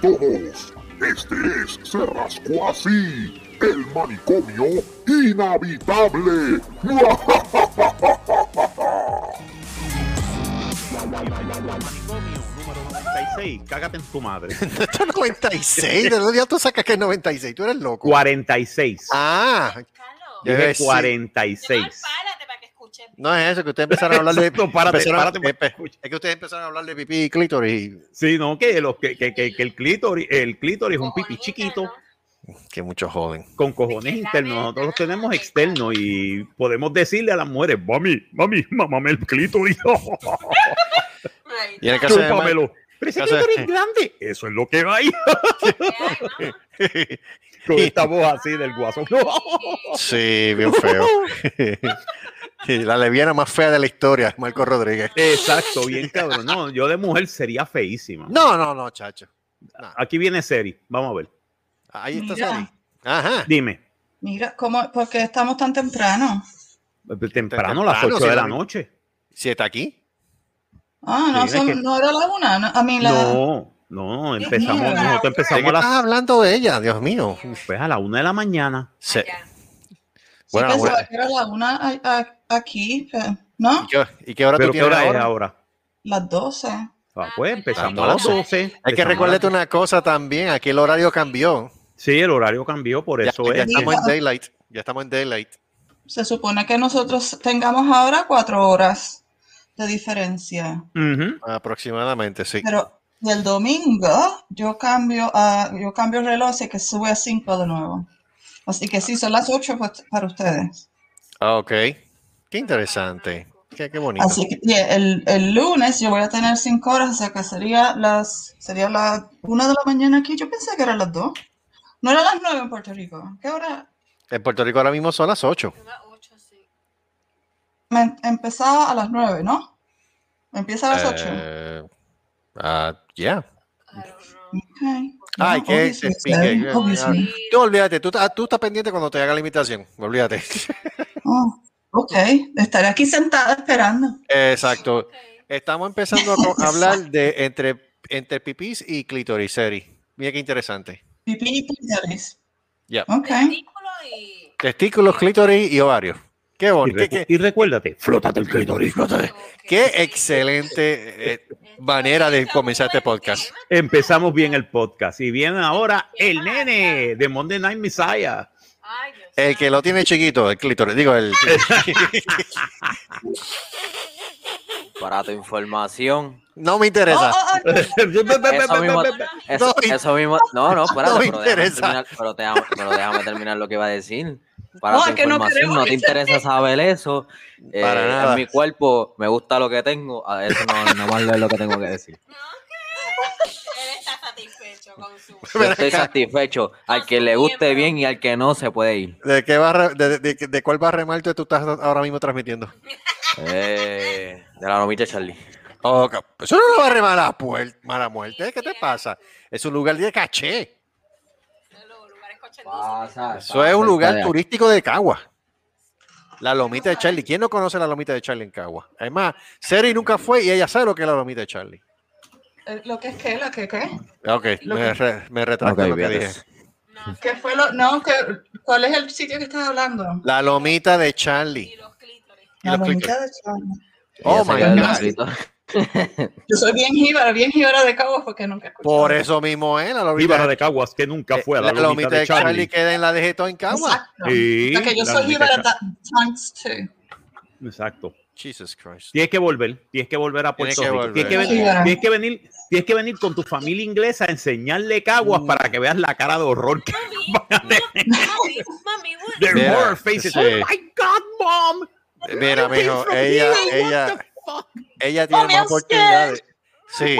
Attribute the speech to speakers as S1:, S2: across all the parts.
S1: todos. Este es Se Rascó Así, el manicomio inhabitable.
S2: Manicomio número 96. Cágate en tu madre.
S3: Esto es 96. ¿De dónde ya tú sacas que es 96? Tú eres loco.
S2: 46.
S3: Ah,
S2: Dije
S3: ser.
S2: 46.
S3: No es eso, que ustedes empezaron a hablar de.
S2: Párate, párate escuche.
S3: es que ustedes empezaron a hablar de pipí y clítoris.
S2: Sí, no, que, los, que, que, que, que el clítoris, el clítoris es un pipi chiquito.
S3: Que muchos joden.
S2: con cojones internos. Nosotros los tenemos externos y podemos decirle a las mujeres, mami, mami, mamame el clítoris.
S3: Y en el caso de.
S2: Chúpamelo. Pero ese clítoris es grande. Eso es lo que va ahí. Con esta voz así del guaso.
S3: Sí, bien feo. La leviana más fea de la historia, Marco Rodríguez.
S2: Exacto, bien cabrón. No, yo de mujer sería feísima.
S3: No, no, no, chacho. No.
S2: Aquí viene Seri. Vamos a ver.
S3: Ahí está
S4: Mira.
S3: Sari. Ajá.
S2: Dime.
S4: Mira, ¿cómo, ¿por qué estamos tan temprano?
S2: Temprano, las
S3: Temprano,
S2: 8
S3: sí,
S2: de la noche.
S3: ¿Si está aquí?
S4: Ah, no, son- no era la una. no, a mí la.
S2: No, no, empezamos,
S4: Mira.
S2: nosotros
S3: ¿De
S2: empezamos
S3: qué
S2: a las,
S3: estás hablando de ella? Dios mío.
S2: pues, a la una de la mañana.
S3: Se-
S5: Allá.
S4: sí
S3: bueno,
S4: pensaba
S3: bueno.
S4: que era la una a- a- aquí, pero- ¿no?
S3: ¿Y qué, y qué hora
S2: Pero
S3: tú
S2: ¿qué
S3: tienes
S2: hora es
S3: ahora?
S4: Las 12.
S2: Ah, pues empezamos
S3: Las
S2: a las
S3: 12.
S2: 12.
S3: Hay que
S2: empezamos
S3: recordarte una cosa también. Aquí el horario cambió.
S2: Sí, el horario cambió, por
S3: Ya,
S2: eso
S3: ya
S2: es.
S3: estamos
S2: que-
S3: en daylight. Ya estamos en daylight.
S4: Se supone que nosotros tengamos ahora cuatro horas de diferencia.
S2: Ujú.
S3: Aproximadamente, sí.
S4: Pero el domingo yo cambio a, yo cambio el reloj así que sube a 5 de nuevo. Así que sí, son las 8 pues, para ustedes.
S3: Ah, ok. Qué interesante. Qué, qué bonito.
S4: Así que yeah, el, el lunes yo voy a tener 5 horas, o sea que sería las sería las 1 de la mañana aquí. Yo pensé que eran las 2. No eran las 9 en Puerto Rico. ¿Qué hora?
S3: En Puerto Rico ahora mismo son las 8.
S5: Son las ocho, sí.
S4: Me empezaba a las 9, ¿no? Empieza a las 8.
S3: Eh, ah, yeah.
S4: Okay.
S3: Ay,
S4: No,
S3: que se pique. Tú olvídate, tú, tú estás pendiente cuando te haga la invitación. Olvídate.
S4: Oh, ok, estaré aquí sentada esperando.
S3: Exacto. Estamos empezando a hablar de entre, entre pipís y clítoris, Seri. Mira qué interesante.
S4: Pipí y clítoris.
S3: Ya.
S4: Ok.
S5: Testículo y.
S3: Testículos, clítoris y ovarios. Qué
S2: Y,
S3: bonito.
S2: recu-
S3: Qué,
S2: y recuérdate, flótate el clítoris. flótate.
S3: Qué excelente eh, manera de comenzar este podcast.
S2: Empezamos bien el podcast. Y viene ahora el nene de Monday Night Messiah.
S3: El que lo tiene chiquito, el clítoris. Digo, el.
S6: Para tu información.
S3: No me interesa.
S4: Oh, oh, oh,
S6: Eso mismo, eso,
S3: No me-
S6: eso mismo. No, no, espérate,
S3: no me
S6: pero, déjame
S3: interesa.
S6: terminar, pero, te, pero déjame terminar lo que iba a decir. Para
S4: No,
S6: tu
S4: es que no
S6: información,
S4: queremos
S6: no, te
S4: que-
S6: interesa saber eso. Eh,
S3: Para nada.
S6: En mi cuerpo me gusta lo que tengo. A eso no, no más es lo que tengo que decir.
S5: Él está satisfecho con su.
S6: Yo estoy satisfecho. Al que le guste bien y al que no se puede ir.
S3: ¿De, qué barra, de, de- de cuál barra Marte tú estás ahora mismo transmitiendo?
S6: Eh, de la nomita Charlie.
S3: Oh, eso no es una barra mala, mala muerte. ¿Qué te pasa? Es un lugar de caché.
S6: Pasa,
S3: Eso es un lugar
S6: turístico.
S3: turístico de Cagua. La lomita de Charlie. ¿Quién no conoce la lomita de Charlie en Cagua? Además, Seri nunca fue y ella sabe lo que es la lomita de Charlie.
S4: eh, ¿Lo que es qué? ¿Lo que qué?
S3: Ok,
S4: Lo
S3: me,
S4: que-
S3: re- me retracto
S6: Ok,
S3: lo que dije.
S5: No,
S4: ¿Qué fue lo.? No, que, ¿cuál es el sitio que estás hablando?
S3: La lomita de
S5: y
S3: Charlie.
S5: los clítoris.
S3: Y
S4: La
S3: clítoris.
S4: de Charlie.
S3: Oh my God.
S4: Yo soy bien jíbara, bien jíbara de Cabo porque nunca he escuchado.
S3: Por eso mismo es la
S2: de Caguas, que nunca fue a la,
S3: la lomita de Charlie. queda en la de Geto en Cagua.
S4: Exacto.
S2: Sí,
S4: Porque yo soy ta- times two.
S2: Exacto.
S3: Jesus Christ.
S2: Tienes que volver, tienes que volver a Puerto Rico. Tienes que, venir,
S4: Sí.
S2: tienes que venir, tienes que venir con tu familia inglesa a enseñarle caguas
S3: Mm.
S2: para que veas la cara de horror que
S5: Mami,
S2: their faces.
S3: sí.
S2: Oh my God, mom.
S3: Mira, mijo, ella, ella,
S2: fuck,
S3: ella tiene
S4: Mommy,
S3: más oportunidades. Sí.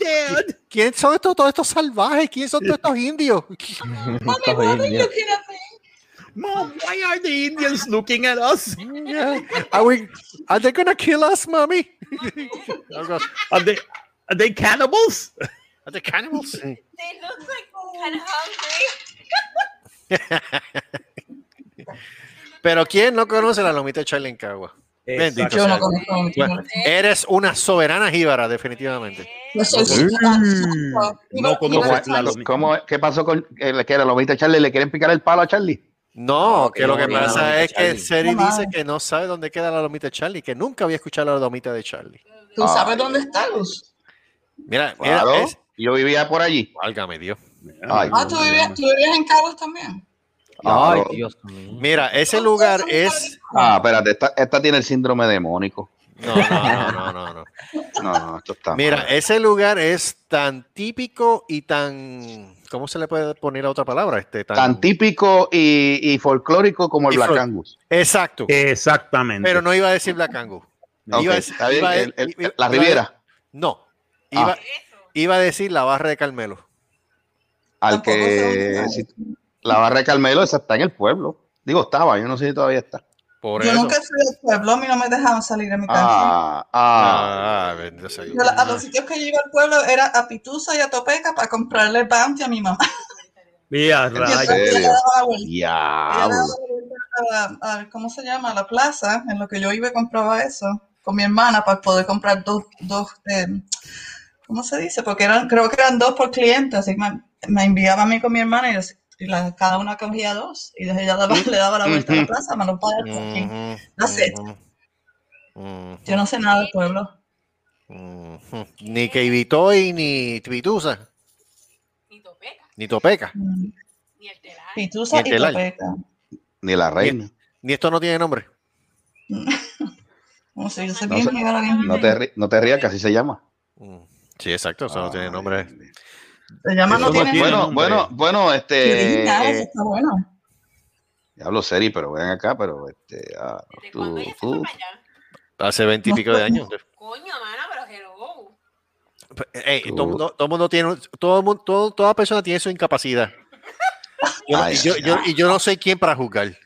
S2: Dad?
S3: ¿Quién son estos, todos estos salvajes? ¿Quién son todos estos indios?
S4: Mami, what are you looking at me?
S2: Mom, why are the Indians looking at us?
S3: Yeah. Are, we, are they gonna kill us, mommy?
S2: Are they, are they cannibals?
S3: Are they cannibals?
S5: They look like kind of hungry.
S3: Pero ¿quién no conoce la lomita de Charlie en Cagua? Bendito
S4: Yo
S3: sea.
S4: no conozco a mi
S3: Bueno, eres una soberana jíbara, definitivamente.
S4: Soy
S2: Sí. No conozco la.
S7: ¿Cómo, ¿Qué pasó con eh, que la lomita de Charlie? ¿Le quieren picar el palo a Charlie?
S3: No, que lo que pasa es que. Seri dice que no sabe dónde queda la lomita de Charlie, que nunca había escuchado la lomita de Charlie.
S4: ¿Tú sabes dónde está Luz?
S3: Mira, mira,
S7: Claro.
S3: es...
S7: Yo vivía por allí.
S3: Válgame Dios.
S7: Ay,
S4: Ah, ¿tú vivías, tú vivías en Cabos también.
S6: Ay,
S7: Claro.
S6: Dios mío.
S3: Mira, ese lugar es...
S7: Ah, espérate, esta, esta tiene el síndrome demónico.
S3: No, no, no, no, no, no.
S7: No, esto está.
S3: Mira,
S7: mal.
S3: ese lugar es tan típico y tan... ¿Cómo se le puede poner a otra palabra? Este, tan...
S7: tan típico y, y folclórico como el
S3: Y
S7: Black
S3: fol-
S7: Angus.
S3: Exacto.
S2: Exactamente.
S3: Pero no iba a decir Black Angus.
S7: Ok,
S3: Iba a- iba a-
S7: el- el-
S3: iba-
S7: la
S3: iba
S7: Riviera,
S3: No. Iba,
S7: Ah.
S3: iba a decir la barra de Carmelo.
S7: al que la barra de Carmelo, esa está en el pueblo. Digo, estaba, yo no sé si todavía está.
S3: Por
S4: Yo
S3: eso.
S4: nunca fui al pueblo, a mí no me dejaban salir de mi casa.
S7: Ah, ah.
S3: Ah.
S4: Yo la- a los sitios que yo iba al pueblo era a Pitusa y a Topeca para comprarle bounty a mi mamá. Vuelta a, ¿cómo se llama? A la plaza, en lo que yo iba y compraba eso con mi hermana para poder comprar dos, dos eh, ¿cómo se dice? Porque eran, creo que eran dos por cliente, así que me, me enviaba a mí con mi hermana y, los- y la- cada una cogía dos y desde ella daba- le daba la vuelta a la plaza, it.
S3: ujú, ujú,
S4: Yo no sé nada del pueblo.
S3: Ni que Vitoy, ni Pitusa,
S5: Ni Topeca,
S3: ni Topeca.
S4: Mm.
S5: ni el telar.
S4: Pitusa
S3: Y
S4: y
S3: el telar.
S4: Topeca.
S7: Ni la reina.
S3: Ni esto no tiene nombre.
S4: Como si yo sé
S7: No
S4: bien
S7: sé,
S4: bien.
S7: No te, no te rías, que así se llama.
S3: Mm. Sí, exacto, eso no tiene nombre.
S4: Se llama no tiene
S7: Bueno,
S2: nombre.
S7: bueno, bueno, este. eh,
S4: está bueno.
S7: hablo serio, pero ven acá, pero este. ah,
S5: ¿Desde
S7: tú,
S5: cuándo ella se
S7: tú-
S5: fue para allá?
S3: Hace veintipico de años.
S5: Coño, mana, pero hello.
S3: Todo, mundo, todo mundo tiene, todo, mundo- todo- toda persona tiene su incapacidad. Yo no-
S7: Ay,
S3: y, yo,
S7: ay,
S3: yo-
S7: ay.
S3: y yo no soy quién para juzgar.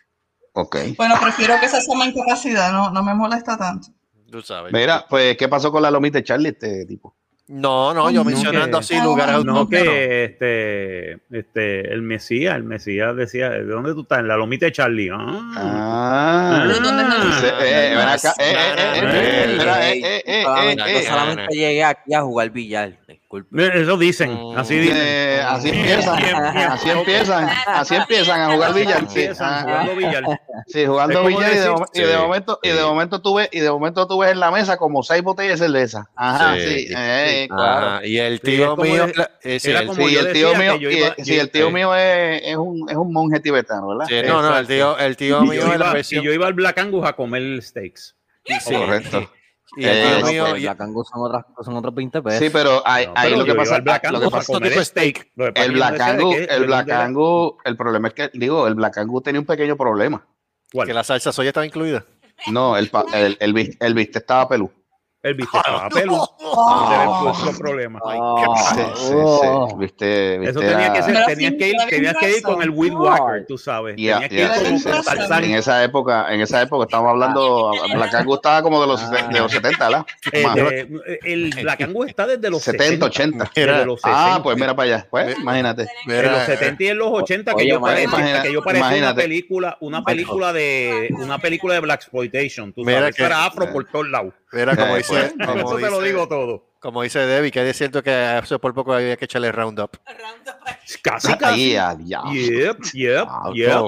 S7: Ok.
S4: Bueno, prefiero que sea mi incapacidad, no, no me molesta tanto.
S3: Tú sabes.
S7: Mira, pues, ¿qué pasó con la lomita de Charlie, este tipo?
S3: No, no, yo
S4: No,
S3: mencionando
S2: que-
S3: así
S4: Ah,
S3: lugares
S4: no,
S2: que este, este, el Mesías, el Mesías decía, ¿de dónde tú estás? En la lomita de Charlie. Ah,
S7: Ah.
S4: ¿Pero dónde es el-
S7: Se- eh, eh, eh, eh, eh, eh, eh, eh, eh,
S6: solamente,
S7: eh,
S6: yo
S7: eh,
S6: solamente llegué aquí a jugar billar. Disculpe.
S2: Eh, Eso dicen, así dicen.
S7: eh, así empiezan, así empiezan, así empiezan a jugar billar. Sí,
S2: Empiezan jugando billar.
S7: sí, jugando billar y de,
S2: decir-
S7: momen- y de
S3: Sí,
S7: momento, y de momento tú ves, y de momento tú ves en la mesa como seis botellas de cerveza. Ajá,
S3: Sí,
S7: sí, eh,
S3: sí.
S7: claro.
S3: Ajá, y el tío mío. eh, sí,
S2: era
S3: el-
S7: tío mío, sí, el tío
S3: eh,
S7: mío es, es un, es un monje tibetano, ¿verdad?
S3: sí, no, no, el tío, el tío mío es la
S2: iba,
S3: versión.
S2: y yo iba al Black Angus a comer steaks.
S3: sí,
S7: Correcto.
S3: Y el
S7: Eh,
S6: No,
S3: mío.
S6: pues, Kangoo son, otras, son otros 20 pesos.
S7: Sí, pero ahí,
S2: No,
S7: ahí
S2: pero
S7: lo que pasa,
S2: Black
S7: lo que pasa
S2: comer
S3: tipo
S2: steak. Lo
S7: el
S2: es
S7: Black Angus, el Black Angus, el problema es que, digo, el Black Angus tenía un pequeño problema.
S2: ¿Cuál?
S3: que la salsa soya estaba incluida.
S7: No, el, pa- el, el, vis- el viste estaba pelú.
S2: El viste estaba pelo.
S4: Oh.
S2: Ese era el otro problema.
S6: Ah,
S7: Sí, sí,
S6: oh.
S7: sí, viste, viste
S2: Eso tenía que ser,
S4: Pero
S2: tenías que ir, tenías que ir con el Weed Whacker, tú sabes.
S7: Ya,
S2: Tenías que ir
S7: sí,
S2: con
S7: sí. En esa época, en esa época estamos hablando, Black Angus estaba como de los, de los 70, ¿verdad?
S2: Eh, de- el Black Angus está desde los
S7: 70,
S2: 70.
S7: 80.
S2: Desde los 60.
S7: Ah, pues mira para allá. Pues imagínate.
S2: en los 70 y en los 80 que
S6: Oye,
S2: yo parecía, que yo parecía una película, una película de una película de Black exploitation, tú
S3: Mira
S2: sabes,
S3: que-
S2: era afro por todos lados.
S3: Era como
S7: Eh,
S3: dice,
S7: pues,
S3: como
S2: Eso te lo
S3: dice-
S2: digo todo.
S3: como dice Debbie, que es cierto que hace por poco había que echarle Roundup.
S5: Roundup.
S2: Casi
S7: Ahí,
S2: casi.
S7: a diablo.
S2: Yep, yep,
S7: Ah,
S2: yep.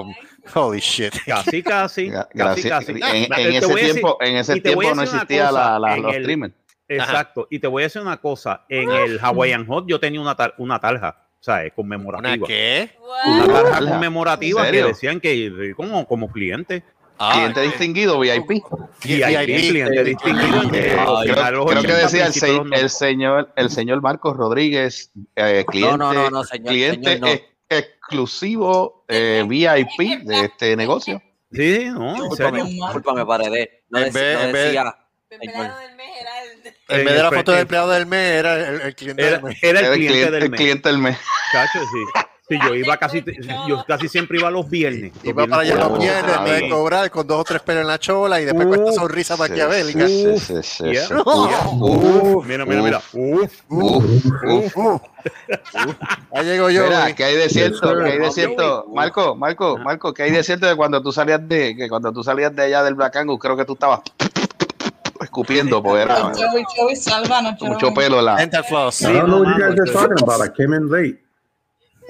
S3: Holy shit.
S2: Casi casi. Casi casi.
S7: En,
S2: Ah,
S7: en ese
S2: a decir-
S7: tiempo, en ese tiempo no
S2: una
S7: existía
S2: cosa,
S7: la, la, los
S2: el-
S7: streamers.
S2: Exacto. Y te voy a decir una cosa. En el Hawaiian Hot yo tenía una, tar- una tarja, ¿sabes?
S3: ¿Una
S2: Conmemorativa.
S3: qué?
S2: Una tarja conmemorativa
S7: ¿En
S2: que decían que eh, como, como cliente.
S3: Ah,
S7: Cliente distinguido, VIP.
S3: VIP,
S2: cliente distinguido en
S7: Eh,
S6: Ay,
S7: creo, que
S2: 80,
S7: decía el, se- señor el señor Marcos Rodríguez, eh, cliente,
S6: no, no, no, señor,
S7: cliente
S6: señor, no.
S7: ex- exclusivo eh, VIP de este negocio.
S2: Sí, sí, no, en
S6: Discúlpame,
S2: serio.
S6: discúlpame, paredé. No, decía.
S5: El empleado del mes era el.
S3: En vez de la foto del empleado del mes, era el, el cliente
S2: Era,
S3: del mes.
S2: era el cliente del
S7: el
S2: mes.
S7: cliente del mes.
S2: Chacho, sí. Sí, yo iba casi, yo casi siempre iba los viernes. Los
S3: Iba para allá los
S2: la
S3: viernes, vez de cobrar con dos o tres pelos en la chola y después con esta sonrisa
S7: Sí,
S3: maquiavélica.
S7: sí, sí, sí,
S2: Yeah. Uf, mira, mira, mira. Uf.
S3: Ahí llego yo.
S7: Mira, que hay de cierto, que hay de cierto. Marco, Marco,
S2: Ajá.
S7: Marco, que hay de cierto de cuando tú salías de, que cuando tú salías de allá del Black Angus, creo que tú estabas escupiendo, porque era mucho pelo. La,
S3: Dental floss.
S8: I don't know what you guys are talking about. I came in late.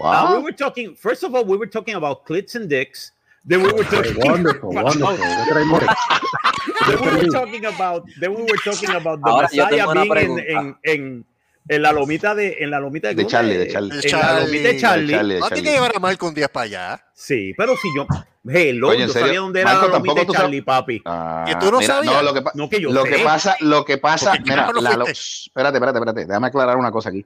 S2: Uh, we
S7: wow.
S2: were talking. First of all, we were talking about clits and dicks. Then we were talking.
S8: Wonderful, wonderful.
S2: Then we were talking about. Then we were talking about the
S6: Ahora
S2: Messiah being en, en, en, en la lomita de en la lomita de,
S7: De
S2: ¿cómo
S7: Charlie, de Charlie.
S2: En la lomita de Charlie.
S7: Charlie, de
S3: No tiene que
S7: Charlie.
S3: llevar a Marco un día para allá.
S2: Sí, pero si yo, hello,
S7: Oye, ¿en
S2: yo
S7: serio?
S2: sabía dónde era
S7: Marco,
S2: la lomita
S7: tampoco
S2: de Charlie, papi.
S7: Ah,
S3: ¿Que tú no sabías?
S7: No, lo que,
S2: No que yo
S7: lo
S2: sé.
S7: que pasa, lo que pasa,
S3: Porque
S7: mira,
S3: no
S7: la, espérate, espérate, espérate, déjame aclarar una cosa aquí.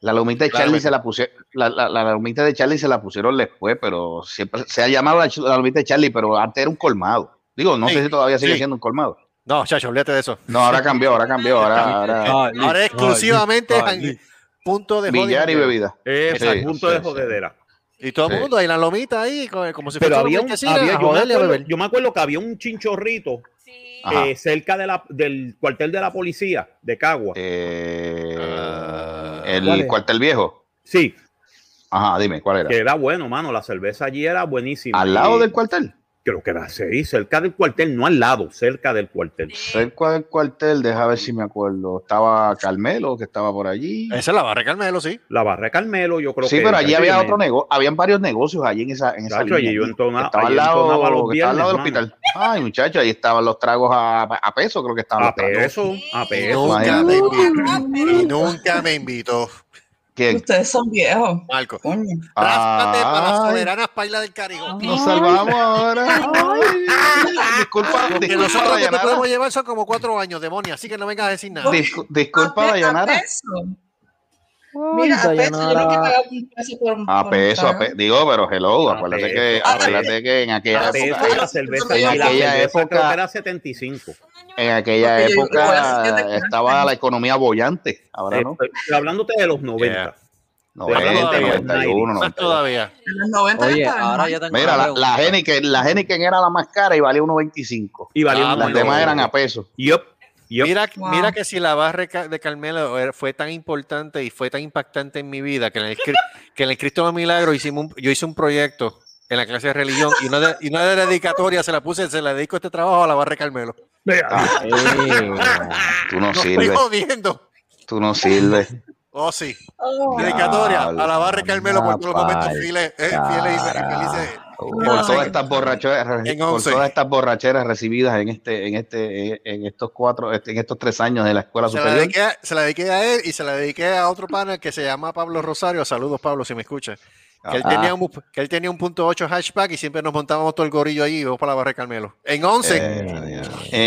S7: La lomita de Charlie se la pusieron, la, la, la lomita de Charlie se la pusieron después, pero siempre se ha llamado la, lomita de Charlie, pero antes era un colmado. Digo, no
S3: Sí,
S7: sé si todavía sigue
S3: sí.
S7: siendo un colmado.
S3: No, chacho, olvídate de eso.
S7: No, ahora cambió, ahora cambió, ahora, ahora
S3: Ahora exclusivamente
S6: Charlie.
S3: jan- punto de
S7: billar y bebida.
S2: Es
S7: Sí,
S2: punto de jodedera.
S3: Y todo el
S7: Sí.
S3: mundo ahí en la lomita ahí, co- como si
S2: Pero
S3: fuera
S2: había un, había, yo, me acuerdo, yo me acuerdo que había un chinchorrito. Eh, cerca de la, del cuartel de la policía de Cagua.
S7: Eh,
S3: Ah,
S7: el cuartel viejo.
S2: Sí,
S7: Ajá, dime, ¿cuál era?
S2: que era bueno, mano. La cerveza allí era buenísima.
S7: ¿Al lado
S2: Y
S7: del cuartel?
S2: Creo que era sí, cerca del cuartel, no al lado, cerca del cuartel.
S7: Cerca del cuartel, deja ver si me acuerdo. Estaba Carmelo, que estaba por allí.
S3: Esa es la barra Carmelo, sí.
S2: La barra de Carmelo, yo creo
S7: Sí,
S2: que.
S7: pero allí había otro negocio, habían varios negocios allí en esa, en esa
S2: Chacho,
S7: línea.
S2: allí yo entona-
S7: estaba al lado,
S2: entonaba los
S7: estaba al lado del hospital. Ay, muchachos, ahí estaban los tragos a, a peso, creo que estaban
S2: A
S7: los tragos.
S2: peso, a peso.
S3: Nunca me nunca me invitó.
S7: ¿Quién?
S4: Ustedes son viejos.
S3: Marco.
S4: Coño.
S3: Ráspate para las soberanas pailas del Caribe.
S7: Nos salvamos ahora. Ay, disculpa,
S3: Que
S7: disculpa,
S3: nosotros que te podemos llevar son como cuatro años, demonio, así que no vengas a decir nada.
S7: Discu- disculpa,
S4: A pe- a
S7: Dayanara.
S4: peso. Mira, a peso, yo no quiero pagar un peso por un
S7: A peso, a pe- digo, pero hello,
S2: A
S7: acuérdate
S2: peso,
S7: que, acuérdate que en aquella
S2: A peso
S7: época,
S2: y la cerveza,
S7: en
S2: y la
S7: aquella
S2: cerveza creo
S7: época-
S2: que era 75.
S7: En aquella
S4: Porque yo- yo voy a
S7: época estaba la economía bollante, ahora no.
S2: Eh, hablando de los 90.
S7: 90,
S2: hablando de los
S7: 91,
S3: Más
S7: 92.
S3: todavía.
S4: En los 90
S6: Oye,
S4: ya
S6: ahora yo tengo
S7: Mira, la, la Heineken, la Heineken era la más cara y valía 1.25.
S2: Y valía
S3: Ah,
S7: Las demás eran a peso.
S2: Yup, yup.
S3: Mira,
S4: Wow.
S3: mira que si la barra de Carmelo fue tan importante y fue tan impactante en mi vida que en el, que en el Cristo de los Milagros hicimos un- yo hice un proyecto en la clase de religión y una de, y una de las dedicatorias se la puse, se la dedico este trabajo a la barra de Carmelo.
S7: Ah, tú no
S3: No estoy
S7: sirves,
S3: jodiendo.
S7: tú no sirves.
S3: Oh, sí.
S4: Oh,
S3: Dedicatoria a la barra Carmelo por todos los momentos fieles, eh, fieles y felices.
S7: Por todas estas borracheras,
S3: En
S7: por
S3: 11.
S7: todas estas borracheras recibidas en este, en este, en estos cuatro, en estos tres años de la escuela
S3: Se la,
S7: superior.
S3: dediqué se la dediqué a él y se la dediqué a otro pana que se llama Pablo Rosario. Saludos, Pablo, si me escucha. Que él,
S7: Ah.
S3: tenía un, que él tenía un punto 8 hatchback y siempre nos montábamos todo el gorillo allí y vamos para la barra de Carmelo. En 11.
S7: Eh,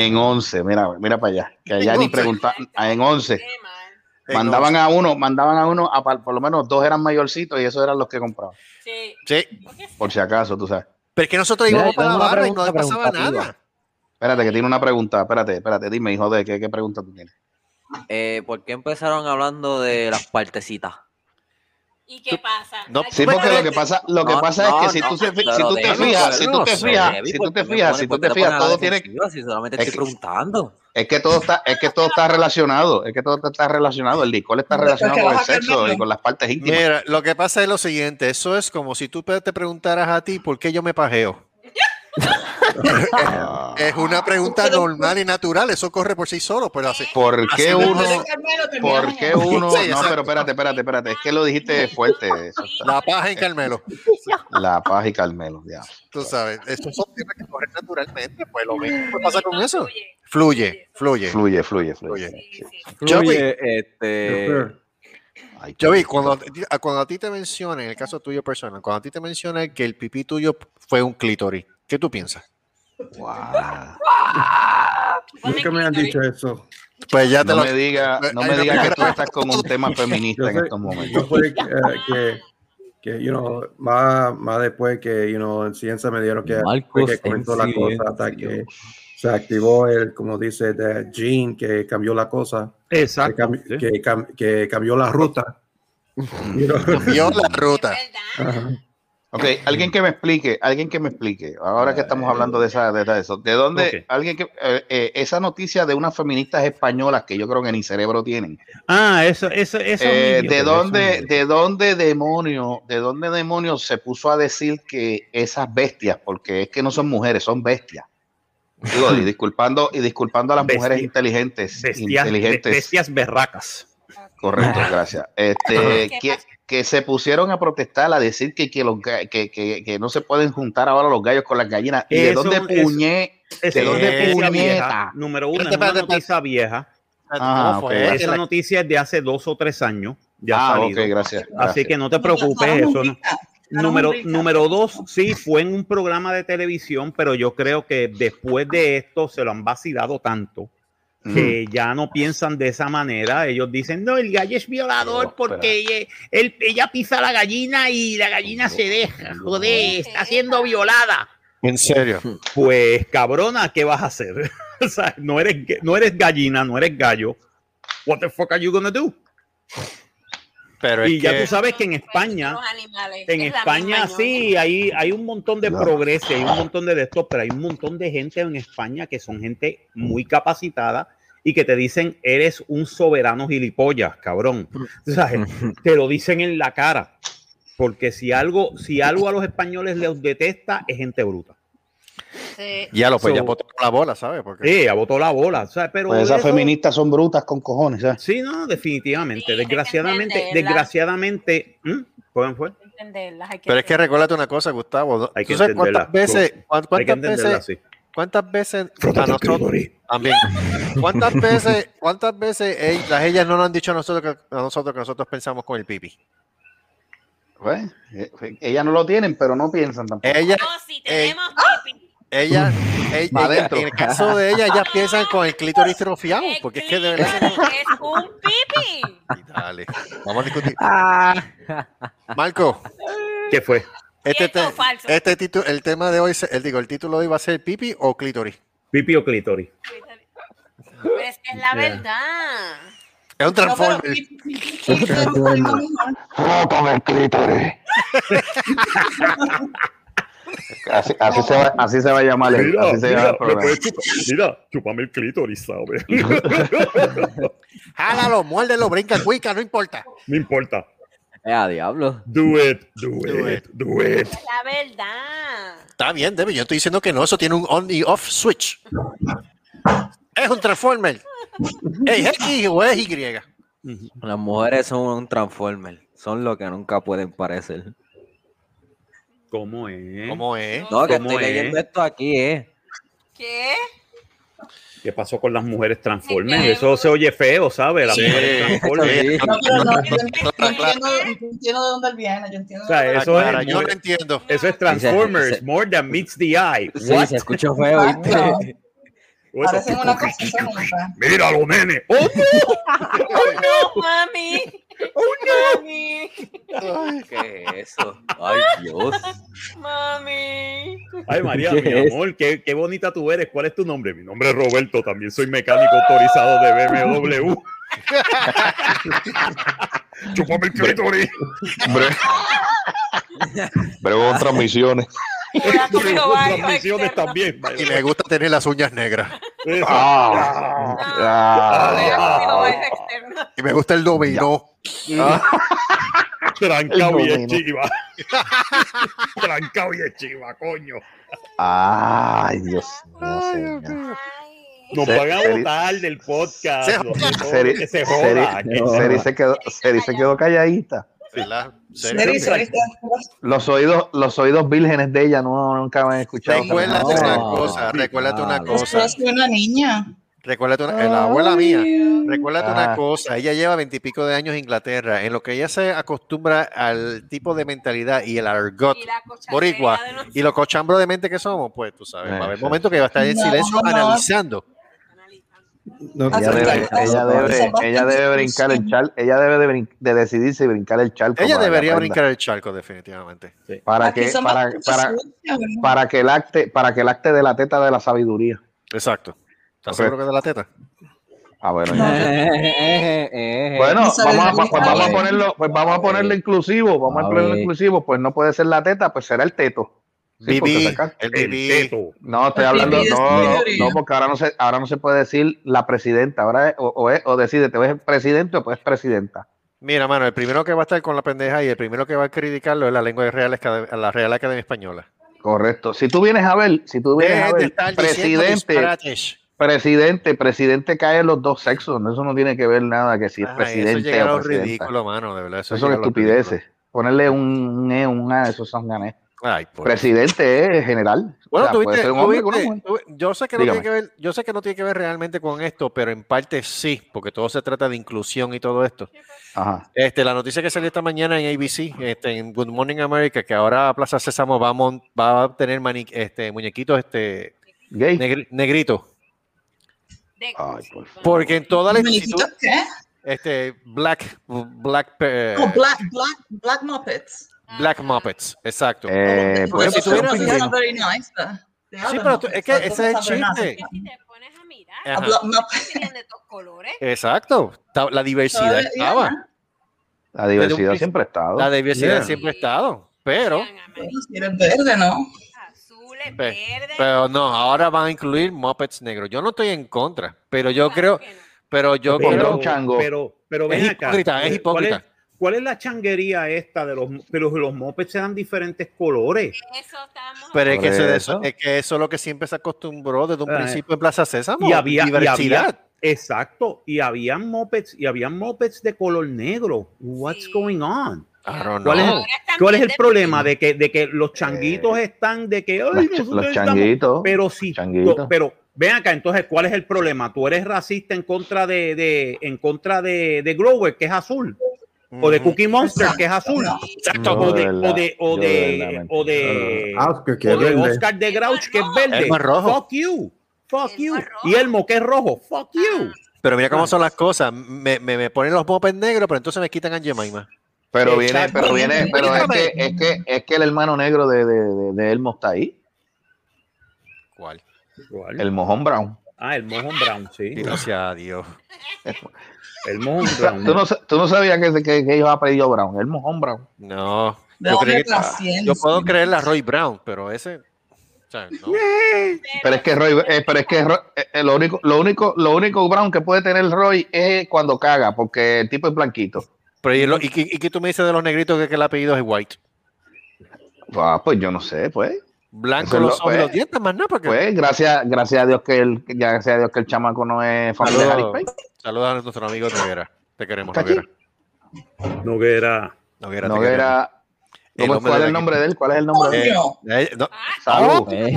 S7: en 11, mira, mira para allá. Que allá ni
S3: 11.
S7: preguntar, en 11.
S5: Qué mal.
S3: en
S7: Mandaban
S3: 11.
S7: a uno, mandaban a uno, a, par- por lo menos dos eran mayorcitos y esos eran los que compraban.
S5: Sí.
S3: Sí.
S5: ¿Por
S7: si acaso, tú sabes.
S3: Pero es que nosotros íbamos para la barra y no
S6: pregunta
S3: pasaba nada.
S7: Espérate, que tiene una pregunta. Espérate, espérate, dime, hijo de, ¿qué, qué pregunta tú tienes?
S6: eh, ¿Por qué empezaron hablando de las partecitas?
S5: ¿Y qué pasa?
S3: No,
S7: Sí, porque lo que pasa, lo que
S6: No,
S7: pasa
S6: no,
S7: es que si
S6: no,
S7: tú, se-
S6: pero
S7: si tú te fijas, si tú te fijas, si
S6: ¿por
S7: tú te fijas, si tú te fijas, todo tiene,
S6: defensiva Si solamente
S7: es
S6: estoy
S7: que-
S6: preguntando.
S7: es que todo está, es que todo está relacionado, es que todo está relacionado. El licor está relacionado con el sexo y con las partes íntimas.
S3: Mira, lo que pasa es lo siguiente, eso es como si tú te preguntaras a ti por qué yo me pajeo. Es una pregunta normal y natural, eso corre por sí solo, pero así.
S7: ¿Por qué uno, por qué uno,
S3: Sí,
S7: no, pero espérate, espérate, espérate, es que lo dijiste fuerte, eso está-
S3: La paja en Carmelo.
S7: la paz y Carmelo, ya.
S3: Tú sabes, estos son temas que corren naturalmente, pues lo mismo pasa con eso.
S5: Fluye.
S3: Fluye, fluye.
S7: Fluye, fluye, fluye.
S5: Sí, sí.
S3: Yo vi-
S6: Fluye, este,
S3: Yo vi, cuando, a- cuando a ti te mencionan, en el caso tuyo personal, cuando a ti te mencionan que el pipí tuyo fue un clítoris, ¿qué tú piensas?
S7: wow.
S8: Nunca me han dicho eso.
S3: Pues ya te
S7: No
S3: lo...
S7: me diga, no
S3: Hay
S7: me diga que tú estás con un tema feminista
S8: Yo
S7: en estos momentos.
S8: yo fue que, eh, que, que, you know, más, más después que, you know, en ciencia me dieron que, que
S6: en
S8: comenzó la cosa hasta que se activó el, como dice, the gene que cambió la cosa, que,
S2: Exacto.
S8: cam-
S2: sí.
S8: que, cam- que cambió la ruta. You know?
S3: Cambió la ruta.
S8: Ajá.
S7: Ok, alguien que me explique, alguien que me explique, ahora que estamos hablando de esa, de eso, ¿de dónde, alguien que, eh, eh, esa noticia de unas feministas españolas que yo creo que ni cerebro tienen,
S2: Ah, eso, eso, eso.
S7: eh,
S2: mismo,
S7: ¿de dónde, de dónde demonio, de dónde demonios se puso a decir que esas bestias, porque es que no son mujeres, son bestias, Digo, y disculpando, y disculpando a las
S2: Bestia-
S7: mujeres inteligentes.
S2: Bestias,
S7: inteligentes.
S2: bestias berracas.
S7: Correcto, gracias. Este,
S5: ¿Qué
S7: que, que se pusieron a protestar, a decir que, que, los, que, que, que no se pueden juntar ahora los gallos con las gallinas. ¿Y de dónde puñé?
S2: Es
S7: dónde
S2: una noticia
S7: puñeta?
S2: vieja. Número uno, es una noticia vieja.
S7: Ah,
S3: ¿Cómo fue?
S7: ok, gracias.
S2: Esa noticia es de hace dos o tres años. Ya ha
S7: Ah, ok,
S2: salido.
S7: gracias.
S2: Así que no te preocupes, eso no. Número, número dos, sí, fue en un programa de televisión, pero yo creo que después de esto se lo han vacilado tanto
S7: Mm.
S2: que ya no piensan de esa manera. Ellos dicen, no, el gallo es violador
S7: No,
S2: porque ella, él- ella pisa la gallina y la gallina se deja. Joder, está siendo violada.
S3: En serio.
S2: Pues cabrona, ¿qué vas a hacer? o sea, no eres, no eres gallina, no eres gallo. What the fuck are you gonna do?
S3: Pero es
S2: Y ya
S3: que-
S2: tú sabes que en España,
S5: Los animales,
S2: en
S5: es
S2: España sí, hay, hay un montón de progreso, hay un montón de esto, pero hay un montón de gente en España que son gente muy capacitada y que te dicen, eres un soberano gilipollas, cabrón. Sabes, te lo dicen en la cara. Porque si algo, si algo a los españoles les detesta, es gente bruta.
S5: Sí.
S3: Ya lo pues, ya botó la bola, ¿sabes? Porque
S2: Sí, ya botó la bola. ¿sabes? Pero
S7: Pues esas
S2: eso-
S7: feministas son brutas con cojones. ¿sabes?
S2: Sí, no, definitivamente.
S5: Sí,
S2: desgraciadamente, desgraciadamente. ¿Cómo fue?
S3: Pero es que recuérdate una cosa, Gustavo.
S2: Hay que
S3: ¿Tú sabes cuántas veces, cuán-
S2: Hay que
S3: cuántas
S2: entenderla
S3: veces, cuántas veces a nosotros también, cuántas veces, cuántas veces las ellas no nos han dicho a nosotros que a nosotros que nosotros pensamos con el pipi?
S7: Pues, eh, ellas no lo tienen, pero no piensan tampoco.
S5: No, si tenemos pipi.
S3: Ella, ella-
S7: Pa'
S3: ella- en el caso de ella, ellas piensan con el clítoris trofiado,
S5: El
S3: porque es que de verdad.
S5: es un pipi.
S3: Dale, vamos a discutir. Marco,
S2: ¿Qué fue?
S3: este,
S5: ¿Cierto o
S3: te-
S5: falso?
S3: este título, el tema de hoy, el, digo, el título de hoy va a ser pipi o clítoris.
S2: Pipi o clítoris.
S5: Es que es la
S2: Yeah.
S5: verdad.
S3: Es un
S4: No, pero
S3: transformer.
S1: Frótame el clítoris.
S7: Así, así se va, así se va a llamar el, así se llama el programa.
S2: mira, chupame el clítoris, ¿sabes?
S3: Jálalo, muérdelo, brinca, cuica, no importa.
S2: no importa.
S6: Eh, a diablo.
S2: Do it, do,
S3: Do
S2: it, do it.
S5: La verdad.
S3: Está bien, Debbie, yo estoy diciendo que no, eso tiene un on y off switch. Es un transformer. ¿Es X o es Y?
S6: Las mujeres son un transformer. Son lo que nunca pueden parecer.
S2: ¿Cómo es?
S3: ¿Cómo es?
S6: No, que
S2: ¿Cómo
S6: estoy
S2: es?
S6: leyendo esto aquí, ¿eh?
S5: ¿Qué?
S2: ¿Qué pasó con las mujeres transformers? Eso se oye feo, ¿sabes? Las
S3: Sí.
S2: mujeres transformers.
S6: Sí.
S4: No, pero no, yo, entiendo, yo entiendo de dónde viene. Yo entiendo
S2: O sea, eso es-
S3: yo no entiendo.
S2: Eso es Transformers, more than meets the eye.
S6: Sí,
S2: What?
S6: se escuchó feo, ¿viste?
S4: no. Parecen una cosa y son otra.
S2: Míralo, nene. ¡Oh,
S5: No, mami. Oh, mami.
S6: ¿Qué es eso? Ay, Dios.
S5: Mami.
S2: Ay, María,
S6: ¿Qué
S2: mi
S6: es?
S2: amor, qué, qué bonita tú eres. ¿Cuál es tu nombre? Mi nombre es Roberto, también soy mecánico autorizado de BMW. Chúpame el clítoris.
S1: Brego con transmisiones.
S2: También.
S3: Y me gusta tener las uñas negras.
S1: Ah, ah.
S5: Externo.
S3: Y me gusta el dominó.
S2: Trancado y es
S7: El
S2: chiva. Trancado y es chiva, coño.
S7: Ay, Dios mío.
S2: Nos
S7: Se-
S2: van a del podcast.
S3: Se-
S2: se
S7: se quedó, Seri se quedó calladita.
S3: ¿Verdad?
S7: Los oídos, los oídos vírgenes de ella no, nunca me han escuchado.
S3: Recuérdate
S6: No.
S3: una cosa, recuérdate una cosa.
S4: una niña.
S3: Recuérdate una, la abuela mía. Recuérdate una
S7: Ah.
S3: cosa, ella lleva veintipico de años en Inglaterra, en lo que ella se acostumbra al tipo de mentalidad y el argot
S5: Y
S3: boricua
S5: nosotros.
S3: y lo cochambro de mente que somos, pues tú sabes, va a haber momentos que va a estar en
S4: No,
S3: silencio
S4: no.
S3: analizando.
S8: No,
S4: Así
S7: Ella debe, ella debe, ella debe brincar el charco, ella debe de, brin- de decidir si brincar el charco.
S3: Ella
S7: para
S3: debería brincar el charco, definitivamente.
S7: Para
S4: Aquí
S7: que, para, para, para que el acte, para que el acte de la teta de la sabiduría.
S3: Exacto. ¿Estás seguro que de la teta?
S7: Ah, bueno,
S4: No.
S7: ya.
S6: Eh, eh,
S7: Bueno, vamos a, pues vamos a
S4: única.
S7: ponerlo, pues vamos a ponerlo inclusivo, vamos a
S6: A
S7: ponerlo inclusivo, pues no puede ser la teta, pues será el teto. Sí,
S3: el
S2: teto.
S7: No, estoy hablando, no, no, porque ahora no se, ahora no se puede decir la presidenta, ahora es, o, o, es, o decídete, o es presidente o pues presidenta.
S3: Mira, mano, el primero que va a estar con la pendeja y el primero que va a criticarlo es la lengua de Real Acad- la Real Academia Española.
S7: Correcto. Si tú vienes a ver, si tú vienes a
S3: Dejen de
S7: ver, presidente, presidente, presidente cae en los dos sexos. No, Eso no tiene que ver nada que si es
S3: Ay, eso
S7: presidente
S3: llega a lo ridículo, mano, de verdad. Eso,
S7: Eso son
S3: a
S7: estupideces. Ponerle un, E, un A, esos son gané.
S3: Ridículo. Ay, por
S7: Presidente es general.
S3: Bueno,
S7: O sea, mujer.
S3: tuvi- yo sé que no
S7: Dígame.
S3: tiene que ver, yo sé que no tiene que ver realmente con esto, pero en parte sí, porque todo se trata de inclusión y todo esto.
S7: Ajá.
S3: Este, la noticia que salió esta mañana en ABC, este, en Good Morning America, que ahora Plaza Sésamo va a, mon- va a tener mani- este, muñequitos este,
S7: Gay.
S3: negri- negritos.
S7: Ay, por favor.
S3: Porque en toda la institución, este, Black, Black, eh,
S4: Oh, Black, Black, Black Muppets.
S3: Black Muppets, exacto.
S7: Eh, pues,
S3: si tuvieras- Sí, pero tú- es que ese es el chiste.
S5: Si te pones a mirar,
S4: Muppet.
S5: tienen de todos colores.
S3: Exacto. La diversidad estaba.
S7: La diversidad siempre ha estado.
S3: La diversidad
S2: Yeah.
S3: siempre ha estado. Pero,
S4: Si eres verde, ¿no?
S5: azules,
S3: Pe-
S5: verdes.
S3: pero no, ahora van a incluir Muppets negros. Yo no estoy en contra, pero yo
S5: Claro
S3: creo,
S5: no.
S3: pero yo
S7: Pondrá
S3: creo.
S2: Pero, pero ven
S3: Es
S2: acá.
S3: hipócrita, es
S2: ¿cuál
S3: hipócrita.
S2: ¿Cuál es la changuería esta de los que los, los mopeds eran diferentes colores?
S5: Eso estamos
S3: Pero es que, eso, de
S7: eso.
S3: es que eso es lo que siempre se acostumbró desde un
S2: Eh,
S3: principio en Plaza Sésamo.
S2: Y había, y
S3: diversidad.
S2: había- exacto, y habían mopeds, y habían mopeds de color negro. What's
S5: Sí.
S2: going on? ¿Cuál es ¿Cuál es el problema de que, de que los changuitos están de que ay,
S7: Los, los
S2: estamos-
S7: changuitos.
S2: pero sí,
S7: changuitos.
S2: pero ven acá, entonces, ¿cuál es el problema? Tú eres racista en contra de, de en contra de, de Grower, que es azul, o de. Cookie Monster, que es azul.
S3: Exacto.
S2: O
S7: de
S2: o de, o
S7: yo de
S2: o de,
S8: Ah, Oscar, que
S2: o de. Oscar de Grouch, que es verde.
S3: Elmo es rojo.
S2: Fuck you, fuck
S5: Elmo
S2: you. Y Elmo, que es rojo, fuck you.
S3: Pero mira cómo son las cosas. Me, me, me ponen los Muppets negros, pero entonces me quitan a Jemima.
S7: Pero viene, pero viene, pero es que, es que, es que el hermano negro de, de, de, de Elmo está ahí,
S3: ¿Cuál?
S2: ¿Cuál?
S7: el mojón brown.
S2: Ah, el Mojon Brown, sí.
S3: Gracias a Dios.
S2: El
S7: sea,
S2: Brown.
S7: tú, no, sa- tú no sabías que, que, que ellos apellido brown, el mojón brown.
S3: No. Yo,
S4: hombre
S3: creí que-
S4: trasciende.
S3: yo puedo creerle a Roy Brown, pero ese. no.
S7: Pero es que Roy, eh, pero es que Roy- eh, eh, lo único, lo único, lo único brown que puede tener Roy es cuando caga, porque el tipo es blanquito.
S3: Pero ¿y, lo- y, qué- y qué tú me dices de los negritos que, que el apellido es White?
S7: Ah, pues yo no sé, pues.
S3: Blanco los
S7: lo-
S3: ojos y los
S7: pues,
S3: dientes, más nada, porque.
S7: Pues gracias, gracias a Dios que el, gracias a Dios que el chamaco no es familia de Harry Payne.
S3: Saludos a nuestro amigo Noguera. Te queremos,
S7: ¿Está aquí?
S3: Noguera.
S2: Noguera.
S3: Noguera, te
S7: No era.
S3: El
S7: ¿cómo-
S3: hombre
S7: ¿Cuál es el nombre de él? ¿Cuál es el nombre de él?
S3: Eh. Eh, no.
S7: Salud.
S6: Eh,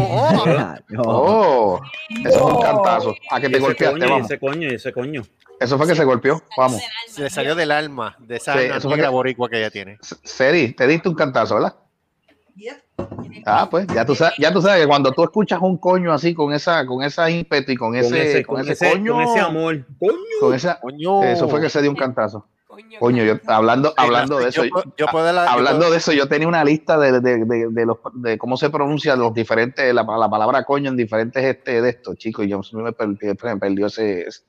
S6: no.
S7: Oh, eso es un cantazo. A que te
S2: ese
S7: golpeaste,
S2: coño,
S7: vamos.
S2: ese coño, ese coño.
S7: Eso fue que se golpeó, vamos.
S3: Se le salió del alma, de esa
S7: Sí,
S3: alma
S7: eso fue
S3: negra
S7: que-
S3: boricua que ella tiene.
S7: Seri, te diste un cantazo, ¿verdad?
S4: Yeah.
S7: Ah, pues ya tú sabes, ya tú sabes que cuando tú escuchas un coño así con esa, con esa ímpetu y con
S2: Con
S7: ese,
S2: ese,
S7: con
S2: con
S7: ese
S2: ese,
S7: coño,
S2: con ese amor. Coño.
S7: con esa,
S3: Coño.
S7: eso fue que se dio un cantazo.
S5: Coño,
S7: Coño, yo hablando, hablando de eso,
S3: Yo, puedo- yo puedo la- yo
S7: hablando
S3: puedo-
S7: de eso, yo tenía una lista de, de, de, de los, de cómo se pronuncian los diferentes, la, la palabra coño en diferentes este de estos, chicos, y yo me perdí, me perdió ese, ese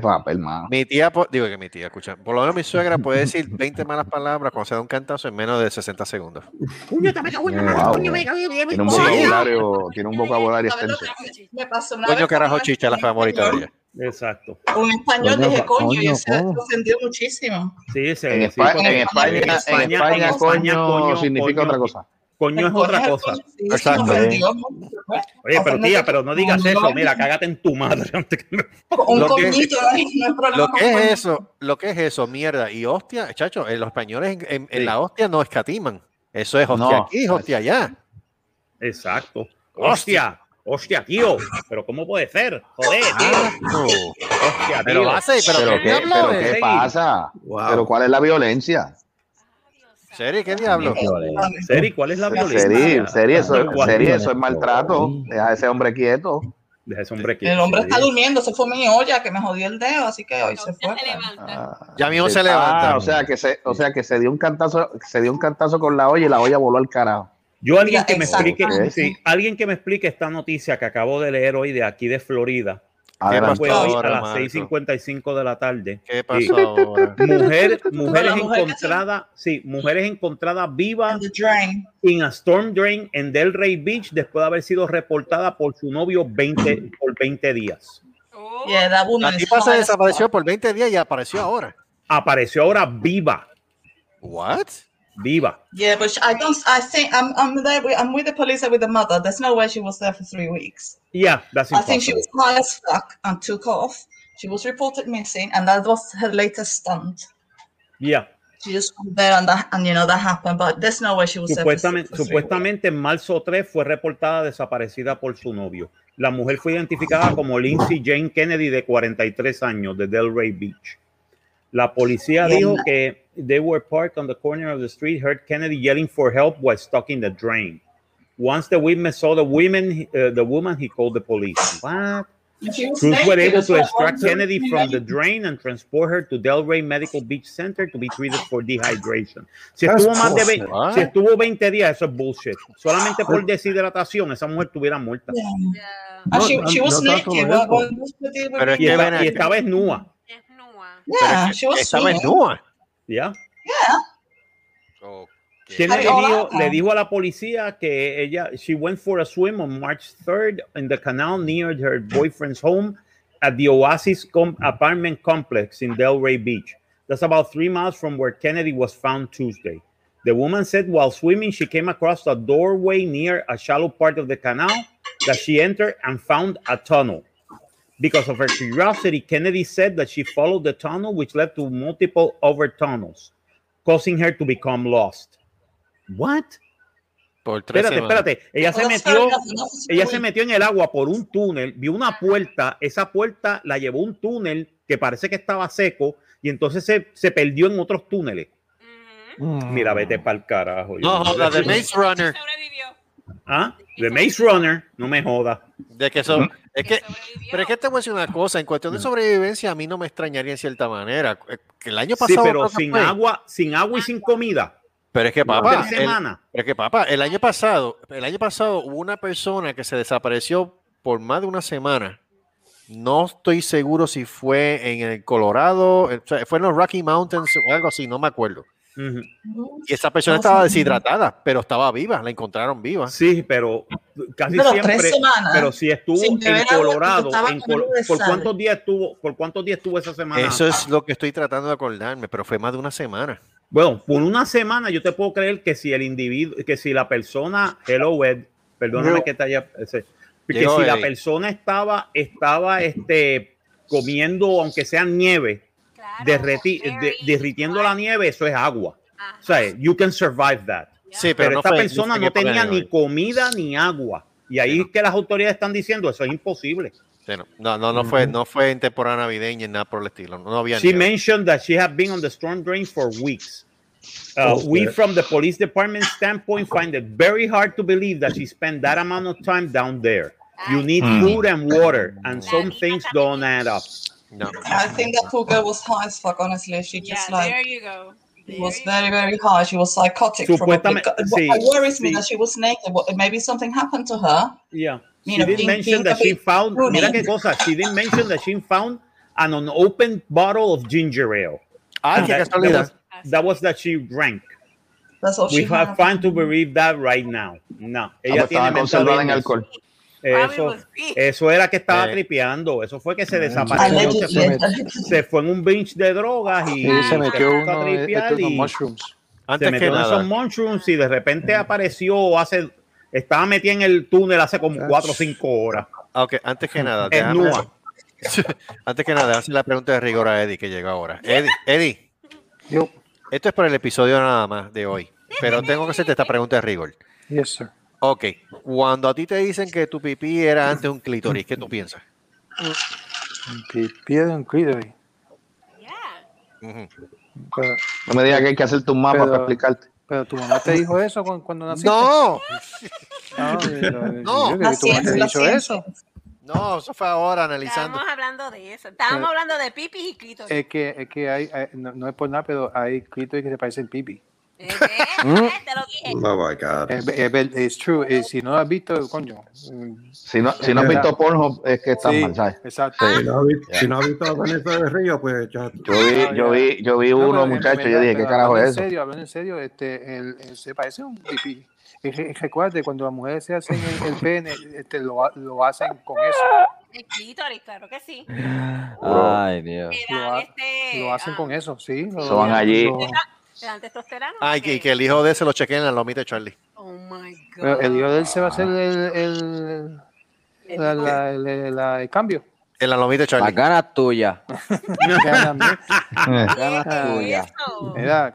S7: papel, mano.
S3: Mi tía, po- digo que mi tía, escucha, por lo menos mi suegra puede decir 20 malas palabras cuando se da un cantazo en menos de 60 segundos.
S7: Wow. Tiene un vocabulario, tiene un vocabulario
S4: ¿Sabes lo
S7: extenso.
S3: Coño, carajo, chicha, la favorita de ella.
S2: Exacto.
S4: Un español
S6: Coño,
S4: dije coño, y se ofendió muchísimo.
S2: Sí, sí,
S7: En, España, en
S2: España-
S7: coño,
S2: coño,
S7: significa
S2: coño,
S7: otra cosa.
S2: Coño es otra cosa.
S3: Exacto.
S4: ofendió.
S2: Oye, pero tía, pero no digas eso. Mira, cágate en tu madre. antes que me-
S4: Un
S3: Lo que-
S4: coñito, no hay, no problema
S3: Lo que es eso, lo que es eso, mierda. Y hostia, chacho, eh, los españoles en, en- en
S2: Sí.
S3: la hostia no escatiman. Eso es hostia
S7: No.
S3: aquí, hostia allá.
S2: Exacto. Hostia, hostia, tío. Pero ¿cómo puede ser? Joder, tío.
S3: Ah,
S2: Hostia,
S3: pero
S2: tío.
S3: hace, pero,
S7: Pero
S3: ¿qué
S7: pero pasa?
S8: Wow.
S7: Pero cuál es la violencia?
S3: ¿Serio? ¿Qué diablo?
S2: Seri, ¿cuál es la violencia?
S7: Serio, eso, serio, eso es maltrato. Deja a ese hombre quieto.
S2: Deja ese hombre quieto.
S4: El hombre está durmiendo, se fue mi olla que me jodió el dedo, así que hoy se fue.
S7: Ah,
S3: Ya mismo se levanta.
S7: Ah, o sea que se, o sea que se dio un cantazo, se dio un cantazo con la olla y la olla voló al carajo.
S2: Yo alguien que me explique, sí, alguien que me explique esta noticia que acabo de leer hoy de aquí de Florida. Fue hoy a las
S3: Marco?
S2: 6:55 de la tarde.
S3: ¿Qué
S2: Sí.
S3: pasó ahora?
S2: Mujer, mujeres
S4: mujer
S2: encontradas, sí, mujeres encontradas vivas en a storm drain en Delray Beach después de haber sido reportada por su novio 20 por 20 días.
S5: Oh,
S4: Yeah,
S3: La tipa se desapareció por 20 días y apareció ahora.
S2: Apareció ahora viva.
S3: ¿What?
S2: Viva.
S4: Yeah, but I don't. I think I'm. I'm there. With, I'm with the police and with the mother. There's no way she was there for three weeks.
S2: Yeah, that's
S4: I think she
S2: impossible.
S4: was high as fuck and took off. She was reported missing, and that was her latest stunt.
S2: Yeah.
S4: She just went there, and that, and you know that happened. But there's no way she was there for,
S2: Supuestamente,
S4: for three weeks.
S2: supuestamente en marzo 3 fue reportada desaparecida por su novio. La mujer fue identificada como Lindsay Jane Kennedy de 43 años de Delray Beach. La policía
S4: Bien.
S2: dijo que they were parked on the corner of the street, heard Kennedy yelling for help while stuck in the drain. Once the witness saw the women, uh, the woman, he called the police. What? Crews were able to extract Kennedy from the drain and transport her to Delray Medical Beach Center to be treated for dehydration. Si estuvo más de
S8: bullshit.
S2: 20,
S3: What?
S2: si estuvo 20 días, eso es bullshit. Solamente por deshidratación, esa mujer estuviera muerta.
S4: Yeah.
S8: No,
S4: she was
S8: no
S4: with
S3: Pero es
S2: Y,
S3: que
S2: y estaba desnuda.
S5: Es nua.
S4: Yeah, she was
S3: Estaba
S4: swimming.
S3: desnuda.
S2: ¿ya?
S4: Yeah.
S3: Ok.
S2: Kennedy
S4: Ay, hola.
S2: dijo- le dijo a la policía que ella, she went for a swim on March 3rd in the canal near her boyfriend's home at the Oasis com- apartment complex in Delray Beach. That's about three miles from where Kennedy was found Tuesday. The woman said while swimming, she came across a doorway near a shallow part of the canal that she entered and found a tunnel. Because of her curiosity, Kennedy said that she followed the tunnel, which led to multiple other tunnels, causing her to become lost. What?
S3: Por tres
S2: Espérate,
S3: semanas.
S2: espérate. Ella se metió, ella se metió en el agua por un túnel, vio una puerta, esa puerta la llevó un túnel que parece que estaba seco y entonces se, se perdió en otros túneles. Mira, vete para el carajo.
S3: No, joda, de Maze Runner.
S5: Sobrevivió.
S2: ¿Ah? The Maze Runner, no me joda.
S3: De que son. Es que. Pero es que te voy a decir una cosa, en cuestión de sobrevivencia a mí no me extrañaría en cierta manera. Eh, Que el año
S2: Sí,
S3: pasado.
S2: pero
S3: creo que
S2: sin
S3: fue.
S2: agua, sin agua y sin comida.
S3: Pero es que papá, el, pero es que papá, el año pasado, el año pasado hubo una persona que se desapareció por más de una semana. No estoy seguro si fue en el Colorado, o sea, fue en los Rocky Mountains o algo así, no me acuerdo. Y esa persona
S4: No,
S3: estaba
S4: sí.
S3: deshidratada, pero estaba viva, la encontraron viva.
S2: Sí, pero casi
S4: Pero
S2: siempre.
S4: tres semanas
S2: Pero si estuvo en Colorado, en Col- ¿por cuántos días estuvo? ¿Por cuántos días estuvo esa semana?
S3: Eso es lo que estoy tratando de acordarme, pero fue más de una semana.
S2: Bueno, por una semana yo te puedo creer que si el individuo, que si la persona, hello Ed, perdóname que te haya, ese, que
S3: Llegó
S2: si la
S3: Eddie.
S2: persona estaba, estaba, este, comiendo, aunque sea nieve,
S5: Claro,
S2: derreti- de- derritiendo la nieve, eso es agua.
S5: Ajá.
S2: O sea, you can survive that.
S3: Sí, pero,
S2: Pero,
S3: no
S2: esta
S3: fue-
S2: persona no
S3: fue
S2: tenía ni comida ni agua. Y ahí
S3: Sí,
S2: es que las autoridades están diciendo, eso es imposible.
S3: Sí, no, no, no, no fue, no fue en temporada navideña ni nada por el estilo. No, había
S2: She
S3: nieve.
S2: mentioned that she had been on the storm drain for weeks. Uh,
S8: Oh,
S2: we, from the police department standpoint, find it very hard to believe that she spent that amount of time down there. You need
S1: Mm.
S2: food and water, and some things don't add up.
S3: No.
S4: I think that poor girl was high as fuck. Honestly, she
S5: Yeah,
S4: just
S5: there
S4: like
S5: you go.
S4: it was
S5: you
S4: very,
S5: go.
S4: very high. She was psychotic. Probably.
S2: Supuestamente-
S4: What
S2: sí,
S4: worries me that she was naked. What, maybe something happened to her.
S2: Yeah. She
S4: Mira,
S2: didn't
S4: being-
S2: mention
S4: being
S2: that she found,
S4: puny.
S2: mira qué cosa, she didn't mention that she found an unopened bottle of ginger ale.
S3: Ay, qué
S2: That- that was- That was that she drank.
S4: That's all
S2: We
S4: she
S2: have
S4: had.
S2: fine to believe that right now. No,
S7: Ah,
S2: ella tiene
S7: estaba
S2: mental
S7: en
S2: illness.
S7: alcohol.
S2: Eso, eso era que estaba
S3: Eh.
S2: tripeando. Eso fue que se
S8: Mm.
S2: desapareció. Se fue, se en un binge de drogas y
S9: Sí, se metió
S2: puso a
S9: uno de
S2: tripear y
S9: mushrooms.
S2: se
S3: Antes que
S2: metió en
S3: nada,
S2: esos mushrooms y de repente apareció hace estaba metida en el túnel hace como cuatro o cinco horas.
S3: ok, antes que nada,
S2: Es
S3: antes que nada, hacer la pregunta de rigor a Eddie que llega ahora. Eddie, Eddie,
S9: Yo,
S3: esto es por el episodio nada más de hoy, pero tengo que hacerte esta pregunta de rigor.
S9: yes, sir.
S3: Ok, cuando a ti te dicen que tu pipí era antes un clítoris, ¿qué tú piensas?
S9: Pipí de un clítoris.
S5: Yeah.
S9: Pero,
S7: No me digas que hay que hacerte un mapa
S9: Pero-
S7: para explicarte.
S9: pero tu mamá te dijo eso cuando, cuando naciste.
S3: No,
S9: Ah, yo- yo-
S3: No.
S9: tu mamá te dicho
S4: ciencia.
S9: eso.
S3: no, eso fue ahora analizando.
S5: Estábamos hablando de eso. Estábamos
S9: Eh,
S5: hablando de pipis y clítoris.
S9: Es que, es que hay, hay- no, no es por nada, pero hay clítoris que se parecen pipi.
S5: Eh, eh, Te lo dije.
S8: Oh my God.
S9: Es, es, ver- es true. Y si no lo has visto, coño.
S7: Si no, si no has visto Pornhub, es que estás
S9: Sí,
S7: mal, ¿sabes?
S9: exacto.
S8: Si no has visto, si no has visto Vanessa de Río, pues ya.
S7: Yo vi, yo vi, yo vi
S9: No,
S7: uno,
S9: en
S7: muchacho, yo dije, ¿qué carajo es
S9: en
S7: eso?
S9: serio, hablando en serio, este, el, el- se parece a un pipí. Y Recuerde, cuando las mujeres se hacen el, el pene, este, lo, lo hacen con eso.
S5: El clítoris, claro que sí.
S6: Ay, Dios.
S9: Lo, ha-
S5: este,
S9: lo hacen
S5: ah,
S9: con eso, sí. Lo,
S7: Se van allí.
S9: lo-
S5: ¿Te dan testosterona?
S3: Ah, y que, que el hijo de ese lo chequeen en la lomita de Charlie.
S5: Oh my
S9: Pero
S5: God.
S9: el hijo de él se va a hacer el, el, la- la- el- la- el cambio.
S3: En la lomita de
S6: Las
S3: Charlie.
S6: ganas tuyas.
S9: Ganas
S5: ¿Qué
S6: tuyas.
S5: es eso?
S9: Mira.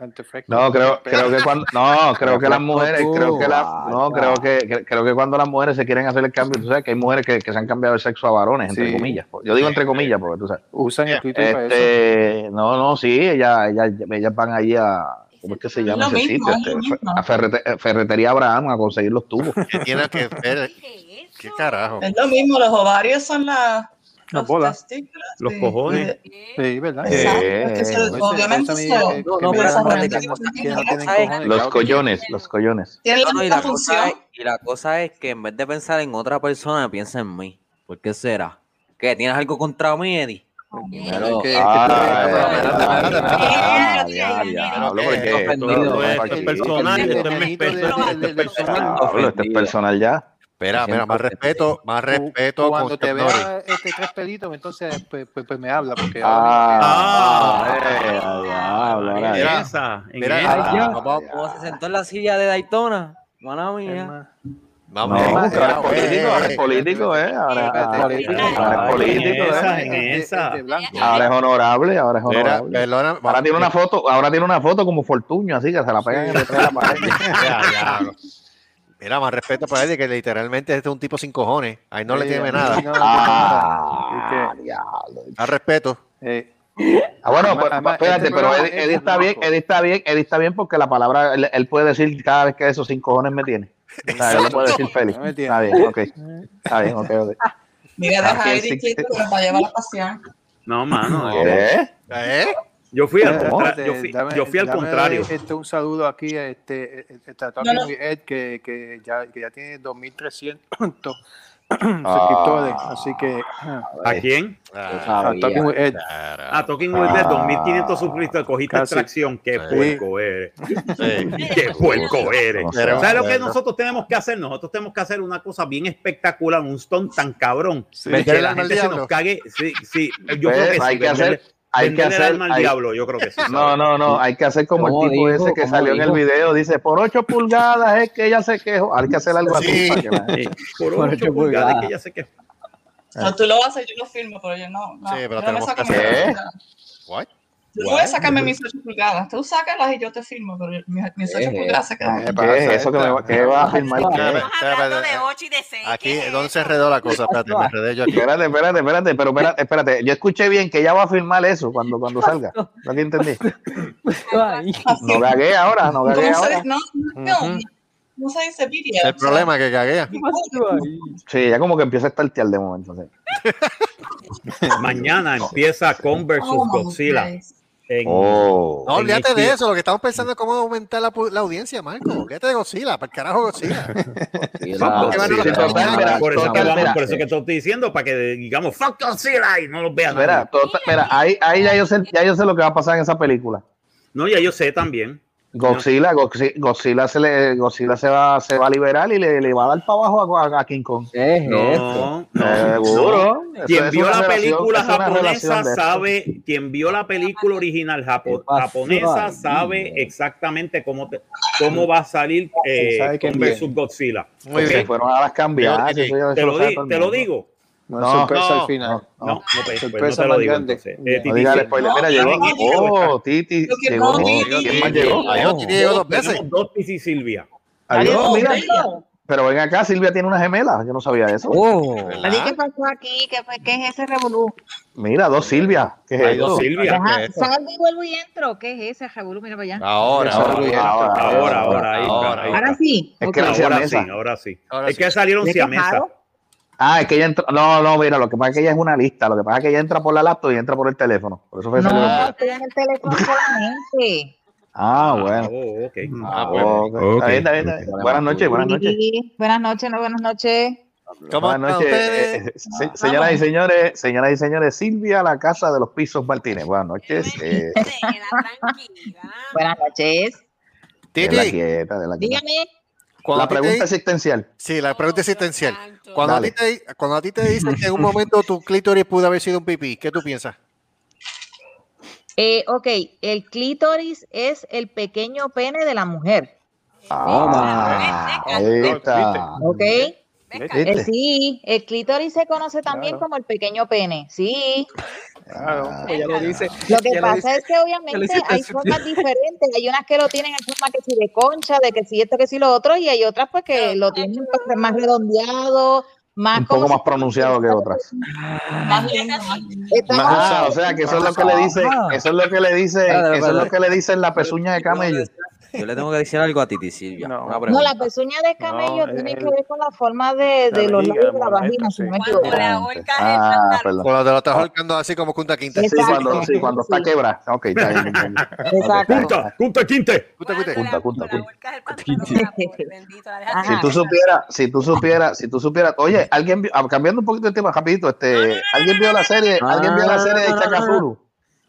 S7: No, creo, creo que cuando, no, creo que las mujeres, creo que la, no, creo que, que- creo que cuando las mujeres se quieren hacer el cambio, tú sabes que hay mujeres que, que se han cambiado el sexo a varones, entre
S9: Sí.
S7: comillas. Yo digo entre comillas, porque tú sabes.
S9: Usan el Twitter para eso.
S7: Este, no, no, sí, ellas, ellas, ellas van allí a, ¿cómo es que se llama ese
S4: mismo,
S7: sitio?
S4: es
S7: Este, a Ferrete- eh, Ferretería Abraham a conseguir los tubos.
S3: Que tiene que ver.
S5: ¿Qué
S3: ¿Qué
S5: eso?
S3: carajo?
S4: Es lo mismo, los ovarios son la-
S9: Las
S4: los
S9: bolas.
S2: Los cojones.
S9: Sí, ¿verdad?
S7: Eh, Pues,
S4: obviamente
S9: pues,
S7: Los collones, los collones.
S6: No, y, la cosa es, y la cosa es que en vez de pensar en otra persona, piensa en mí. ¿Por qué será? ¿Qué? ¿Tienes algo contra mí, Eddie? Pero,
S9: que-
S7: Ah,
S6: ah,
S2: personal, esto es
S7: este personal ya.
S3: Espera, mira, más respeto, más respeto
S9: Cuando
S3: con
S9: te vea este, tres pelitos, entonces pues, pues, pues me habla. Porque
S7: Ah,
S2: Ah.
S7: eh,
S3: Mira,
S2: esa, en
S3: mira,
S2: esa.
S6: Ay, ya.
S3: vamos,
S6: ¿Cómo se sentó en la silla de Daytona?
S9: Ahora
S6: mía.
S3: vamos,
S7: No, ahora es político, ahora es político, ¿eh? Ahora, es político, ¿eh? Ahora es honorable, ahora es
S3: Mira,
S7: honorable.
S3: perdona,
S7: Ahora tiene una foto, ahora tiene una foto como Fortuño, así que se la pegan en detrás de la pared.
S3: Mira, más respeto para Eddie, que literalmente este es un tipo sin cojones. Ahí no le tiene nada.
S9: no,
S7: Ah,
S9: nada.
S7: diablo.
S3: Más respeto.
S9: Eh,
S7: Ah, bueno,
S9: Además-
S7: pues,
S9: además,
S7: espérate,
S9: este
S7: pero Eddie,
S9: es
S7: Eddie está bien. Eddie está bien, Eddie está bien porque la palabra, él, él puede decir cada vez que esos sin cojones me tiene. O sea, él lo puede decir
S9: tiene.
S7: Está bien, ok. Está bien, ok, ok.
S4: Mira,
S7: Ah,
S4: deja a
S7: sí,
S4: Eddie quieto
S7: sí.
S4: que nos va a llevar a pasear.
S2: No, mano.
S7: ¿Qué?
S3: ¿Eh?
S2: Yo fui al, contra- yo fui,
S9: dame-
S2: yo fui al
S9: dame
S2: contrario.
S9: Este, un saludo aquí a este, este,
S4: No,
S9: Ed, que, que, ya, que ya tiene 2.300 suscriptores. Así que
S2: ¿A quién?
S9: A
S6: sabía.
S9: Talking with Ed.
S2: A Talking with the 2500 suscriptores. Cogiste
S9: Casi.
S2: extracción. Qué
S3: Sí.
S2: puerco eres.
S3: Sí.
S2: Qué puerco eres. ¿Sabes lo que nosotros tenemos que hacer? Nosotros tenemos que hacer una cosa bien espectacular, un stunt tan cabrón.
S3: Meter
S2: Que la gente se nos cague. Sí, sí. Yo
S7: Pues,
S2: creo que sí.
S7: hay que hacer- Hay que hacer.
S2: alma al
S7: hay-
S2: diablo, yo creo que sí.
S7: No,
S2: ¿sabes?
S7: no, no, hay que hacer como el
S6: ¿Cómo
S7: tipo
S6: dijo?
S7: ese que
S6: ¿Cómo
S7: salió en el video, dice, por 8 pulgadas es que ella se quejó. Hay que hacer algo así.
S3: Sí.
S7: para que la-
S2: Sí, Por
S6: Por
S2: 8
S6: ocho
S2: pulgadas
S6: pulgadas.
S2: que ya sé que.
S4: No, tú lo haces, yo lo filmo, pero yo no. no
S3: Sí, pero
S4: yo no me
S3: tenemos
S4: saco
S3: que
S4: mis
S7: hacer-
S4: ocho
S7: ¿Qué?
S3: What?
S4: Yo voy a sacarme mis 8 pulgadas. Tú sácalas y yo te filmo, pero mis, mis 8
S6: Eh,
S4: pulgadas se quedan.
S7: ¿Qué es eso que, me va, que va a filmar? ¿Qué?
S3: Espérate,
S5: Estamos hablando
S3: espérate.
S5: de 8 y de 6.
S3: Aquí, ¿dónde se enredó la cosa? Espérate, me enredé yo aquí.
S7: Espérate, espérate, espérate, pero espérate, espérate. Yo escuché bien que ella va a filmar eso cuando, cuando salga. ¿Lo que entendí? No gagué ahora, no gagué
S4: ¿Cómo se,
S7: ahora.
S4: no, no, no se dice.
S3: El problema es que caguea.
S7: Sí, ya como que empieza a estartear de momento. sí.
S2: Mañana empieza Con versus
S4: Oh,
S2: Godzilla. En-
S7: Oh.
S3: No, olvídate de eso. Lo que estamos pensando es cómo aumentar la, la audiencia, Marco. Olvídate de Godzilla. Para el carajo Godzilla.
S2: Por, eso que vamos-
S7: mira.
S2: por eso que te estoy diciendo, para que digamos fuck Godzilla y no los vean.
S7: Mira, mira, ahí, ahí ya, yo sé, ya yo sé lo que va a pasar en esa película.
S2: No, ya yo sé también.
S7: Godzilla, Godzilla, Godzilla se le, Godzilla se va, se va a liberar y le, le va a dar para abajo a, a King Kong.
S6: ¿Qué es esto?
S2: No, no,
S7: Seguro.
S2: no. Quien vio la película japonesa sabe, quien vio la película original japo-
S6: ¿Qué pasó
S2: japonesa sabe exactamente cómo, te- cómo va a salir eh, Kong versus Godzilla.
S3: Muy bien.
S7: fueron a las cambiadas.
S2: Te
S7: eso
S2: lo, di- te lo
S7: mundo.
S2: digo.
S9: Una
S7: No,
S9: sorpresa
S3: no,
S9: al final.
S2: No, no, pues, pues
S9: Sorpresa
S2: lo
S9: más
S2: digo
S9: grande.
S2: entonces. Eh,
S7: No
S2: Titi,
S7: el spoiler.
S4: No,
S7: Mira, llegó.
S4: no,
S7: Oh, Titi. Llegó. ¿Quién más llegó?
S3: Adiós, Titi llegó dos veces.
S2: Dos Titi Silvia.
S7: Adiós,
S4: Adiós,
S7: mira. Pero ven acá, Silvia tiene una gemela. Yo no sabía eso.
S6: Oh.
S10: ¿Qué pasó aquí? ¿Qué, fue- qué es ese revolú?
S7: Mira, dos Silvia. ¿Qué es
S2: Hay dos? Silvia.
S10: Salgo y vuelvo y entro. ¿Qué es ese revolú? Mira para allá.
S3: Ahora, ahora.
S7: Ahora,
S2: Ahora, ahora,
S3: Ahora.
S10: Ahora sí.
S7: Es
S10: Ok.
S7: que la
S2: Ahora ahora sí.
S3: Ahora
S2: es
S3: sí.
S2: que salieron
S10: ¿De qué
S2: siamesas.
S10: paro?
S7: Ah, es que ella entró. No, no, mira, lo que pasa es que ella es una lista. Lo que pasa es que ella entra por la laptop y entra por el teléfono. Por eso fue
S10: No, estoy en el teléfono solamente.
S7: Ah, bueno.
S2: Oh, ok.
S3: Ah,
S7: Ah,
S3: bueno.
S7: ok. Está bien, está bien, está bien. Buenas noches, buenas noches.
S10: Sí, Buenas noches, no, buenas noches.
S3: ¿Cómo
S7: Buenas
S3: están
S7: noches,
S3: ustedes?
S7: eh, eh, se- señoras y señores, señoras y señores, Silvia, la casa de los pisos Martínez. Buenas noches. Eh,
S5: tranquila.
S10: Buenas noches.
S7: de la
S3: Titi,
S7: quieta, de la quieta.
S10: Dígame.
S3: Cuando
S7: La
S3: te
S7: pregunta existencial.
S3: Sí, la pregunta existencial. Cuando a, ti te, cuando a ti te dicen que en un momento tu clítoris pudo haber sido un pipí, ¿qué tú piensas?
S10: Eh, ok, el clítoris es el pequeño pene de la mujer.
S7: Ah, ahí está.
S10: ¿Ok? Eh, sí, el clítoris se conoce también
S9: Claro.
S10: como el pequeño pene. Sí.
S9: Claro, pues ya lo dice.
S10: Lo que
S9: lo
S10: pasa
S9: dice.
S10: es que obviamente hay formas diferentes. Hay unas que lo tienen en forma que si de concha, de que si esto, que si lo otro, y hay otras pues que lo tienen pues, más redondeado, más
S7: Un poco
S10: si-
S7: más pronunciado que otras. Ah, o sea, que eso es lo que le dice, eso es lo que le dice, eso es lo que le dice en la pezuña de camello.
S6: Yo le tengo que decir algo a Titi Silvia.
S9: No.
S10: La pezuña de camello
S9: No,
S10: tiene
S9: el-
S10: que ver con la forma de,
S9: la
S10: de los labios de la vagina,
S9: sí.
S5: Cuando el
S7: Ah, perdón.
S3: Cuando te lo estás ahorcando así como Kunta Quinte.
S7: Sí, cuando, sí, cuando está quebra. Ok, está bien.
S2: Punta, punta, quinte.
S5: La dejas
S10: Ajá.
S7: Si tú supieras, si tú supieras, si tú supieras, oye, alguien vio- ah, cambiando un poquito de tema rapidito, este, alguien vio la serie, alguien vio la
S6: no,
S7: serie de
S6: no,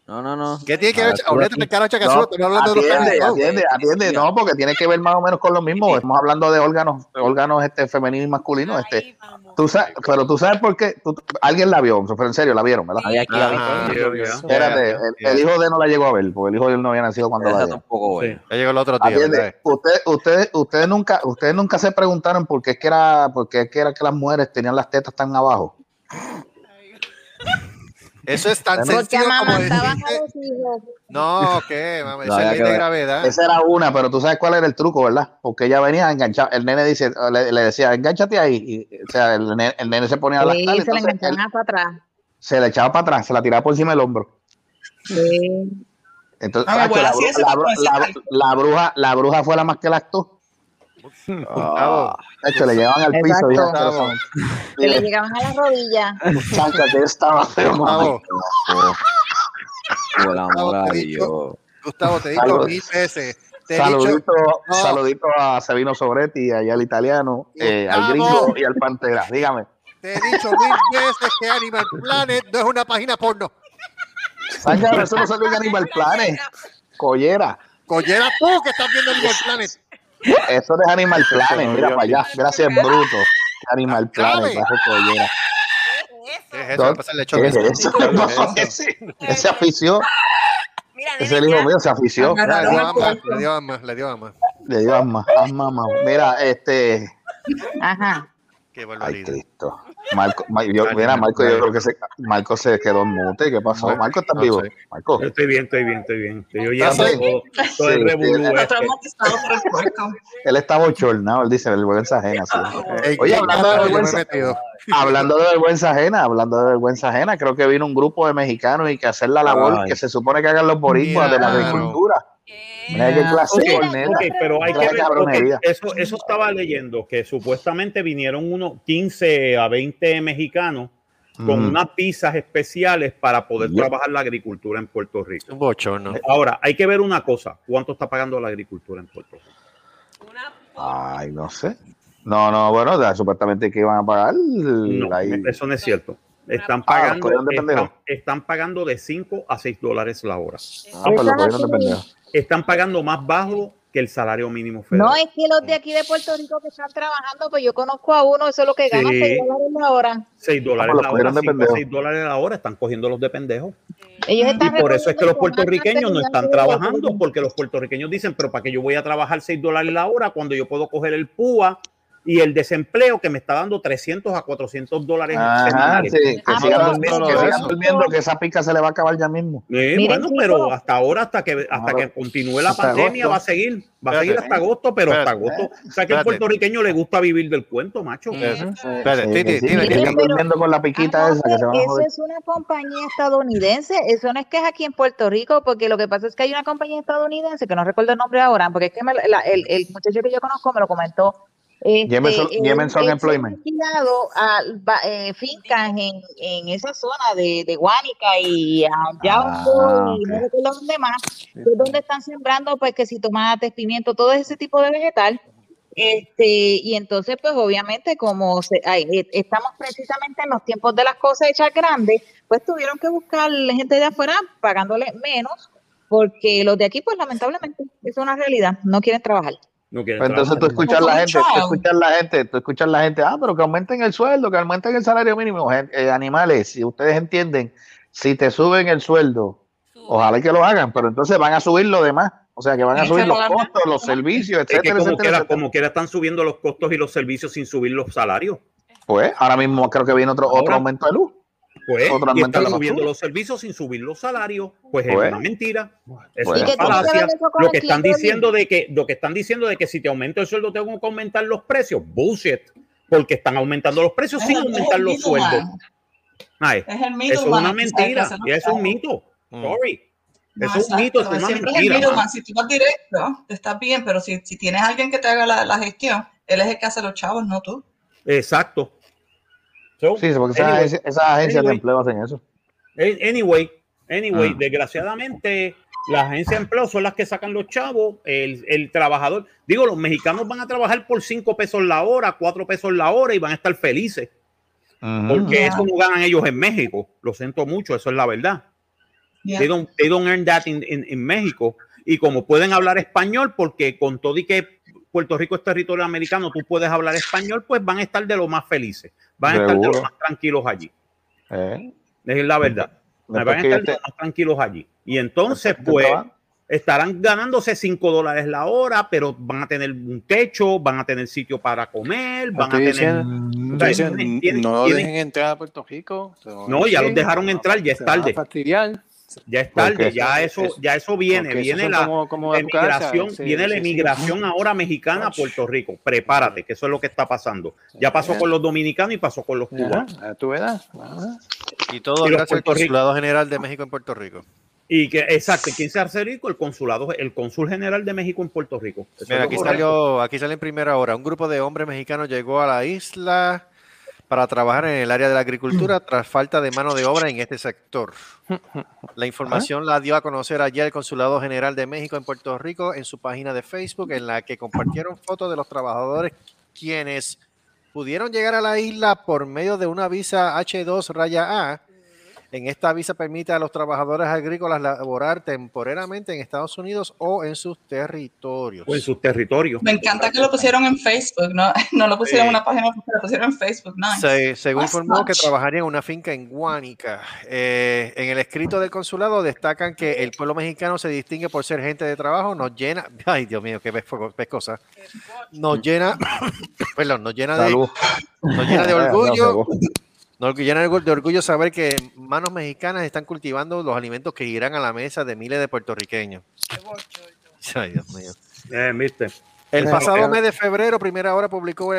S6: no, no. No.
S3: ¿Qué tiene que ver?
S7: Ah,
S3: del cara Chacazú,
S7: No,
S3: hablando de los
S7: atiende, atiende, atiende, no, porque tiene que ver más o menos con lo mismo. Estamos hablando de órganos, órganos este femeninos y masculinos, este. Tú sabes, pero tú sabes por qué. Tú- alguien la vio, pero en serio, la vieron, ¿verdad?
S6: Ahí aquí la vi.
S3: Ah.
S7: Espérate, el, el hijo de él no la llegó a ver, porque el hijo de él no había nacido cuando la
S6: Esa
S7: vio.
S6: tampoco,
S2: Sí.
S6: güey.
S3: Ya llegó el otro ¿verdad?
S7: Ustedes, ustedes, ustedes nunca, ustedes nunca se preguntaron por qué es que era, por qué es que era que las mujeres tenían las tetas tan abajo.
S3: Eso es tan sencillo como
S10: amamantaban a
S3: decirte.
S10: los hijos.
S3: No, ¿qué? Mami,
S7: No,
S3: esa ley
S7: que
S3: de gravedad.
S7: Esa era una, pero tú sabes cuál era el truco, ¿verdad? Porque ella venía enganchada. El nene dice, le, le decía, enganchate ahí. Y, o sea, el nene, el nene se ponía a las
S10: Sí, se le enganchaban para atrás.
S7: se le echaba para atrás, se la tiraba por encima del hombro.
S10: Sí.
S7: Entonces,
S4: Ah,
S7: la, la la- la bruja, la bruja fue la más que la actuó.
S3: Gustavo,
S7: Tacho, le llevaban al piso. Bien.
S10: Que le llegaban a la rodilla.
S7: Muchacha, que estaba feo.
S3: Gustavo,
S6: Por amor a
S3: te he dicho.
S6: Dios.
S3: Gustavo, te digo
S7: Salud.
S3: mil veces. Te he dicho,
S7: Saludito,
S3: No.
S7: saludito a Sabino Sobretti, allá al italiano, eh, al gringo y al pantera. Dígame.
S3: te he dicho mil veces que Animal Planet no es una página porno.
S7: Sángaro, eso no salió en Animal Planet. Collera.
S3: Collera tú que estás viendo Animal Planet.
S7: Eso no es Animal Planet. Mira para allá. Gracias, bruto. Animal Planet. Bajo collera.
S3: ¿Qué es eso?
S7: ¿Qué es eso? Ese, ese afició. Hijo mío se afició.
S3: Le dio ama, le dio ama, le dio
S7: asma, mamá. Mira, este.
S10: Ajá.
S3: Qué
S7: Ay,
S3: barbaridad.
S7: Cristo. Marco, Ma- yo- mira, Marco, yo creo que se, Marco se quedó en mute. ¿Qué pasó? Marco, ¿estás
S3: No
S7: vivo?
S3: sé.
S7: Marco.
S2: Yo estoy bien, estoy bien, estoy bien. Estoy
S3: ¿Estás
S2: oyendo
S3: ahí?
S2: todo, todo el
S7: Sí,
S2: revolú
S7: sí,
S4: Está
S2: este.
S4: el.
S7: Él está bochornado, él dice, vergüenza ajena. sí.
S3: Ey,
S7: Oye, hablando de
S3: yo
S7: vergüenza, hablando de vergüenza ajena, hablando de vergüenza ajena, creo que vino un grupo de mexicanos y que hacer la labor
S6: Ay.
S7: que se supone que hagan los boricuas de la
S3: Claro.
S7: agricultura.
S5: Eh,
S7: Mira qué clase de
S2: pero hay
S7: Clase
S2: ver, eso, eso estaba leyendo, que supuestamente vinieron unos 15 a 20 mexicanos con
S7: Mm.
S2: unas pizzas especiales para poder trabajar la agricultura en Puerto Rico.
S3: Un bochorno.
S2: Ahora, hay que ver una cosa, ¿cuánto está pagando la agricultura en Puerto Rico?
S5: una
S7: Ay, no sé. No, no, bueno, ya, supuestamente que iban a pagar.
S2: No,
S7: ahí.
S2: eso no es cierto. Están
S7: Ah,
S2: pagando, están, pagando de 5 a 6 dólares la hora.
S7: Ah, pues lo cogieron de pendejo.
S2: Están pagando más bajo que el salario mínimo federal.
S10: No, es que los de aquí de Puerto Rico que están trabajando, pues yo conozco a uno, eso es lo que gana,
S2: Sí.
S10: 6 dólares la hora.
S2: 6 dólares
S7: Ah, pues los
S2: la hora,
S7: cogieron de
S2: 5 a
S7: pendejo.
S2: 6 dólares la hora, están cogiendo los de pendejos.
S10: Ellos
S2: Y por eso es que los puertorriqueños no están trabajando, porque los puertorriqueños dicen, pero ¿para qué yo voy a trabajar 6 dólares la hora cuando yo puedo coger el PUA y el desempleo que me está dando 300 a 400 dólares
S7: Ajá,
S2: semanales?
S7: sí, que
S10: Ah,
S7: sigan durmiendo, que
S10: que
S7: sigan durmiendo, que esa pica se le va a acabar ya mismo.
S2: Eh,
S10: Miren,
S2: bueno, pero hasta ahora, hasta que hasta que continúe la
S7: hasta
S2: pandemia,
S7: agosto.
S2: va a seguir, va a seguir hasta agosto, pero hasta
S3: Espérate.
S2: agosto. O sea que al puertorriqueño le gusta vivir del cuento, macho.
S3: Espérate,
S7: sigan durmiendo con la piquita esa, que se van a
S10: eso es una compañía estadounidense, eso no es que es aquí en Puerto Rico, porque lo que pasa es que hay una compañía estadounidense, que no recuerdo el nombre ahora, porque es que me- la- el, el muchacho que yo conozco me lo comentó. Este,
S7: Jameson- Jameson
S10: ha
S7: Employment.
S10: a eh, fincas en, en esa zona de, de Guánica y allá
S7: Ah,
S10: y no recuerdo dónde más, es donde están sembrando pues que si tomates, pimiento, todo ese tipo de vegetal. Este, y entonces, pues obviamente, como se- ay, eh, estamos precisamente en los tiempos de las cosechas grandes, pues tuvieron que buscar gente de afuera pagándole menos, porque los de aquí, pues lamentablemente, es una realidad, no quieren trabajar.
S2: No quieren
S7: Pues entonces tú escuchas la gente, tú escuchas la gente, tú escuchas la gente, ah, pero que aumenten el sueldo, que aumenten el salario mínimo. Eh, animales, si ustedes entienden, si te suben el sueldo Ojalá que lo hagan, pero entonces van a subir lo demás. O sea, que van a subir los costos, los servicios,
S2: Es que
S7: etcétera,
S2: como
S7: etcétera,
S2: quiera,
S7: etcétera.
S2: como quiera están subiendo los costos y los servicios sin subir los salarios.
S7: Pues ahora mismo creo que viene otro, otro aumento de luz.
S2: Pues, y están subiendo los servicios sin subir los salarios. Pues,
S7: Pues.
S2: es una mentira.
S7: Pues.
S10: ¿Y
S2: es falacia. Lo que están diciendo de que, lo que están diciendo de que si te aumento el sueldo tengo que aumentar los precios. Bullshit. Porque están aumentando los precios
S4: Es
S2: sin
S4: es
S2: aumentar los sueldos. Ay,
S4: Es el
S2: eso
S4: middleman.
S2: es una mentira.
S4: los
S2: Y es un mito.
S3: Mm.
S2: Sorry.
S4: No,
S2: Eso es un mito, eso es una
S4: siempre es el
S2: mentira.
S4: middleman. Si tú vas directo, te estás bien, pero si, si tienes a alguien que te haga la, la gestión, él es el que hace los chavos, no tú.
S2: Exacto. So,
S7: Sí, porque esas,
S2: anyway,
S7: agencias- esas agencias
S2: anyway.
S7: de empleo hacen eso.
S2: Eh, Anyway, anyway,
S7: Ah.
S2: desgraciadamente, las agencias de empleo son las que sacan los chavos, el, el trabajador. Digo, los mexicanos van a trabajar por 5 pesos la hora, 4 pesos la hora y van a estar felices. Porque
S4: Yeah.
S2: eso no ganan ellos en México. Lo siento mucho, eso es la verdad.
S4: Yeah.
S2: They, don't, they don't earn that in, in- in México. Y como pueden hablar español, porque con todo y que Puerto Rico es territorio americano, tú puedes hablar español, pues van a estar de lo más felices. Van a estar de más tranquilos allí.
S7: ¿Eh?
S2: Es la verdad.
S7: Después
S2: van a estar
S7: te-
S2: más tranquilos allí. Y entonces, pues, estarán ganándose 5 dólares la hora, pero van a tener un techo, van a tener sitio para comer, van a tener...
S9: diciendo-
S2: o sea,
S9: no dejen entrar a Puerto Rico.
S2: No, ya los dejaron entrar, ya es tarde. Ya es tarde,
S7: Porque
S2: ya
S9: eso-
S2: eso, ya eso viene, viene la,
S9: como- como sí,
S2: viene la
S9: sí, sí.
S2: inmigración ahora mexicana a Puerto Rico. Prepárate, que eso es lo que está pasando. Ya pasó con los dominicanos y pasó con los
S9: Ajá,
S2: cubanos.
S9: a tu edad. Ajá.
S3: Y todo
S2: Y
S3: gracias al
S2: Rico-
S3: Consulado General de México en Puerto Rico.
S2: Y que, exacto, ¿quién se hace rico? El consulado, el cónsul general de México en Puerto Rico.
S3: Mira, aquí
S2: correcto.
S3: salió, aquí sale en primera hora. Un grupo de hombres mexicanos llegó a la isla para trabajar en el área de la agricultura tras falta de mano de obra en este sector. La información la dio a conocer ayer el Consulado General de México en Puerto Rico en su página de Facebook, en la que compartieron fotos de los trabajadores quienes pudieron llegar a la isla por medio de una visa H2 raya A. En esta visa permite a los trabajadores agrícolas laborar temporariamente en Estados Unidos o en sus territorios.
S2: O en sus territorios.
S4: Me encanta que lo pusieron en Facebook, no, no lo pusieron en
S3: Sí.
S4: una página, lo pusieron en Facebook.
S3: Se, según
S4: That's
S3: informó que trabajaría en una finca en Guánica. Eh, en el escrito del consulado destacan que el pueblo mexicano se distingue por ser gente de trabajo, nos llena, ay Dios mío, qué pes- pescosa, nos llena, perdón, nos llena de,
S7: Salud.
S3: nos llena de
S7: No,
S3: orgullo,
S7: no,
S3: nos llena de orgu- de orgullo saber que manos mexicanas están cultivando los alimentos que irán a la mesa de miles de puertorriqueños. Ay, Dios mío.
S2: Eh.
S3: El pasado mes de febrero, Primera Hora publicó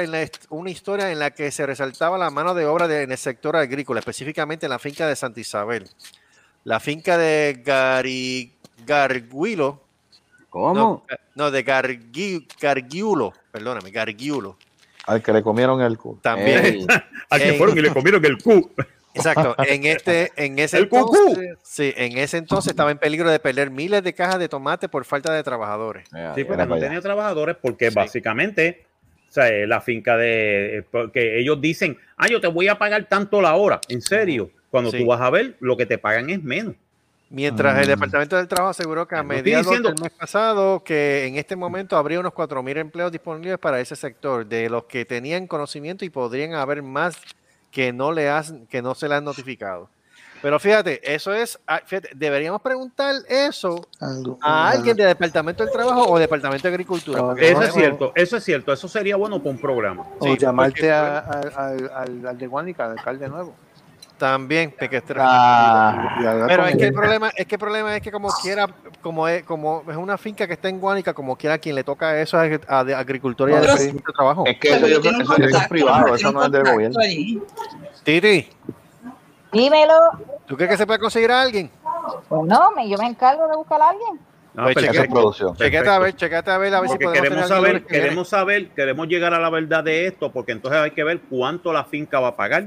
S3: una historia en la que se resaltaba la mano de obra de- en el sector agrícola, específicamente en la finca de Santa Isabel. La finca de Gari, Garguilo,
S6: ¿Cómo?
S3: no, no, de Gargui- Gargiulo, perdóname, Gargiulo.
S7: Al que le comieron el culo.
S3: También,
S6: Ey,
S2: Al que
S3: Ey.
S2: fueron y le comieron el cu.
S3: exacto, en este, en ese
S2: El
S3: entonces, sí, en ese entonces estaba en peligro de perder miles de cajas de tomate por falta de trabajadores.
S6: mira,
S2: Sí, porque no tenía trabajadores porque
S3: Sí.
S2: básicamente, o sea, eh, la finca de, eh, porque ellos dicen, ah, yo te voy a pagar tanto la hora, en serio. Cuando
S3: Sí.
S2: tú vas a ver, lo que te pagan es menos.
S3: Mientras el
S7: Mm.
S3: Departamento del Trabajo aseguró que a mediados
S2: diciendo-
S3: del mes pasado que en este momento habría unos 4.000 empleos disponibles para ese sector, de los que tenían conocimiento y podrían haber más que no, le has- que no se le han notificado. Pero fíjate, eso es, ah, fíjate, deberíamos preguntar eso
S9: Algo-
S3: a alguien del Departamento del Trabajo o Departamento de Agricultura.
S9: No,
S2: Eso
S3: no
S2: es cierto, eso es cierto, eso sería bueno para un programa.
S9: O
S3: Sí,
S9: llamarte
S3: porque-
S9: a- a- al, al, al de Guánica, al alcalde nuevo.
S3: También, porque este-
S7: Ah,
S3: Pero es que el problema, es que el problema es que como quiera, como es, como es una finca que está en Guánica, como quiera quien le toca eso es a, de agricultura y a de trabajo.
S7: es que eso, yo creo-
S4: un
S7: eso- eso es
S4: contacto,
S7: privado, eso no es del
S4: contacto
S7: gobierno.
S3: Titi,
S10: Dímelo.
S3: ¿tú crees que se puede conseguir a alguien?
S10: Bueno, me, yo me encargo de buscar a alguien.
S2: Ah,
S3: Pues.
S7: Eso producción.
S3: Chequete a ver, chequete a ver, a ver si
S2: Porque queremos saber,
S3: viene.
S2: queremos saber, queremos llegar a la verdad de esto, porque entonces hay que ver cuánto la finca va a pagar.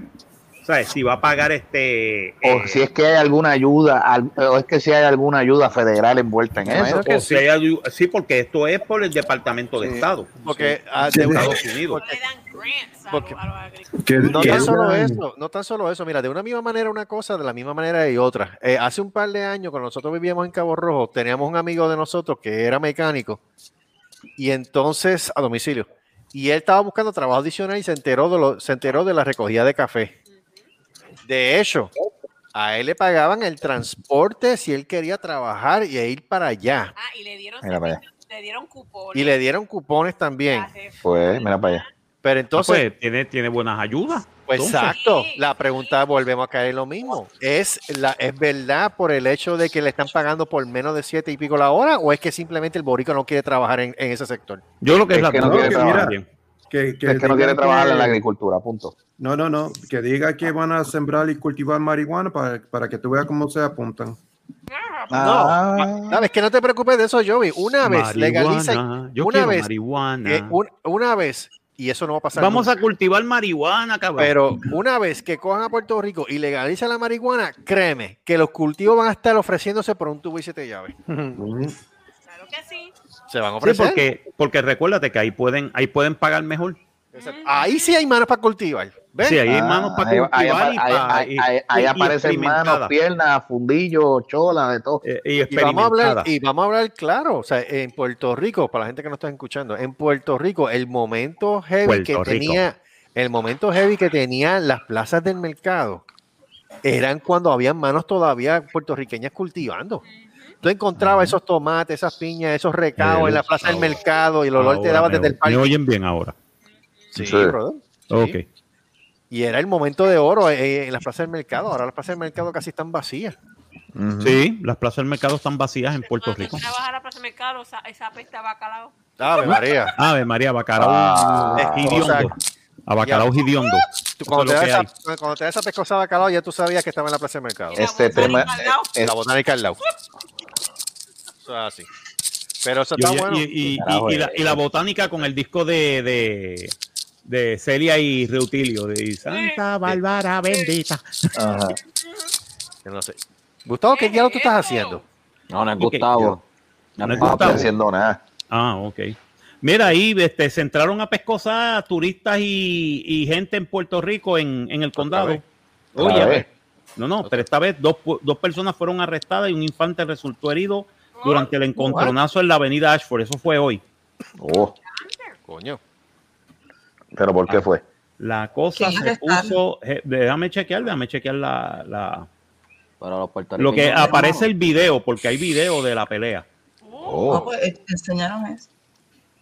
S2: Si va a pagar este.
S7: O
S2: eh,
S7: si es que hay alguna ayuda, al- o es que si hay alguna ayuda federal envuelta en eso.
S9: que
S2: o si hay ayu- sí, porque esto es por el Departamento de
S9: Sí.
S2: Estado
S3: Porque, ah,
S2: de Estados Unidos.
S3: Porque- no tan solo eso, no tan solo eso, mira, de una misma manera una cosa, de la misma manera y otra. Eh, hace un par de años, cuando nosotros vivíamos en Cabo Rojo, teníamos un amigo de nosotros que era mecánico y entonces a domicilio. Y él estaba buscando trabajo adicional y se enteró de, lo, se enteró de la recogida de café. De hecho, A él le pagaban el transporte si él quería trabajar y ir para allá.
S5: Ah, y le dieron,
S7: Mira para allá.
S5: le dieron cupones.
S3: Y le dieron cupones también.
S7: Pues, mira para allá.
S3: Pero entonces,
S2: Ah, pues, tiene, tiene buenas ayudas.
S3: Pues
S2: Entonces,
S3: exacto. La pregunta, volvemos a caer en lo mismo. ¿Es, la, ¿Es verdad por el hecho de que le están pagando por menos de siete y pico la hora o es que simplemente el boricua no quiere trabajar en, en ese sector?
S2: Yo creo que es,
S7: Es
S2: la
S7: que no
S2: duda.
S7: quiere
S8: que
S7: trabajar.
S8: mira, que, que
S7: Es que no quiere trabajar en la agricultura, punto.
S8: No, no, no. Que diga que van a sembrar y cultivar marihuana para, para que tú veas cómo se apuntan.
S7: Ah,
S3: No, sabes que no te preocupes de eso, Joey. Una vez legaliza,
S2: Marihuana. Yo
S3: una
S2: quiero
S3: vez,
S2: marihuana.
S3: eh, un- una vez, y eso no va a pasar.
S2: Vamos
S3: nunca,
S2: a cultivar marihuana, cabrón.
S3: Pero una vez que cojan a Puerto Rico y legalicen la marihuana, créeme que los cultivos van a estar ofreciéndose por un tubo y siete llaves.
S5: Claro que sí.
S3: Se van a
S2: Sí,
S3: ofrecer.
S2: porque, porque recuérdate que ahí pueden, ahí pueden pagar mejor.
S3: Exacto. Ahí sí hay manos para cultivar. ¿ves?
S2: Sí, ahí hay
S7: Ah,
S2: manos para
S7: ahí-
S2: cultivar
S7: ahí,
S2: y
S7: ahí-
S2: pa-
S7: ahí-
S2: y-
S7: ahí- ahí
S2: y- y
S7: aparecen manos, piernas, fundillos, cholas, de todo.
S2: Eh, y
S3: Y vamos a hablar, y vamos a hablar claro, o sea, en Puerto Rico, para la gente que no está escuchando, en Puerto Rico, el momento heavy
S2: Puerto
S3: que
S2: Rico.
S3: tenía, el momento heavy que tenían las plazas del mercado, eran cuando habían manos todavía puertorriqueñas cultivando. Tú encontrabas esos tomates, esas piñas, esos recados en la plaza del mercado y el olor te daba
S2: me,
S3: desde el
S2: me
S3: parque.
S2: oyen bien ahora.
S3: Sí,
S7: Sí.
S3: brother. Sí.
S2: Ok.
S3: Y era el momento de oro eh, en las plazas del mercado. Ahora las plazas del mercado casi están vacías.
S2: Sí, las plazas del mercado están vacías en Puerto Rico.
S5: tú trabajas a la plaza de mercado, esa, esa apesta a bacalao.
S3: Ave María.
S2: Ave María, bacalao
S7: Ah,
S3: o sea,
S2: a bacalao.
S3: Tú,
S2: Eso
S3: cuando,
S2: es
S3: te esa, cuando te da esa pescosa de bacalao, ya tú sabías que estaba en la plaza del mercado.
S7: Este tema- es-
S3: la botánica al lado. Eso es así. Pero eso está
S2: Y,
S3: bueno.
S2: y- y- y-
S7: Carajo,
S2: y la,
S7: eh,
S2: y la botánica con el disco de, de, de Celia y Reutilio, de Santa Bárbara bendita.
S7: Ajá.
S3: Yo no sé. Gustavo, ¿qué diablo tú estás haciendo?
S6: No, no es. Gustavo.
S2: No es
S7: No estoy
S2: Gustavo.
S7: haciendo nada.
S2: Ah, ok. Mira, ahí este, se entraron a pescosar turistas y, y gente en Puerto Rico en, en el condado. Oye, no, no, pero esta vez dos, dos personas fueron arrestadas y un infante resultó herido durante el encontronazo en la avenida Ashford. Eso fue hoy.
S7: Oh,
S3: Coño.
S7: pero ¿por qué fue?
S2: La cosa
S4: ¿Quién
S2: se
S4: arrestaron?
S2: puso. eh, Déjame chequear, déjame chequear la, la-
S6: Pero los
S2: lo que aparece el video, porque hay video de la pelea.
S7: Oh.
S4: Ah, pues, eh, enseñaron eso.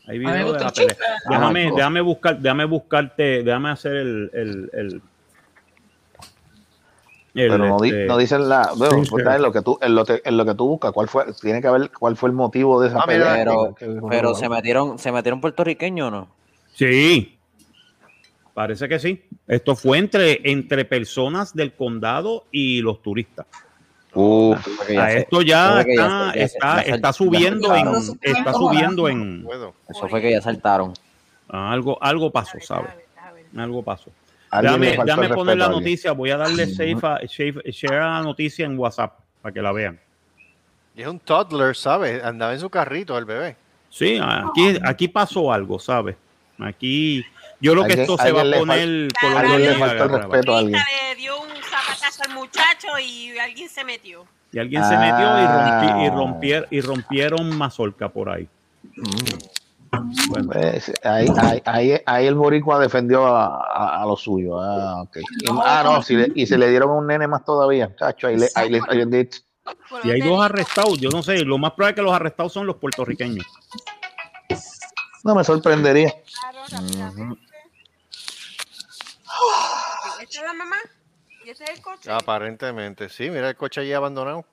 S2: Hay video de la
S4: el
S2: pelea. Déjame,
S7: Ah,
S2: déjame buscar, déjame buscarte, déjame hacer el, el, el, el,
S7: Pero no, di-
S2: este,
S7: no dicen la. Bueno,
S8: Sí,
S7: pues,
S8: sí.
S7: en lo que tú, en lo, que- en lo que tú buscas, ¿cuál fue? Tiene que haber cuál fue el motivo de esa
S3: Ah,
S7: pelea.
S6: Pero,
S7: Que- que-
S6: pero se metieron, se metieron puertorriqueños, ¿no?
S2: Sí, parece que sí. Esto fue entre, entre personas del condado y los turistas.
S7: Uf,
S6: Porque ya
S2: A
S6: se-
S2: esto ya está,
S6: ya
S2: está,
S6: ya
S2: subiendo en, está subiendo en.
S6: Eso fue que ya saltaron.
S2: ah, algo, algo pasó, ¿sabes? Algo pasó.
S7: El
S2: déjame poner la noticia, voy a darle save a- share a la noticia en WhatsApp para que la vean.
S3: Y es un toddler, ¿sabes? Andaba en su carrito el bebé.
S2: Sí, aquí, aquí pasó algo, ¿sabes? Aquí, yo creo que esto se va a poner
S7: A
S2: color
S7: alguien
S2: de
S7: le faltó el respeto a alguien.
S5: Le dio un zapatazo al muchacho y alguien se metió.
S2: Y alguien se metió y, rompi- y,
S7: Ah.
S2: rompier- y rompieron mazorca por ahí. Bueno,
S7: Pues, ahí, ahí, ahí, ahí el boricua defendió a, a, a lo suyo. Ah, ah, no, si le- y se le dieron a un nene más todavía. Chacho, ahí le, ahí le, ahí le-
S2: y hay dos arrestados, yo no sé, lo más probable es que los arrestados son los puertorriqueños.
S7: no me sorprendería.
S5: Claro. ¿Esta es la mamá? ¿Y este es el coche?
S3: Aparentemente, sí. Mira el coche allí abandonado.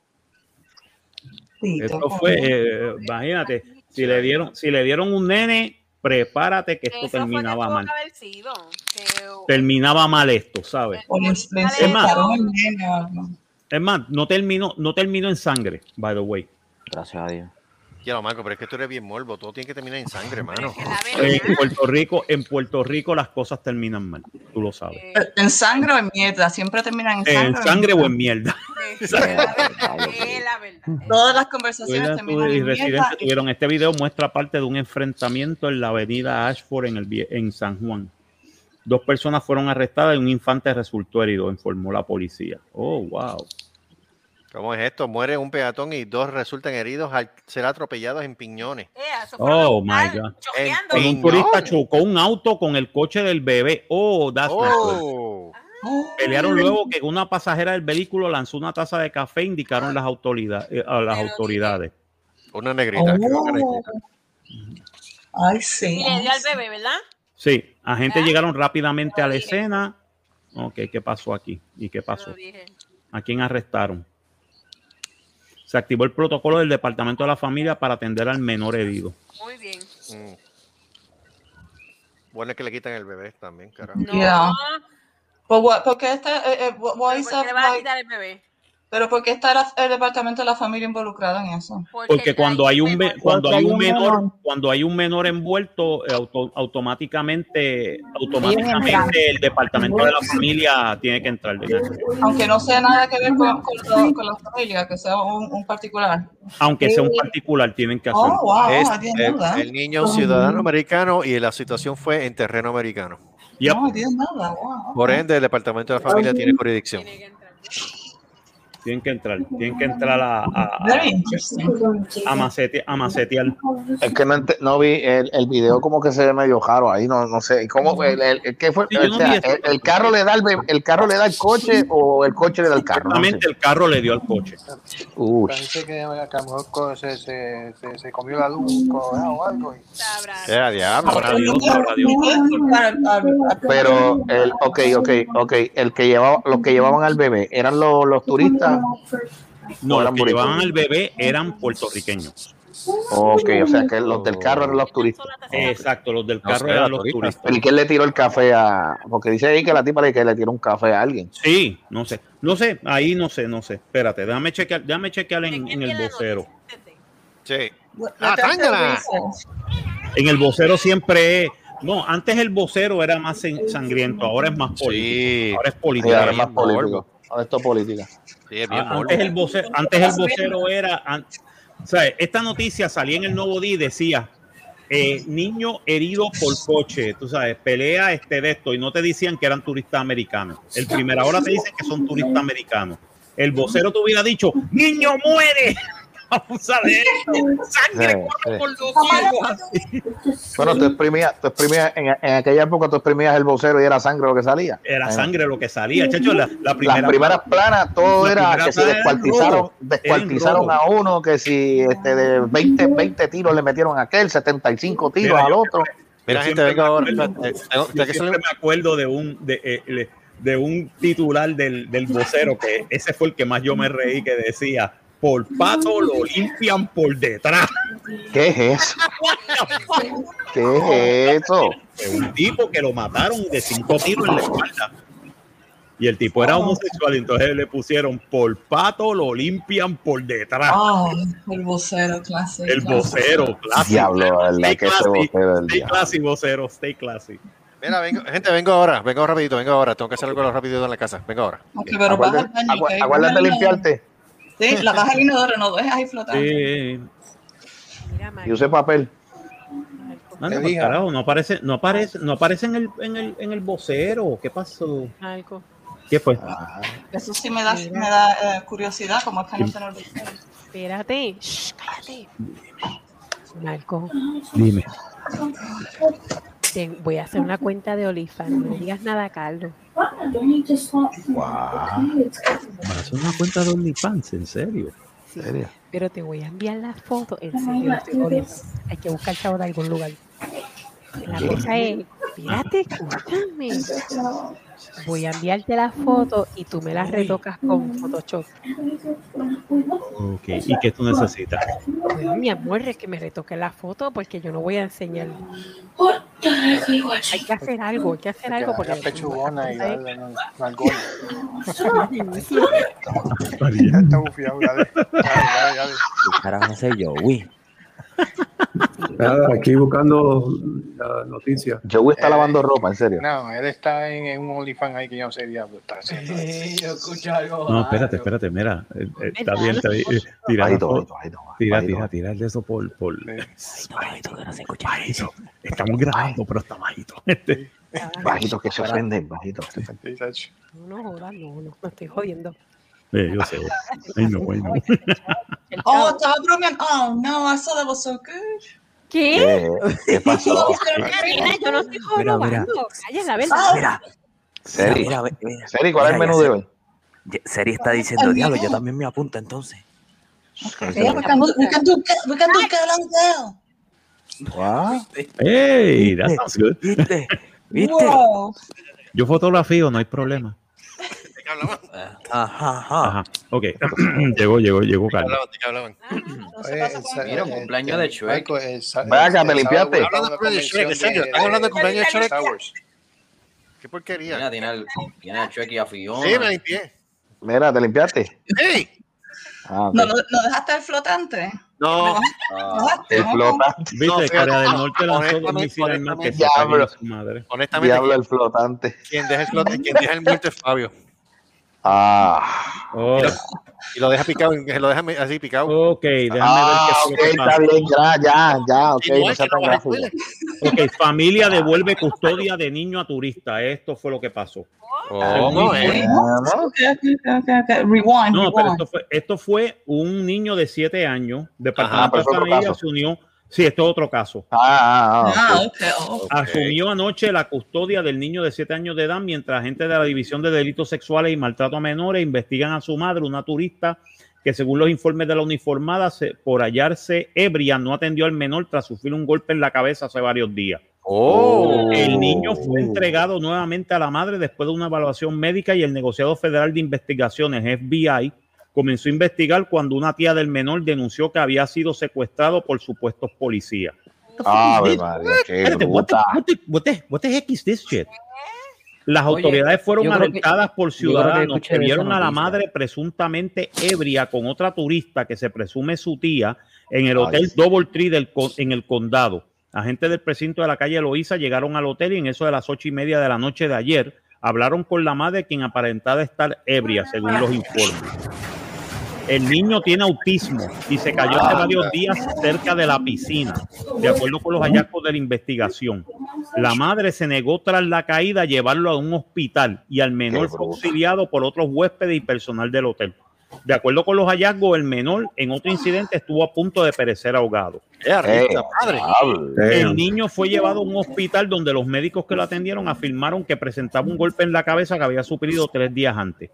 S4: Sí,
S2: Esto fue, eh, imagínate, si le dieron, si le dieron un nene, prepárate que esto
S5: Eso fue que
S2: terminaba mal.
S5: que haber sido. Que-
S2: Terminaba mal esto, ¿sabes?
S5: Es
S4: o algo.
S2: Es más, no terminó, no terminó en sangre, by the way.
S6: Gracias a Dios.
S3: Ya lo Marco, pero es que tú eres bien morbo. Todo tiene que terminar en sangre,
S5: verdad,
S2: En Puerto Rico, en Puerto Rico las cosas terminan mal, tú lo sabes.
S5: eh,
S4: ¿En sangre o en mierda? Siempre terminan en sangre.
S2: En sangre o en mierda.
S5: es la verdad, es la verdad.
S4: Todas las conversaciones terminan en
S2: residentes
S4: mierda.
S2: tuvieron este video muestra parte de un enfrentamiento en la avenida Ashford en el en San Juan. Dos personas fueron arrestadas y un infante resultó herido, informó la policía. Oh, wow.
S3: ¿Cómo es esto? Muere un peatón y dos resultan heridos al ser atropellados en piñones.
S5: Eh,
S2: Oh my God. un turista chocó un auto con el coche del bebé. Oh, that's not good.
S3: Oh,
S2: Pelearon luego que una pasajera del vehículo lanzó una taza de café, indicaron las autoridades, a las autoridades.
S3: Una negrita. negrita.
S4: Ay, sí.
S5: Y le dio al bebé, ¿verdad?
S2: Sí, agentes llegaron rápidamente a la escena. Ok, ¿qué pasó aquí? ¿Y qué pasó? ¿A quién arrestaron? Se activó el protocolo del Departamento de la Familia para atender al menor herido.
S5: Muy bien.
S3: Mm. Bueno es que le quitan el bebé también, carajo.
S5: No.
S4: Yeah. But what- ¿Por qué está, eh, eh, wh- why
S5: ¿Por
S4: is
S5: qué
S4: that,
S5: le vas a quitar el bebé?
S4: Pero por qué está la- el departamento de la familia involucrado en eso?
S2: Porque cuando hay un be- cuando
S10: Porque
S2: hay un menor,
S10: menor.
S2: cuando hay un menor envuelto, eh, auto- automáticamente, automáticamente el departamento de la familia tiene que entrar.
S4: Aunque no sea nada que ver con, con, lo- con la familia, que sea un, un particular.
S2: Aunque sea un particular, tienen que hacerlo.
S4: Oh, wow,
S3: Es- el, el niño ciudadano americano y la situación fue en terreno americano.
S2: Yep.
S4: No, that. Wow.
S3: Por ende, el departamento de la familia tiene jurisdicción.
S2: Tienen que entrar, tienen que entrar a, a, a, macete- a macetear.
S7: Es que no, no vi el, el video como que se ve medio raro ahí, no, no sé. ¿Y ¿Cómo fue? El, el- el- qué fue?
S2: Sí,
S7: O sea, el, el carro le da el, el carro le da el coche o el coche le da el carro. No sé.
S2: Exactamente, el carro le dio al coche.
S7: Uy.
S9: Parece que a lo mejor co- se, se, se, se comió la luz o algo.
S3: Era diablo.
S2: Sabrá Dios, sabrá Dios.
S4: ¿Me puedes culpar al- al- al-
S7: Pero el, ok, ok, ok, el que llevaba, los que llevaban al bebé eran los, los turistas.
S2: No, los que llevaban al bebé eran puertorriqueños.
S7: Ok, o sea que los del carro eran los turistas.
S2: Exacto, los del carro eran los
S3: turistas.
S2: turistas.
S7: ¿El que le tiró el café a.? Porque dice ahí que la tipa le, que le tiró un café a alguien.
S2: Sí, no sé, no sé, ahí no sé, no sé. Espérate, déjame chequear, déjame chequear en, en el vocero.
S3: Sí.
S4: Ah,
S3: tángala.
S2: En el vocero siempre es, no, antes el vocero era más sangriento, ahora es más político.
S3: Sí.
S2: Ahora es
S7: Sí,
S2: político.
S7: ahora es más político. Ahora esto es política.
S3: Sí, es bien morbo.
S2: antes el vocero, antes el vocero era, an- o sea, esta noticia salía en el Nuevo Día y decía eh, niño herido por coche, tú sabes, pelea este de esto y no te decían que eran turistas americanos. El primera hora te dicen que son turistas americanos. El vocero te hubiera dicho niño muere. Abusa de esto. Sangre corre por los ojos.
S7: Bueno, tú exprimías, tú exprimías en, en aquella época tú exprimías el vocero y era sangre lo que salía.
S2: Era sangre lo que salía, chacho. La, la primera
S7: Las primeras planas, todo era que si descuartizaron, descuartizaron a uno, que si este, de 20, 20 tiros le metieron a aquel, 75 tiros
S2: Mira,
S7: al otro.
S3: Mira, gente, venga
S2: me
S3: ahora.
S2: Yo siempre me acuerdo de un de, eh, le- de un titular del, del vocero que ese fue el que más yo me reí que decía por pato lo limpian por detrás.
S7: ¿Qué es eso? ¿Qué es eso?
S2: Es un tipo que lo mataron de cinco tiros en la espalda. Y el tipo era homosexual, entonces le pusieron por pato lo limpian por detrás.
S4: Oh, el vocero clásico.
S2: el vocero, clásico.
S7: Diablo, ¿verdad?
S2: Stay
S7: Que ese vocero del
S2: Stay classy, vocero, stay classy.
S3: Mira, vengo, gente, vengo ahora, vengo rapidito, vengo ahora. Tengo que hacer algo rapidito en la casa. Vengo ahora.
S4: Ok, pero una-
S7: limpiarte
S4: Sí, la baja al inodoro, no dejes ahí flotando.
S2: Sí.
S5: Mira,
S7: y use papel.
S2: No,
S9: Te
S2: no, pues, carajo, no aparece, no aparece, no aparece en el, en el, en el vocero. ¿Qué pasó?
S5: Marco.
S2: ¿Qué fue?
S4: Eso sí me da, me da eh, curiosidad, como es que no se nos olvida.
S5: Espérate. Shh, cállate. Marco,
S2: Dime.
S5: Te- voy a hacer una cuenta de OnlyFans. No digas nada, Carlos.
S2: ¿Vas a hacer una cuenta de OnlyFans? ¿En serio?
S5: Sí, Pero te voy a enviar las fotos. En serio, estoy. Hay que buscar chavo de algún lugar. La cosa es, espérate, escúchame. Voy a enviarte las fotos y tú me las retocas con Photoshop.
S2: Ok, ¿y qué tú necesitas?
S5: Bueno, mi amor, es que me retoque la foto porque yo no voy a enseñar. Hay que hacer algo, hay que hacer algo porque
S9: pechugona y darle nalgona. Ya está bufiado, dale. Dale, dale, dale.
S6: ¿Qué carajo hace yo? Uy.
S8: Nada, aquí buscando la noticia.
S7: Joey está
S9: Eh,
S7: lavando ropa, en serio.
S9: No, él está en, en un OnlyFans ahí que yo no sé diablo está haciendo.
S2: No, espérate, espérate, mira. eh, eh, Está
S5: ¿Verdad?
S2: bien, está bien. eh, Tira,
S7: Bajito, bajito,
S2: tira,
S7: bajito.
S2: tira, tira de eso por, por
S6: Bajito, bajito, que no se escucha.
S2: bajito. Estamos grabando, pero está bajito. Este,
S7: Bajito que se ofenden, bajito.
S9: Sí.
S5: No, no, no, no, me estoy jodiendo.
S2: Eh, yo sé. Ay, no, ay, no.
S5: El
S4: Oh, estaba bromeando. Oh, no, I saw that was so good.
S5: ¿Qué?
S7: ¿Qué, ¿Qué pasó?
S5: Pero Karina, yo no estoy
S6: Mira, mira.
S5: jorobando. Calla la verdad.
S4: Ah,
S6: Mira,
S7: Seri,
S6: Mira, mira.
S7: Seri, ¿cuál es el menú de hoy?
S6: Seri está diciendo, diablo, yo también me apunto entonces.
S4: Yeah, we can do, we can do, we can do Calendar.
S7: Wow.
S2: Hey, that sounds good.
S6: ¿Viste? ¿Viste?
S4: Wow.
S2: Yo fotografío, no hay problema.
S6: Ajá, ajá.
S2: Ajá, ok. llegó, llegó, llegó
S3: ¿De qué
S2: Carlos.
S3: hablaban? ¿De qué hablaban?
S9: El sa-
S6: Mira, un
S9: el-
S6: cumpleaños
S9: el-
S6: de Shrek.
S9: El
S7: acá,
S9: el
S7: ¿te limpiaste?
S3: Hablando de Shrek, ¿en serio?
S9: de-
S3: ¿Están hablando de cumpleaños de Shrek? Qué porquería.
S6: Mira, tiene, al, tiene a Chucky y a Fiona.
S3: Sí, me limpié.
S7: Mira, ¿te limpiaste? Ah.
S4: ¿No, no, ¿No dejaste el flotante?
S3: No,
S6: Ah.
S7: El flotante.
S2: Viste,
S3: No,
S2: del Norte lanzó dos
S3: honestamente,
S2: misiles mar que
S7: Diablo.
S2: su madre.
S3: honestamente,
S7: Diablo, el flotante.
S3: quien deja el flote, quien deja el muerto es Fabio.
S7: Ah.
S2: Oh,
S3: Y lo deja picado, lo deja así picado.
S2: ok, déjame
S7: Ah,
S2: ver qué que
S7: está bien, ya, ya, ya, ok,
S3: no
S7: sea tan gráfico.
S2: familia devuelve custodia de niño a turista. Esto fue lo que pasó.
S3: ¿Cómo, eh?
S7: Ah, ¿no?
S4: Rewind,
S2: No, pero esto fue, esto fue un niño de 7 años,
S7: Ah,
S2: departamento
S7: pero
S2: de
S7: otro
S2: familia, se unió. Sí, esto es otro caso.
S7: Ah, ah, ah,
S4: Ah, oh.
S2: Asumió anoche la custodia del niño de 7 años de edad mientras agentes de la División de Delitos Sexuales y Maltrato a Menores investigan a su madre, una turista que según los informes de la uniformada, se- por hallarse ebria, no atendió al menor tras sufrir un golpe en la cabeza hace varios días.
S3: Oh.
S2: El niño fue entregado nuevamente a la madre después de una evaluación médica y el negociado federal de investigaciones FBI comenzó a investigar cuando una tía del menor denunció que había sido secuestrado por supuestos policías.
S7: Ave María, qué
S2: what is this shit? Las
S6: Oye,
S2: autoridades fueron
S6: que-
S2: alertadas por
S6: que
S2: ciudadanos que
S6: esa
S2: vieron a la madre presuntamente ebria con otra turista que se presume su tía en el
S7: Ay,
S2: hotel
S7: sí.
S2: Double Tree del, en el condado. Agentes del precinto de la calle Loíza llegaron al hotel y en eso de las ocho y media de la noche de ayer hablaron con la madre quien aparentaba estar ebria según los informes. El niño tiene autismo y se cayó hace varios días cerca de la piscina, de acuerdo con los hallazgos de la investigación. La madre se negó tras la caída a llevarlo a un hospital y al menor fue auxiliado por otros huéspedes y personal del hotel. De acuerdo con los hallazgos, el menor en otro incidente estuvo a punto de perecer ahogado. El niño fue llevado a un hospital donde los médicos que lo atendieron afirmaron que presentaba un golpe en la cabeza que había sufrido tres días antes.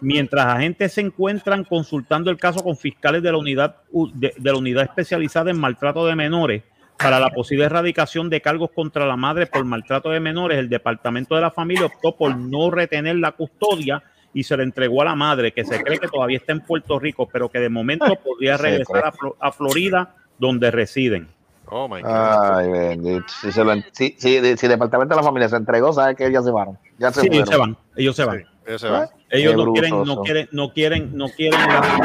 S2: Mientras agentes se encuentran consultando el caso con fiscales de la unidad de, de la unidad especializada en maltrato de menores para la posible erradicación de cargos contra la madre por maltrato de menores, el departamento de la familia optó por no retener la custodia y se le entregó a la madre, que se cree que todavía está en Puerto Rico, pero que de momento podría regresar a, Flo- a Florida, donde residen.
S3: Oh my God.
S7: Ay, bendito. Si, se lo, si, si, si el departamento de la familia se entregó, sabe que ellos se van. Ya se
S2: Sí, ellos se van, ellos se van.
S3: Sí, ellos se van.
S2: Ellos no quieren, no quieren, no quieren, no quieren la-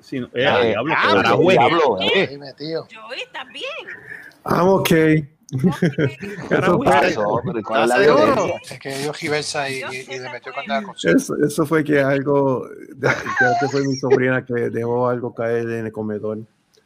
S2: sino- eh,
S7: Eh,
S2: diablo,
S3: ah,
S2: es
S7: diablo, eh.
S9: Dime, tío.
S11: Joey, ¿estás bien?
S8: I'm okay. Eso fue-
S7: Pasó, pero ¿y ¿Cuál es
S9: que dio Giversa y, y, y le metió.
S8: Eso, eso fue que algo, que fue mi sobrina que dejó algo caer en el comedor.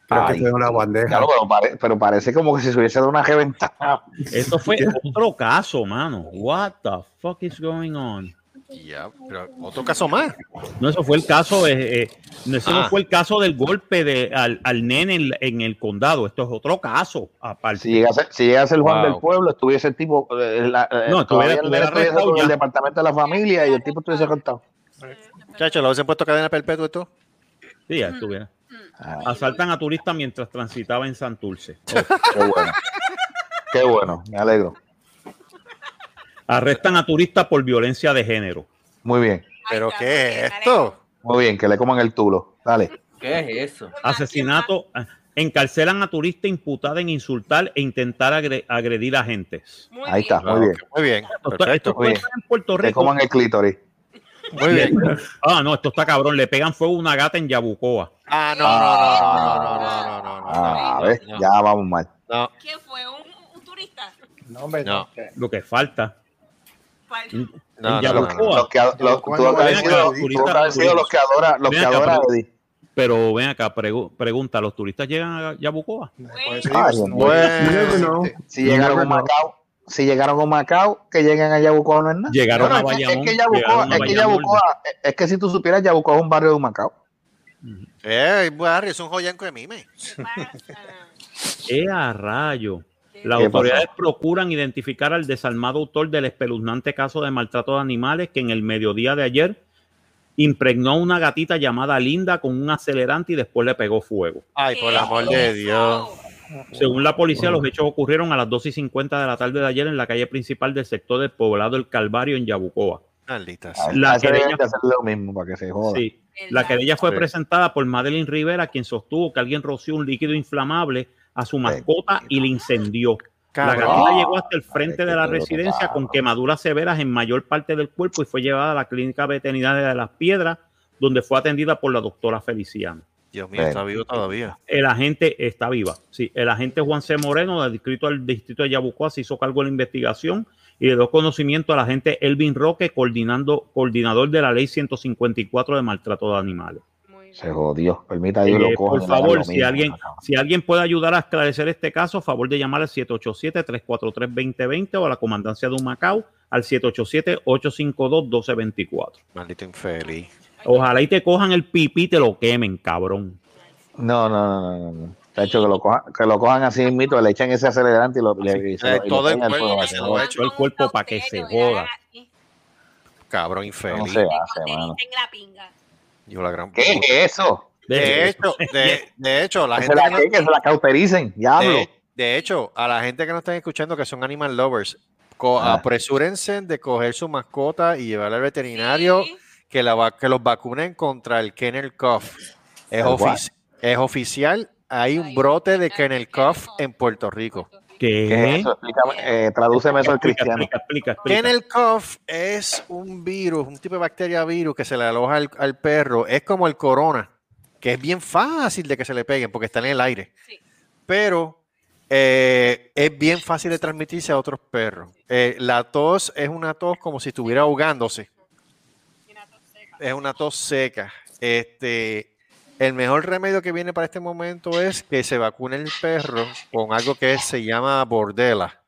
S8: Creo
S7: Ay.
S8: que fue una bandeja.
S7: Claro, pero, pare- pero parece como que si se hubiese dado una reventada.
S2: Esto fue otro caso, mano. What the fuck is going on?
S3: Ya, pero otro caso más.
S2: No, eso fue el caso, eh, eh, no, ese no
S3: Ah.
S2: fue el caso del golpe de, al, al nene en, en el condado. Esto es otro caso, aparte.
S7: Si llegase, si llegase el Juan
S3: Wow.
S7: del Pueblo, estuviese el tipo. eh, la- eh,
S2: No, estuviera-
S7: el
S2: estuviera arrestado
S7: departamento de la familia y el tipo estuviese contado.
S3: Chacho, ¿lo hubiesen puesto cadena perpetua y todo?
S2: Sí, ya estuviera.
S7: Ah,
S2: Asaltan a turistas mientras transitaba en Santurce.
S7: qué bueno. Qué bueno, me alegro.
S2: Arrestan a turistas por violencia de género.
S7: Muy bien.
S3: ¿Pero qué es esto?
S7: Muy bien, que le coman el tulo. Dale.
S6: ¿Qué es eso?
S2: Asesinato. Encarcelan a turista imputada en insultar e intentar agredir a
S11: agentes.
S7: Ahí está, muy bien.
S3: Muy bien.
S2: Esto,
S7: muy
S2: bien. en Puerto Rico.
S7: Le coman el clítoris.
S3: Muy bien.
S2: Ah, no, esto está cabrón. Le pegan fuego a una gata en Yabucoa.
S3: Ah, no, no, no, no, no, no, no. No, no,
S7: ya vamos mal.
S3: No.
S11: ¿Quién fue? ¿Un, un turista?
S9: No, hombre.
S3: No.
S2: Lo que falta.
S11: ¿Cuál?
S3: No,
S2: En
S3: no, no,
S2: Yabucoa.
S7: Los que, los,
S9: Yo,
S7: tú
S9: cuando
S7: acá
S2: ven
S7: has
S2: acá,
S7: sido-
S2: turista,
S7: tú acá has sido los que adora, los
S2: ven
S7: que
S2: acá,
S7: adora a
S2: pero- ven acá, pregu- pregunta, ¿los turistas llegan a Yabucoa?
S8: never
S9: este,
S8: know.
S7: Si llegaron a. Macao, si llegaron a Macao, que lleguen a Yabucoa no es nada.
S2: Llegaron
S7: Bueno,
S2: a
S7: es que-
S2: Bayamón.
S7: Es que Yabucoa,
S2: llegaron a
S7: es que
S2: Bayamón.
S7: Yabucoa, es que si tú supieras, Yabucoa es un barrio de Macao.
S3: Eh, barrio, es un joyanco de mime.
S2: ¡Eh, a rayo!
S11: ¿Qué
S2: Las
S7: ¿Qué
S2: autoridades procuran identificar al desalmado autor del espeluznante caso de maltrato de animales que en el mediodía de ayer impregnó a una gatita llamada Linda con un acelerante y después le pegó fuego.
S3: Ay, por el amor de Dios.
S2: Según la policía, los hechos ocurrieron a las 2 y 50 de la tarde de ayer en la calle principal del sector del poblado El Calvario en Yabucoa.
S3: Maldita
S2: La querella-
S7: de hacer lo mismo para que se joda.
S2: Sí. La querella fue
S7: Sí.
S2: presentada por Madeline Rivera, quien sostuvo que alguien roció un líquido inflamable a su mascota y le incendió. La gatita llegó hasta el frente de la residencia con quemaduras severas en mayor parte del cuerpo y fue llevada a la clínica veterinaria de Las Piedras, donde fue atendida por la doctora Feliciano.
S3: Dios mío, está vivo todavía.
S2: El agente está viva. Sí, el agente Juan C. Moreno, del distrito, del distrito de Yabucoa, se hizo cargo de la investigación y le dio conocimiento al agente Elvin Roque, coordinando, coordinador de la ley 154 de maltrato de animales.
S7: Se jodió. Permita Dios lo
S2: Eh,
S7: coja.
S2: por favor,
S7: lo
S2: si alguien, si alguien puede ayudar a esclarecer este caso, a favor de llamar al 787-343-2020 o a la comandancia de Humacao al 787-852-1224.
S3: Maldito infeliz.
S2: Ojalá y te cojan el pipí y te lo quemen, cabrón.
S7: No, no, no, no, no. De hecho, que lo cojan, que lo cojan así mismo, le echan ese acelerante y lo, le, y se lo- y le
S2: todo el cuerpo,
S7: fuego,
S2: lo el para que se joda.
S3: Cabrón infeliz.
S7: No se hace, mano.
S11: En la pinga.
S3: Yo la gran
S7: ¿Qué es eso?
S3: De hecho, de, de hecho, la gente
S7: la,
S3: que no-
S7: que, que se la cautericen, diablo.
S3: de, de hecho, a la gente que nos están escuchando que son animal lovers,
S7: Ah.
S3: apresúrense de coger su mascota y llevarla al veterinario que, la, va- que los vacunen contra el kennel cough. Es,
S7: ¿El
S3: ofici- es oficial, hay un brote de kennel cough en Puerto Rico.
S2: ¿Qué?
S7: ¿Qué es eso? Explícame, eh, tradúceme eso al cristiano.
S2: explica, explica, explica.
S3: Kennel cough es un virus, un tipo de bacteria virus que se le aloja al, al perro. Es como el corona, que es bien fácil de que se le peguen porque está en el aire. Pero eh, es bien fácil de transmitirse a otros perros. Eh, la tos es una tos como si estuviera ahogándose. Es una tos seca. Este, el mejor remedio que viene para este momento es que se vacune el perro con algo que se llama bordela.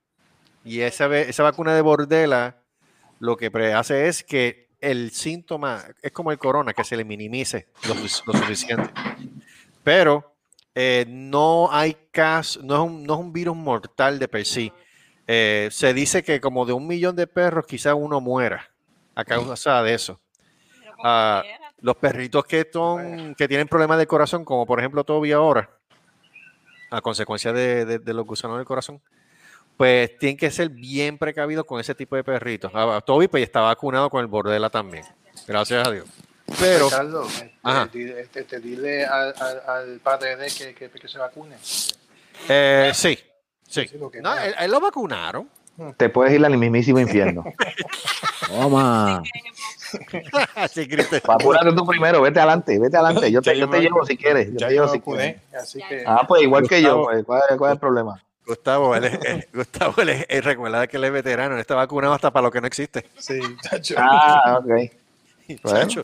S3: Y esa, esa vacuna de bordela lo que hace es que el síntoma es como el corona, que se le minimice lo, su- lo suficiente. Pero eh, no hay caso, no es, un, no es un virus mortal de per sí. Eh, se dice que como de un millón de perros, quizá uno muera a causa de eso. Los perritos que, son, que tienen problemas de corazón, como por ejemplo Toby ahora, a consecuencia de, de- de los gusanos del corazón, pues tienen que ser bien precavidos con ese tipo de perritos. Ah, Toby pues está vacunado con el bordela también, gracias a Dios. Pero,
S9: Ricardo, este,
S3: Ajá.
S9: dile, este, este, dile al, al, al padre de que, que, que se vacune.
S3: eh, sí, sí. No, él, él lo vacunaron.
S7: Te puedes ir al mismísimo infierno. Toma.
S3: Sí, Cristian.
S7: Apúrate tú primero, vete adelante, vete adelante. Yo te,
S9: Ya
S7: yo
S9: yo
S7: te
S9: me-
S7: llevo si quieres. Yo
S9: Ya
S7: te llevo si quieres.
S9: así que
S7: Ah, pues igual que yo. Pues, ¿cuál, cuál es el problema?
S3: Gustavo, él es, eh, Gustavo, él es- él recuerda que él es veterano, él está vacunado hasta para lo que no existe.
S9: sí, chacho.
S7: Ah, ok. Bueno,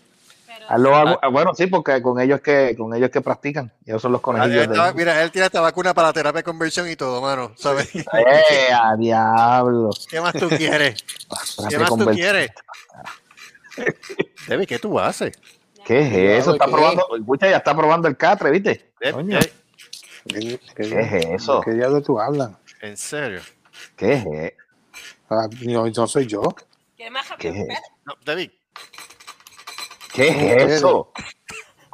S7: Vacu- ah, bueno, sí, porque con ellos que con ellos que practican. Ellos son los
S3: Ah, él
S7: conejillos de.
S3: mira, él tiene esta vacuna para la terapia de conversión y todo, mano. ¿Sabes?
S7: ¡Eh, a diablo!
S3: ¿Qué más tú quieres? ¿Qué más tú quieres? Debbie, ¿qué tú haces?
S7: ¿Qué es eso? Está
S9: ¿qué?
S7: probando, escucha, ya está probando el catre, ¿viste? Coño,
S3: eh,
S9: ¿Qué,
S7: ¿Qué es eso?
S9: ¿Qué diablo tú hablas?
S3: ¿En serio?
S7: ¿Qué es eso?
S9: Ah, no, no soy yo.
S11: ¿Qué más
S7: ¿Qué es?
S3: No, Debbie,
S7: ¿Qué es eso?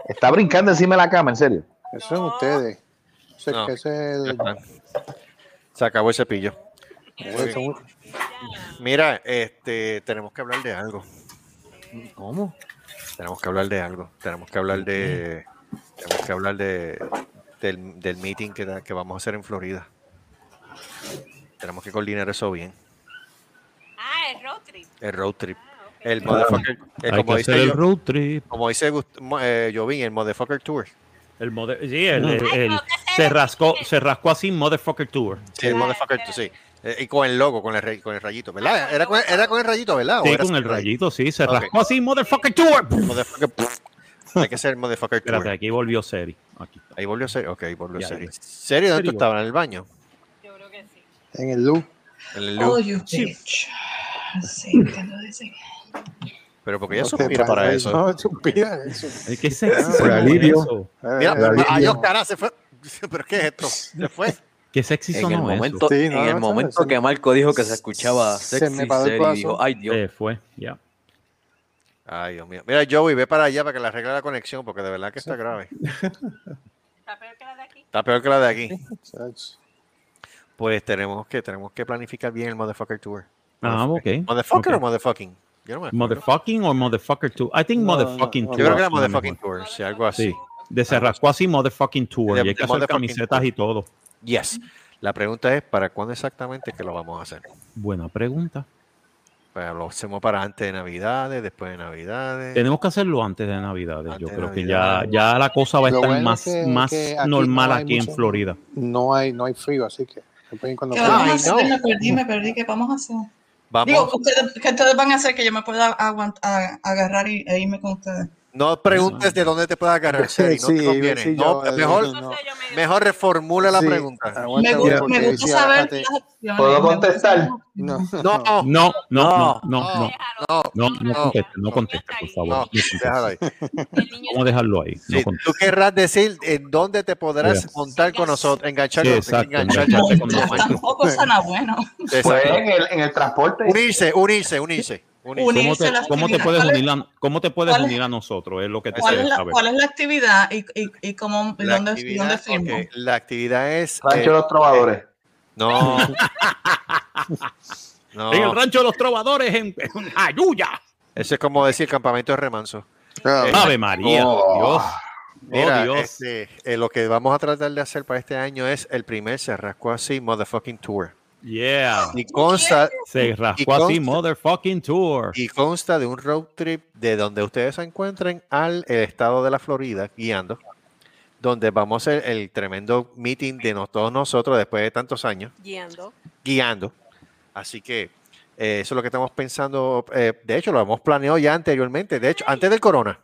S7: Está brincando encima de la cama, en serio.
S9: Eso son ustedes. Ese,
S3: No.
S9: ese es el-
S3: se acabó el cepillo. Mira, este, tenemos que hablar de algo.
S7: ¿Cómo?
S3: Tenemos que hablar de algo. Tenemos que hablar de. Tenemos que hablar de del, del meeting que, que vamos a hacer en Florida. Tenemos que coordinar eso bien.
S11: Ah, el road trip.
S3: El road trip. El motherfucker. eh,
S2: Hay
S3: como,
S2: que
S3: dice
S2: hacer el
S3: yo-
S2: road trip.
S3: como dice eh, Jovín, el motherfucker tour.
S2: El mode- sí, el, el- el- se rascó, se rascó así Motherfucker Tour.
S3: Sí, el motherfucker tour, sí. Eh, y con el logo, con el, rey- con el rayito, ¿verdad? Era con, era con el rayito, ¿verdad? ¿O
S2: Sí,
S3: era
S2: con el rayito, sí, se
S3: Ok.
S2: rascó así Motherfucker Tour.
S3: Motherfucker, Hay que ser motherfucker tour.
S2: Espérate, aquí volvió Seri. Aquí.
S3: Ahí volvió serio. Ok, volvió
S2: ya.
S3: ¿Serio? ¿Dónde tú estabas? ¿En el baño?
S11: Yo creo que sí.
S9: en el loop.
S3: En el
S4: Oh,
S3: loo.
S4: you bitch. Sí, que lo dicen.
S3: Pero porque ella suspira para eso.
S9: No, suspira eso.
S2: Ay, qué sexy
S8: Por
S2: se
S8: alivio.
S2: eso.
S3: Mira, adiós, cara, se fue. ¿Pero qué es esto? Se fue.
S2: Qué sexy
S6: En el
S2: eso.
S6: momento,
S9: Sí,
S6: en el
S9: no,
S6: momento
S9: se-
S6: que Marco dijo que se escuchaba
S9: se
S6: sexy,
S9: me el
S6: serio, y dijo, ay Dios.
S2: Se fue, ya.
S3: Ay, Dios mío. Mira, Joey, ve para allá para que le arregle la conexión, porque de verdad que está grave.
S11: Está peor que la de aquí.
S3: Está peor que la de aquí. Pues tenemos que, tenemos que planificar bien el Motherfucker Tour.
S2: Ah, ok.
S3: ¿Motherfucker
S2: ok.
S3: o motherfucking? Yo no me acuerdo.
S2: Motherfucking o motherfucker tour. I think
S9: No,
S2: motherfucking
S9: no,
S2: tour.
S3: Yo creo que era Motherfucking. Tour, sí, algo así.
S2: Sí. De se rascó así motherfucking tour.
S3: De-
S2: y hay que
S3: de
S2: hacer camisetas
S3: tour.
S2: y todo.
S3: Yes. La pregunta es, ¿para cuándo exactamente que lo vamos a hacer?
S2: Buena pregunta.
S3: Pues lo hacemos para antes de Navidades, después de Navidades.
S2: Tenemos que hacerlo antes de Navidades. Yo
S3: Antes
S2: creo que ya, ya la cosa va a estar
S9: bueno
S2: más,
S9: que-
S2: más
S9: que aquí
S2: normal
S9: no
S2: aquí en Florida.
S9: No hay, no hay frío, así que se pueden cuando
S4: ¿Qué
S9: quieran.
S4: vamos a
S3: Ay,
S4: hacer?
S3: no.
S4: Me perdí, me perdí. ¿Qué vamos a hacer?
S3: Vamos,
S4: Digo, ustedes, ¿qué ustedes van a hacer que yo me pueda aguantar, agarrar y, e irme con ustedes?
S3: No preguntes de dónde te puedes agarrar, Seri, no
S9: Sí,
S3: te conviene.
S9: sí,
S3: No,
S9: yo, eh,
S3: mejor,
S9: no.
S3: Mejor reformula la
S9: Sí,
S3: pregunta.
S4: Me, gusta saber
S9: fíjate,
S4: las opciones.
S7: ¿Puedo contestar?
S9: No,
S3: No,
S2: No, no, no, no, no, no,
S3: no,
S2: no, no
S3: no.
S2: conteste, no conteste, por favor.
S3: déjalo ahí.
S2: Vamos a dejarlo ahí. no
S3: Sí,
S2: conteste.
S3: tú querrás decir en dónde te podrás
S2: Yeah.
S3: montar con nosotros, enganchar,
S2: engancharte con nosotros.
S4: Tampoco suena bueno.
S7: Pues
S3: Exacto.
S7: en el, en el transporte.
S3: Unirse, unirse, unirse.
S2: ¿Cómo te, cómo puedes
S4: ¿Cuál es-
S2: unir a, cómo te puedes
S4: cuál es-
S2: unir a nosotros? Es lo que te
S4: ¿Cuál es, la,
S2: saber.
S4: cuál es la actividad y, y, y, cómo, y
S3: La
S4: dónde,
S3: actividad,
S4: dónde firmo?
S3: la actividad es.
S7: Rancho
S3: eh,
S7: de los Trovadores.
S3: no. no.
S2: En el rancho de los trovadores en, en Ayuya.
S3: Eso es como decir campamento de remanso.
S9: Ah,
S3: Eh,
S2: Ave María,
S7: Oh.
S2: Dios.
S3: Mira,
S2: oh, Dios.
S3: este, eh, lo que vamos a tratar de hacer para este año es el primer Se Rascó Así Motherfucking Tour.
S2: Yeah.
S3: Y consta,
S2: Se rascó así, motherfucking tour.
S3: y consta de un road trip de donde ustedes se encuentren al eh, estado de la Florida guiando, donde vamos a hacer el tremendo meeting de no- todos nosotros después de tantos años
S11: guiando.
S3: guiando. Así que eh, eso es lo que estamos pensando. eh, de hecho, lo hemos planeado ya anteriormente. De hecho, antes del corona.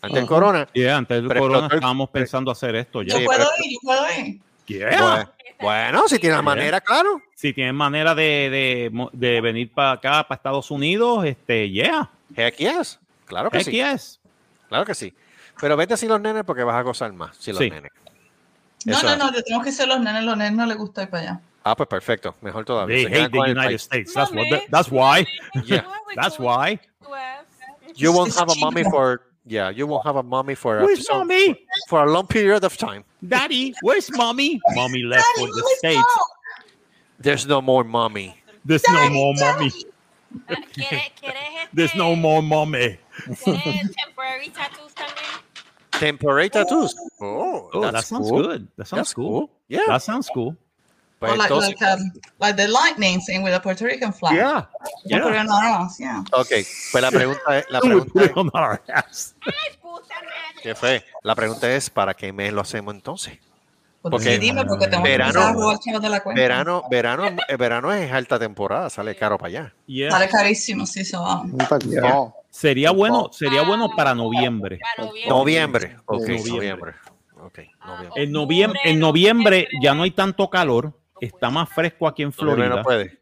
S3: Antes del
S9: Ajá.
S3: corona.
S2: Yeah, antes del corona
S3: el-
S2: estábamos pensando hacer esto ya.
S4: Yo puedo ir, yo puedo ir.
S2: Yeah.
S3: Bueno, bueno, si tienes
S2: Bien.
S3: manera, claro.
S2: Si tienen manera de, de, mo- de venir para acá, para Estados Unidos, este, yeah.
S3: Heck yes. Claro que
S2: Heck
S3: sí.
S2: yes.
S3: Claro que sí. Pero vete sin los nenes porque vas a gozar más sin los
S2: Sí.
S3: nenes.
S4: No,
S3: Eso
S4: no, no, yo tengo que ser los nenes, los nenes no les gusta ir para allá.
S3: Ah, pues perfecto. Mejor todavía.
S2: They hate the United
S3: país.
S2: States. That's, what that's why.
S3: Yeah.
S2: That's why.
S3: You won't have a mommy for yeah. You won't have a mommy for a,
S2: Where's
S3: so-
S2: mommy?
S3: for a long period of time.
S2: Daddy, where's mommy? Mommy left
S4: Daddy,
S2: for the States.
S4: go.
S3: There's no more mommy.
S2: There's no more mommy.
S11: ¿Quieres, quieres este,
S2: There's no more mommy.
S11: ¿Quieres temporary tattoos también?
S3: Temporary tattoos. Oh,
S2: Oh, that sounds
S3: cool.
S2: good. That sounds
S3: That's
S2: cool.
S3: Yeah.
S2: That sounds cool.
S3: Pues
S4: Or like,
S3: entonces-
S4: like, um, like the lightning thing with a Puerto Rican flag.
S2: Yeah.
S4: We'll put it on our house, yeah.
S3: Ok, pues la pregunta es, la pregunta
S2: put
S3: es,
S2: it on our ass.
S3: ¿qué fue? La pregunta es, ¿para qué mes lo hacemos entonces? Porque
S4: sí, dime, porque tengo
S3: verano-
S4: que a de la cuenta.
S3: Verano, verano, verano es alta temporada, sale caro para allá.
S2: Yeah.
S4: Sale carísimo, sí, eso va.
S9: No.
S2: Sería bueno, sería bueno para noviembre.
S11: Para noviembre.
S3: Noviembre, ok,
S2: Noviembre.
S3: noviembre. Ok, noviembre.
S2: En noviembre, en noviembre ya no hay tanto calor, está más fresco aquí en
S3: Noviembre
S2: Florida.
S3: no puede.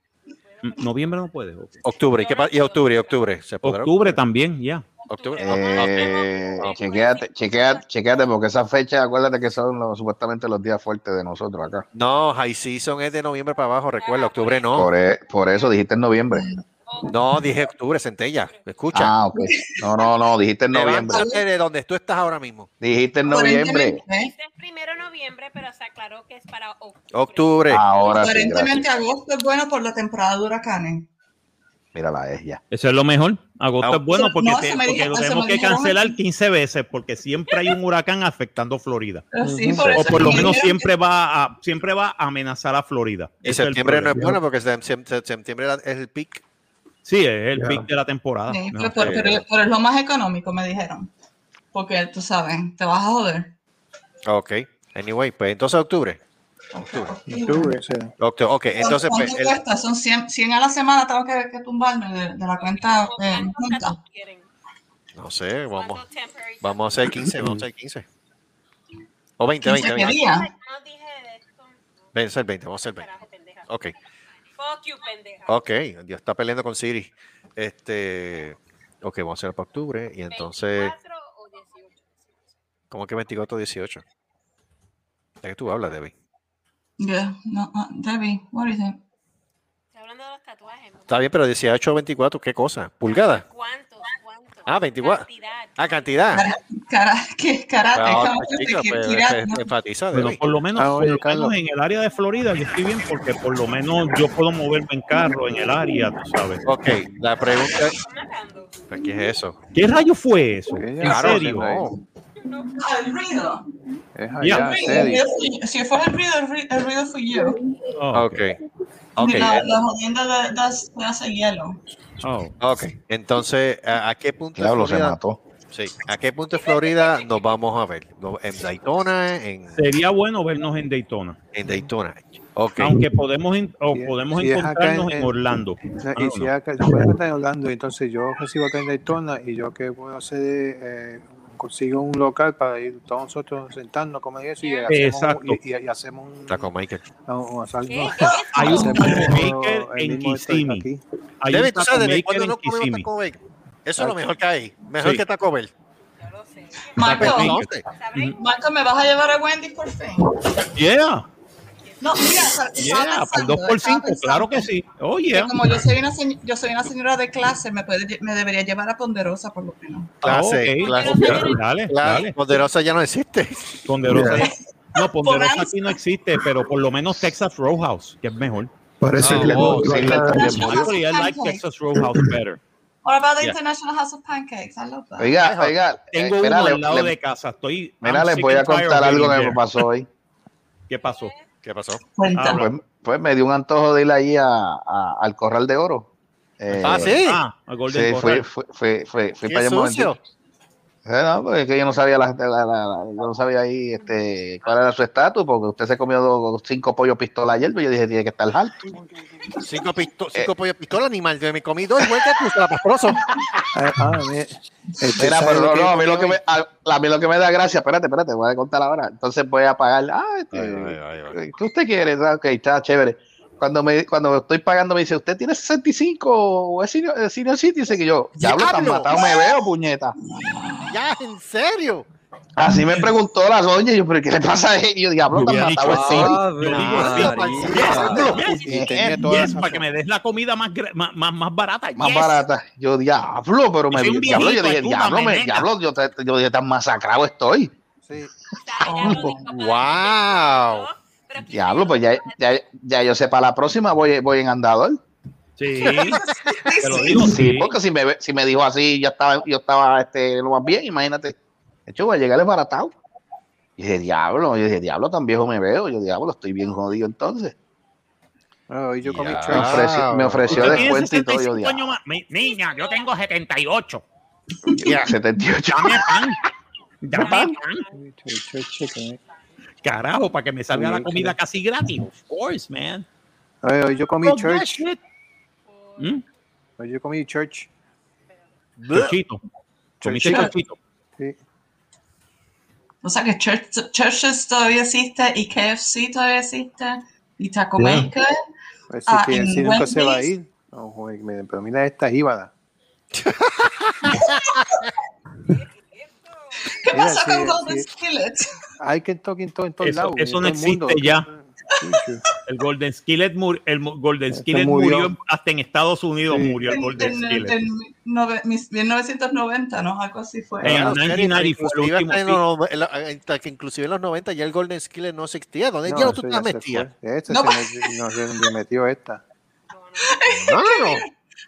S2: Mm, Noviembre no puede. ok.
S3: Octubre, ¿y, qué y octubre? ¿Y octubre? ¿Se podrá?
S2: Octubre también, ya.
S3: Octubre.
S7: Eh,
S3: ok.
S7: chequéate, chequéate, chequéate, porque esa fecha, acuérdate que son los- supuestamente los días fuertes de nosotros acá.
S3: No, high season es de noviembre para abajo, recuerda, octubre no.
S7: Por, e- por eso dijiste en noviembre.
S3: No, dije octubre, centella. Escucha.
S7: Ah, ok. No, no, no, dijiste en noviembre.
S3: De donde tú estás ahora mismo.
S7: Dijiste en noviembre.
S11: Este es primero noviembre, pero se aclaró que es para octubre.
S3: Octubre.
S7: Ahora
S4: aparentemente agosto es bueno por la temporada de huracanes.
S7: Mírala, es ya.
S2: Eso es lo mejor. Agosto
S3: Ah,
S2: es bueno porque,
S4: no,
S2: te-
S4: eso me
S2: porque
S4: dijo-
S2: lo tenemos que cancelar
S4: aquí.
S2: 15 veces porque siempre hay un huracán afectando Florida.
S4: Sí, por
S2: O por lo menos siempre va a siempre va a amenazar a Florida.
S3: Y
S2: Ese es el
S3: septiembre no es bueno porque se- se- se- septiembre es el peak.
S2: Sí, es el
S9: Ya.
S2: pic de la temporada.
S4: Sí,
S2: No,
S4: pero, pero-
S3: eh.
S4: pero- pero es lo más económico, me dijeron. Porque tú sabes, te vas a joder.
S3: Ok. Anyway, pues entonces octubre.
S9: Octubre, sí.
S3: Octubre. Ok, entonces pues.
S4: Son 100, 100 a la semana, tengo que, que tumbarme de, de la cuenta eh,
S3: no sé, vamos,
S11: ¿Cuántos temporary
S3: vamos a hacer 15, vamos a hacer 15. O 20,
S4: 15
S3: 20,
S4: qué
S3: 20.
S4: día.
S11: tattoos? No dije de esto.
S3: Vamos a hacer 20, vamos a hacer 20.
S11: Carajo, pendeja.
S3: Ok,
S11: Fuck you, pendeja.
S3: ok. Dios está peleando con Siri. Este, ok, vamos a hacer para octubre y entonces,
S11: 24 o 18.
S3: ¿cómo que 24 18? ¿De qué tú hablas, Debbie?
S4: Yeah, no, uh, Debbie, what
S11: hablando de los tatuajes. ¿no?
S3: Está bien, pero 18 o 24, ¿qué cosa? ¿Pulgada?
S11: ¿Cuántos? ¿Cuántos?
S3: Ah, 24.
S11: Cantidad.
S3: Ah, cantidad.
S4: Cara, ¿Qué es karate?
S3: Pero,
S4: ¿Cómo
S3: pues, enfatiza,
S2: Pero por lo menos,
S9: Ah,
S2: por
S9: oye,
S2: lo
S9: Carlos.
S2: menos en el área de Florida yo estoy bien porque por lo menos yo puedo moverme en carro en el área, tú sabes.
S3: Ok, la pregunta. ¿Pero ¿qué es eso?
S2: ¿Qué rayo fue eso? ¿En
S9: claro,
S2: serio?
S9: No.
S4: Ah, el ruido.
S9: Es allá,
S4: El
S9: serio.
S4: ruido fue- Si fue el ruido, el ruido, el ruido fui yo.
S2: Oh,
S3: Ok. Ok,
S4: La, la jodienda de, de, de hacer hielo.
S2: oh.
S3: ok. Entonces, ¿a, a qué punto
S7: Diablo, se mató.
S3: Sí, ¿a qué punto de Florida nos vamos a ver? ¿No- ¿En Daytona? ¿En,
S2: Sería bueno vernos en Daytona.
S3: en Daytona? Ok.
S2: Aunque podemos, en- o
S9: Si-
S2: podemos
S9: si
S2: encontrarnos
S9: en-
S2: en Orlando. Ah,
S9: y
S2: no,
S9: si
S2: no.
S9: acá se puede estar en Orlando, entonces yo recibo acá en Daytona y yo que puedo hacer eh, consigo un local para ir todos nosotros sentarnos, comer eso y hacemos, un, y, hacemos un,
S3: Taco.
S11: ¿Qué es
S2: Hay un taco maker en Kissimmee.
S3: Debe,
S2: un
S3: ¿tú
S2: taco
S3: sabes desde
S2: maker
S3: cuándo no comemos. Taco Bell? Eso es lo mejor que hay. Mejor
S2: Sí.
S3: que Taco Bell.
S11: Yo lo sé.
S4: Marco,
S2: maker.
S4: Marco, ¿me vas a llevar a Wendy por fin?
S2: Yeah,
S4: No, mira,
S2: yeah, por
S4: pensando,
S2: 2 por
S4: estaba
S2: 5 claro que sí. Oh,
S4: que
S2: yeah.
S4: como yo soy una yo soy una señora de clase, me puede me debería llevar a Ponderosa por lo menos.
S3: clase,
S2: ok.
S3: clase.
S2: Ok, Dale, dale.
S3: poderosa ya no existe.
S2: Ponderosa. No, Ponderosa aquí no existe, pero por lo menos Texas Roadhouse, que es mejor.
S8: Parece
S3: Ah,
S8: que le
S3: oh,
S7: sí,
S8: la-
S7: la-
S2: Actually, I like Texas Roadhouse better.
S4: What about the
S2: Yeah.
S4: International House of Pancakes? I love that.
S7: Oiga, oiga, eh,
S2: Tengo
S7: mira,
S2: uno al lado
S7: le-
S2: de casa. Estoy.
S7: mira, les voy a contar algo que me pasó hoy.
S2: ¿Qué pasó?
S3: ¿Qué pasó?
S2: Ah,
S7: Pues, pues me dio un antojo de ir ahí a, a- al Corral de Oro. Eh,
S3: Ah, sí.
S2: Ah, a Golden
S7: Sí, fui,
S2: Corral.
S7: fui, fui, fui, fui
S3: Qué
S7: para allá
S3: sucio.
S7: Eh, no, pues es que yo no sabía la, la- la- la- yo no sabía ahí este, cuál era su estatus, porque usted se comió dos- cinco pollos pistola ayer, pero yo dije, tiene que estar alto.
S3: Cinco, pisto cinco pollos pistola, animal. Yo me comí dos igual que tú, se la pastroso.
S9: Ah, ah, este,
S7: Mira,
S9: ¿sabe
S7: pero no, no, a mí lo que me, a, a mí lo que me da gracia, espérate, espérate, voy a contar ahora. Entonces voy a pagar, ah, este,
S3: Ay, ay, ay, ay.
S7: ¿qué usted quiere? Ah, Ok, está chévere. Cuando me cuando estoy pagando me dice, ¿usted tiene 65 o es senior, es senior citizen? Y yo, diablo, tan
S3: ¡Diablo!
S7: matado me veo, puñeta.
S3: Ya, en serio.
S7: Así me preguntó la doña, y yo, pero ¿qué le pasa a? Y yo, diablo,
S2: Yo
S7: tan matado
S2: Yo
S9: la
S2: para que me des la comida más, más, más, más barata.
S7: Más
S2: yes.
S7: barata. Yo, diablo, pero me
S2: un
S7: diablo, yo dije, diablo, me, diablo, yo, te- yo dije, tan masacrado estoy.
S9: Sí.
S3: Wow.
S7: Diablo, pues ya, ya, ya yo sé, para la próxima voy, voy en andador.
S2: Sí, te lo digo,
S7: Sí,
S2: sí.
S7: porque si me, ve- si me dijo así, yo estaba, yo estaba este, lo más bien, imagínate. De hecho, voy a llegar desbaratado. Y dije, diablo, yo dije, diablo, tan viejo me veo. Yo, diablo, estoy bien jodido entonces.
S9: Hoy yo comí
S3: Ya.
S7: Me ofreció, me ofreció descuento y todo. Yo,
S2: 65
S7: diablo,
S2: años más. Mi- niña, yo tengo 78.
S7: 78.
S2: Dame pan. Dame pan.
S9: Church chicken.
S2: Carajo, para que me salga la comida
S9: sí.
S2: casi gratis. Of course, man.
S9: Hoy, hoy yo comí
S2: that
S9: church.
S2: ¿Mm?
S9: Hoy yo comí church.
S2: Chochito. Comiste
S9: chochito. Sí.
S4: O sea que Church, Churches todavía existe y KFC todavía existe y Taco
S8: Yeah.
S4: Maker.
S9: Pues sí
S4: Ah,
S9: que
S4: en
S9: si nunca se va a ir. No, joder, pero mira esta jíbada.
S4: ¿Qué
S9: Mira,
S4: pasa
S9: sí,
S4: con Golden
S9: sí.
S4: Skillet?
S9: Hay Kentucky en todo, en todos
S2: Eso-
S9: lados.
S2: eso
S9: en
S2: no
S9: el mundo.
S2: existe ya. El Golden Skillet, mur- el Golden
S9: Este
S2: Skillet
S9: murió.
S2: murió. hasta en Estados Unidos
S9: Sí.
S2: murió el
S4: En,
S2: Golden
S4: en-
S2: Skillet.
S4: en nove- mis- 1990, ¿no? Algo así fue.
S2: En
S3: Claro,
S2: 1994 fue el último
S3: hasta en en- que inclusive en los 90 ya el Golden Skillet no existía. ¿Dónde
S9: No,
S3: diablos tú estás
S9: ya fue. Este
S4: No,
S9: se metió, no, se metió esta.
S3: No,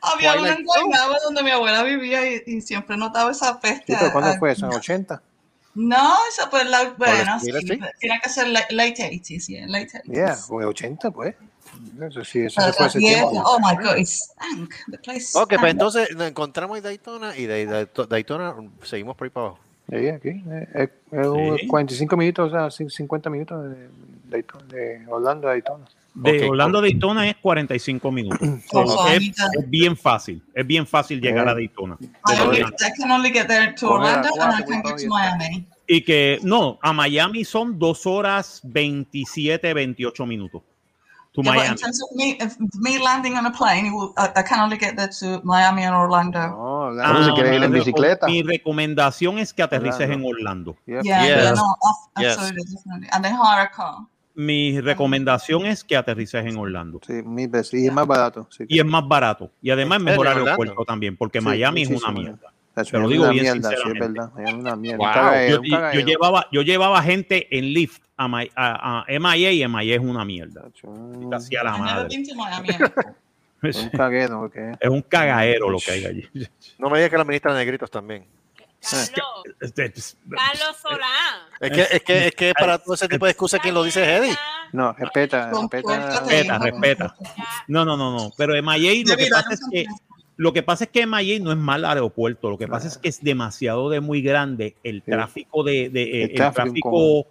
S4: Había una en Guaynabo donde mi abuela vivía y, y siempre notaba esa peste.
S9: Sí, pero ¿cuándo
S4: a-
S9: fue eso? ¿En 80?
S4: No, eso fue la, bueno, sí,
S3: sí.
S4: tiene que ser la- late 80s, yeah, late 80s.
S9: Yeah, fue 80, pues. Eso sí, eso
S4: Pero
S9: se fue
S4: yeah,
S9: tiempo.
S4: oh my god, it stank. The place
S3: Ok, pues
S4: stank.
S3: entonces nos encontramos en Daytona y de de- Daytona seguimos por ahí para abajo.
S9: Sí, aquí. eh, Es, es un
S2: Sí.
S9: 45 minutos, o sea, cin- 50 minutos de, Daytona- de Orlando a Daytona.
S2: De Orlando a Daytona es 45 minutos.
S4: Oh,
S2: es, es bien fácil. Es bien fácil llegar a Daytona.
S4: I,
S2: De
S4: only,
S2: verdad.
S4: I can only get there to
S9: Coge la
S4: Orlando and I
S9: cuatro,
S4: can get to
S9: todavía
S4: Miami.
S2: Y que no, a Miami son 2 horas 27, 28 minutos. To
S4: Yeah, but in
S2: Miami.
S4: terms of me, if me landing on a plane, it will, I, I can only get there to Miami and Orlando.
S9: No,
S2: Ah,
S7: ir en
S2: mi-
S7: bicicleta.
S2: Mi recomendación es que aterrices
S9: Orlando.
S2: en Orlando.
S4: Yeah, no, off-
S3: Yes.
S4: absolutely, definitely. And then hire a car.
S2: Mi recomendación es que aterrices en Orlando.
S9: Sí, mil veces. Y es más barato. Sí.
S2: Y es más barato. Y además es
S3: ¿En
S2: mejor aeropuerto también, porque
S9: Sí,
S2: Miami es una mierda. Te lo
S9: es
S2: digo
S9: una
S2: bien
S9: mierda, sí, es
S2: sinceramente.
S9: Es una mierda.
S3: Wow.
S2: Yo, y- llevaba, yo llevaba gente en Lyft a, Mi- a- a MIA y MIA es una mierda.
S9: Un-
S2: Hacía la madre. Es,
S9: un caguero, porque
S2: es un cagadero lo que hay allí.
S3: No me digas que la ministra de negritos también.
S11: Carlos, Carlos Solán.
S3: Es que, es que, es que para todo ese tipo de excusas, ¿quién lo dice es Eddie?
S9: No, respeta, respeta.
S2: Respeta, respeta. No, no, no, no. Pero MIA lo que pasa es que lo que pasa es que MIA no es mal aeropuerto. Lo que pasa es que es demasiado de muy grande. El tráfico de, de-
S9: El
S2: el
S9: tráfico,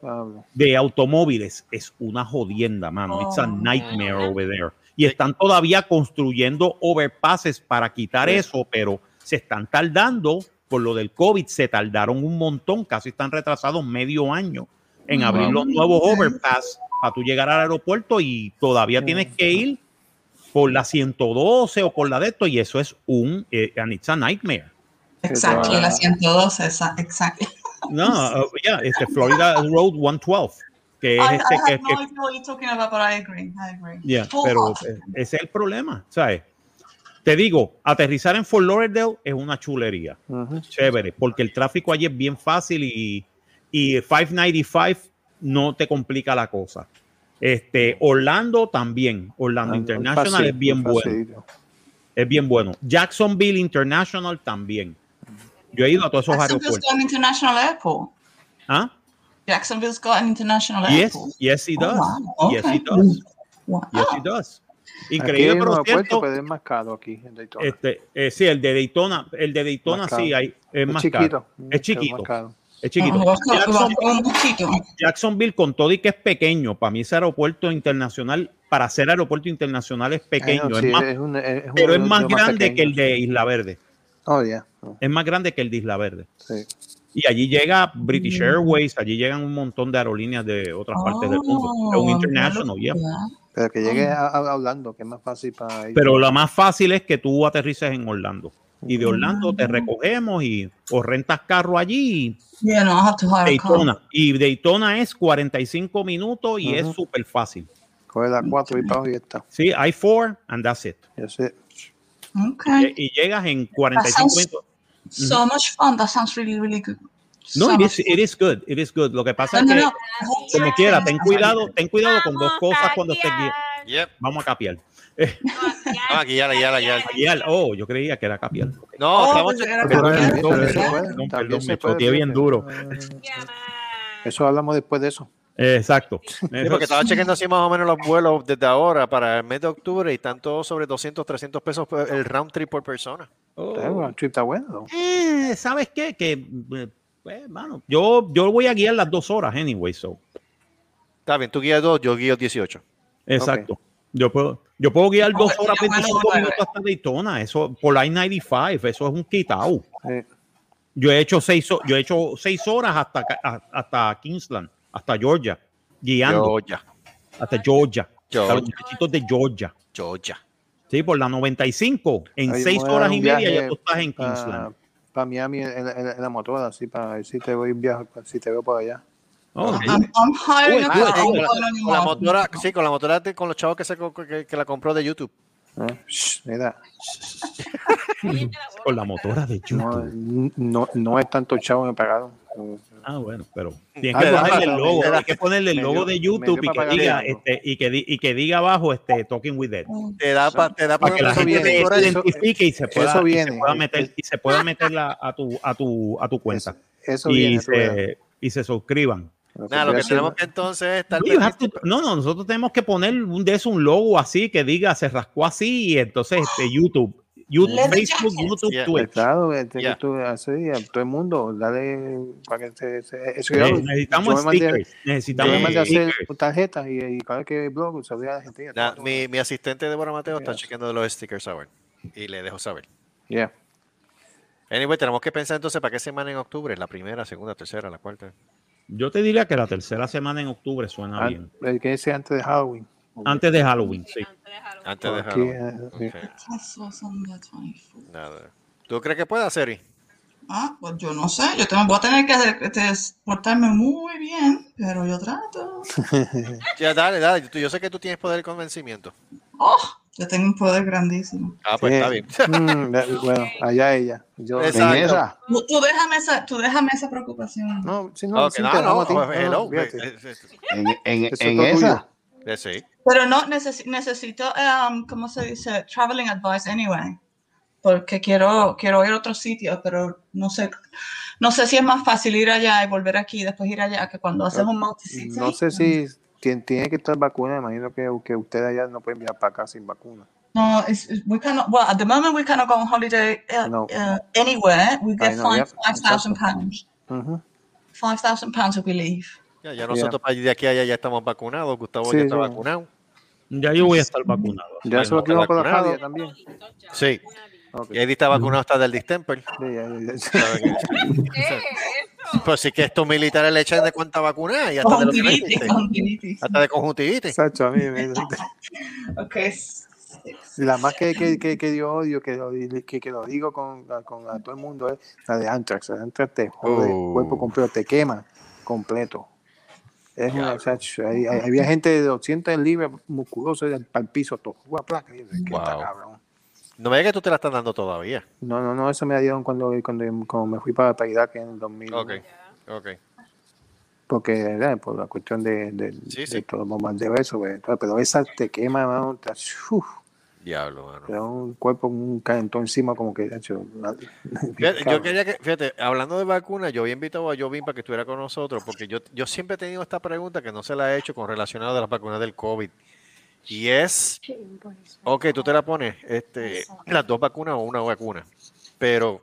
S2: de automóviles es una jodienda, mano. It's a
S4: Oh.
S2: nightmare over there. Y están todavía construyendo overpasses para quitar
S9: Sí.
S2: eso, pero se están tardando por lo del COVID. Se tardaron un montón, casi están retrasados medio año en abrir los nuevos overpass para tú llegar al aeropuerto y todavía tienes que ir por la 112 o por la de esto y eso es un eh, and it's a nightmare.
S4: Exactly, la 112, esa- exactly.
S2: No, uh, yeah, este Florida Road 112, que es
S4: I, I
S2: este que,
S4: no
S2: que-
S4: idea what you're talking about, but I agree. I agree.
S2: Yeah, pero eh, ese es el problema, ¿sabes? Te digo, aterrizar en Fort Lauderdale es una chulería, chévere, porque el tráfico allí es bien fácil y, y 595 no te complica la cosa. Este, Orlando también, Orlando
S9: Ah,
S2: International
S9: fácil,
S2: es bien bueno, es bien bueno. Jacksonville International también. Yo he ido a todos esos
S4: Jacksonville's
S2: aeropuertos.
S4: got an international airport.
S2: ¿Ah?
S4: Jacksonville's got an international
S2: Yes,
S4: airport.
S2: yes, he
S4: Oh,
S2: does.
S4: wow.
S2: Yes, he does.
S4: Wow.
S2: Yes, he does. Increíble, pero cierto.
S9: pero es más caro aquí en Daytona.
S2: Este, eh, sí, el de Daytona, el de Daytona sí hay, es,
S9: Es
S2: más
S9: chiquito,
S2: caro. Es chiquito.
S9: más.
S2: Es chiquito. Jacksonville, con todo y que es pequeño, para mí ese aeropuerto internacional, para ser aeropuerto internacional es pequeño,
S9: no,
S2: es
S9: sí,
S2: más-
S9: es un- es uno
S2: pero es más
S9: más
S2: grande que el de Isla Verde.
S9: Oh, yeah. Oh,
S2: Es más grande que el de Isla Verde.
S9: sí.
S2: Y allí llega British
S4: Mm.
S2: Airways, allí llegan un montón de aerolíneas de otras partes del mundo. Es un
S4: Oh,
S2: international, yeah.
S9: Pero que llegue a, a Orlando, que es más fácil para ellos.
S2: Pero lo más fácil es que tú aterrices en Orlando. Y de Orlando te recogemos y o rentas carro allí
S4: Yeah, no, I have to hire a car.
S2: Daytona. Y Daytona es 45 minutos y es súper fácil.
S9: Coge la 4 y para abajo y ya está.
S2: Sí, I4 and that's it.
S9: That's it.
S4: Okay.
S2: Y llegas en 45
S4: sounds-
S2: minutos.
S4: So much fun. That sounds really, really good.
S2: No,
S4: So
S2: it is, it is good, it is good. Lo que pasa
S4: No,
S2: es
S4: no,
S2: que,
S4: no.
S2: como quiera, ten cuidado, ten cuidado con dos
S11: Vamos
S2: cosas
S11: a
S2: cuando estés guiando.
S3: Yep.
S2: Vamos a capiar.
S3: Ah, guiar, guiar, guiar.
S2: Guiar. Oh, yo creía que era capiar.
S3: No,
S4: Oh,
S3: estamos
S4: pues
S2: perdón, me choteé bien duro.
S9: Eso hablamos después de eso.
S2: Exacto.
S3: Sí, porque estaba chequeando así más o menos los vuelos desde ahora para el mes de octubre y están todos sobre 200, 300 pesos el round trip por persona.
S2: Oh.
S9: El trip está bueno.
S2: Eh, ¿Sabes qué? Que, eh, pues, mano, yo, yo voy a guiar las dos horas, anyway, so.
S3: Está bien, tú guías dos, yo guío 18.
S2: Exacto. Yo puedo, yo puedo guiar dos horas,
S4: ya, bueno,
S2: 25
S4: bueno.
S2: minutos hasta Daytona. Eso, por la I-95, eso es un quitao.
S9: Eh,
S2: Yo he hecho seis, yo he hecho seis horas hasta, hasta Kingsland, hasta Georgia, guiando,
S3: Georgia.
S2: hasta Georgia,
S3: Georgia.
S2: a los muchachitos de Georgia.
S3: Georgia.
S2: Sí, por la 95, en seis horas y media ya tú estás en Kingsland.
S9: Para Miami en, en- en la motora, así para ver si te voy en viaje, si te veo por allá.
S2: Oh,
S4: I'm, I'm
S3: con, la, con motora, sí, con la motora de- con los chavos que, se, que, que la compró de YouTube.
S9: ¿eh? Shh, mira,
S2: Con la motora de
S9: no,
S2: YouTube.
S9: no, no es tanto chavo me pagaron.
S2: Ah, bueno, pero tienes
S9: Ah,
S2: que ponerle el logo, hay que ponerle el logo
S9: dio-
S2: de YouTube y que diga este y que di- y que diga abajo este talking with Ed.
S3: Te da para te da
S2: para que la
S9: eso
S2: gente
S9: viene,
S2: te
S9: eso-
S2: identifique y se pueda,
S9: eso
S2: y se
S9: viene.
S2: pueda meter y se pueda meterla a tu a tu a tu cuenta.
S9: Eso
S2: y se y se suscriban.
S3: Nada, lo que tenemos que entonces es estar
S2: to- no, no, nosotros tenemos que poner un de eso un logo así que diga se rascó así y entonces este YouTube, YouTube Facebook. YouTube,
S3: Yeah.
S2: Twitch.
S9: Claro, este, que tú, así, a todo el mundo, dale para que se, se- eso
S2: Eh,
S9: yo
S2: necesitamos
S9: mandé-
S2: stickers,
S9: Yo
S2: necesitamos
S9: me mandé a hacer tarjetas y, y cada vez que blog se veía la gente. todo,
S3: mi, mi asistente Débora Mateo está chequeando los stickers ahora y le dejo saber.
S9: Yeah.
S3: Anyway, tenemos que pensar entonces para qué semana en octubre, la primera, segunda, tercera, la cuarta.
S2: Yo te diría que la tercera semana en octubre suena
S9: Ah,
S2: bien.
S9: el que dice antes de Halloween.
S2: Antes de Halloween, sí.
S3: Antes de Halloween.
S9: eh,
S3: Ok,
S4: Tesla's on the 24th.
S3: nada. ¿Tú crees que pueda, Seri?
S4: Ah, pues yo no sé, yo tengo, voy a tener que este, portarme muy bien, pero yo trato.
S3: Ya, dale, dale. Tú- Yo sé que tú tienes poder de convencimiento.
S4: Oh, yo tengo un poder grandísimo.
S3: Ah, pues
S9: Sí.
S3: está bien.
S9: Mm, bueno, allá ella. Yo,
S3: Exacto.
S7: En esa.
S4: Tú, tú déjame esa, tú déjame esa preocupación.
S9: No, sí, no,
S3: no, no, hello, eh, eh,
S7: En, esa.
S3: eh, sí.
S4: Pero no necesi- necesito, um, ¿cómo se dice? Traveling advice anyway. Porque quiero, quiero ir a otro sitio, pero no sé, no sé si es más fácil ir allá y volver aquí y después ir allá que cuando haces un multi
S9: No sé si tien- tiene que estar vacuna. Imagino que, que ustedes allá no pueden viajar para acá sin vacuna.
S4: No, it's, we cannot. Well, at the moment we cannot go on holiday uh,
S9: No.
S4: uh, anywhere. We get fined five thousand pounds. Five thousand pounds if we leave.
S3: Ya, ya nosotros para ir de aquí a allá ya estamos vacunados. Gustavo
S9: Sí,
S3: ya está
S9: sí.
S3: vacunado.
S2: Ya yo voy a estar vacunado.
S9: Ya se lo quiero con la. Jadia también.
S3: Sí.
S9: Ok.
S3: Y Eddie está vacunado hasta del distemper. Pues sí que estos militares le echan de cuánta vacuna y hasta de, lo que no
S4: Conjuntivitis,
S3: hasta de conjuntivitis.
S9: Sacho, a mí me-
S4: Okay.
S9: La más que, que, que, que yo odio, que lo, que, que lo digo con, con a todo el mundo, es la de. La de Anthrax te jode
S3: Oh.
S9: el cuerpo completo, te quema completo. Es una, Sacho, hay- hay- había gente de 200 libras musculosos para el piso, todo. Placa, y yo, ¿qué está,
S3: Wow. No me digas que tú te la estás dando todavía.
S9: No, no, no, eso me dieron cuando, cuando, cuando me fui para, para Irak en el 2000.
S3: Ok, ok.
S9: Porque, eh, por la cuestión de, de,
S3: Sí,
S9: de
S3: sí.
S9: todo bombardeo, eso, pues, pero esa te quema, mano, te, uf,
S3: Diablo, mano.
S9: te da un cuerpo, un calentón encima, como que,
S3: Fíjate, yo quería que, fíjate, hablando de vacunas, yo había invitado a Jovin para que estuviera con nosotros, porque yo, yo siempre he tenido esta pregunta que no se la he hecho con relacionado a las vacunas del COVID. Y es, ok, tú te la pones, este, las dos vacunas o una vacuna, pero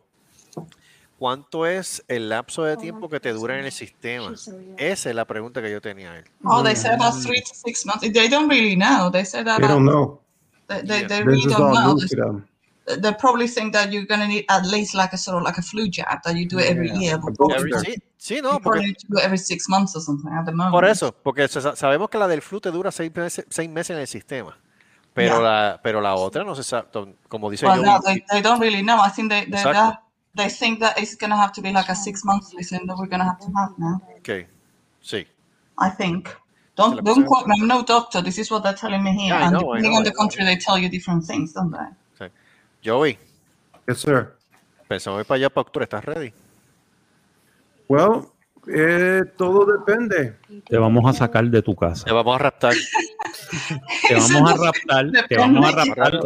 S3: ¿cuánto es el lapso de tiempo que te dura en el sistema? Esa es la pregunta que yo tenía a él.
S4: Oh, they said about three to six months. They don't really know. They said that.
S8: They don't know.
S4: They, they,
S3: Yeah.
S4: they
S8: This
S4: really don't know.
S8: to them.
S4: They probably think that you're gonna need at least like a sort of like a flu jab that you do it every
S9: Yeah.
S4: year.
S3: Every- sí, sí, no,
S4: probably
S3: porque
S4: to do it every six months or something at the moment.
S3: Por eso, porque sabemos que la del flu te dura seis meses, seis meses en el sistema, pero,
S4: Ya.
S3: la, pero la otra no se sabe, como dice
S4: Well,
S3: yo.
S4: no, they, they don't really know. I think they they, they think that it's gonna have to be like a six monthly thing that we're gonna have to have now.
S3: Ok, sí.
S4: I think.
S3: Se
S4: Don't don't quote me. I'm no doctor. This is what they're telling me here.
S3: Yeah,
S4: and
S3: know,
S4: depending
S3: know,
S4: on the country, they tell you different things, don't they? Okay.
S3: Joey,
S8: Yes, sir.
S3: pensamos ir para allá para octubre, ¿estás ready?
S8: Well, eh, todo depende.
S2: Te vamos a sacar de tu casa.
S3: Te vamos a raptar.
S2: Te vamos a raptar. Te vamos a raptar.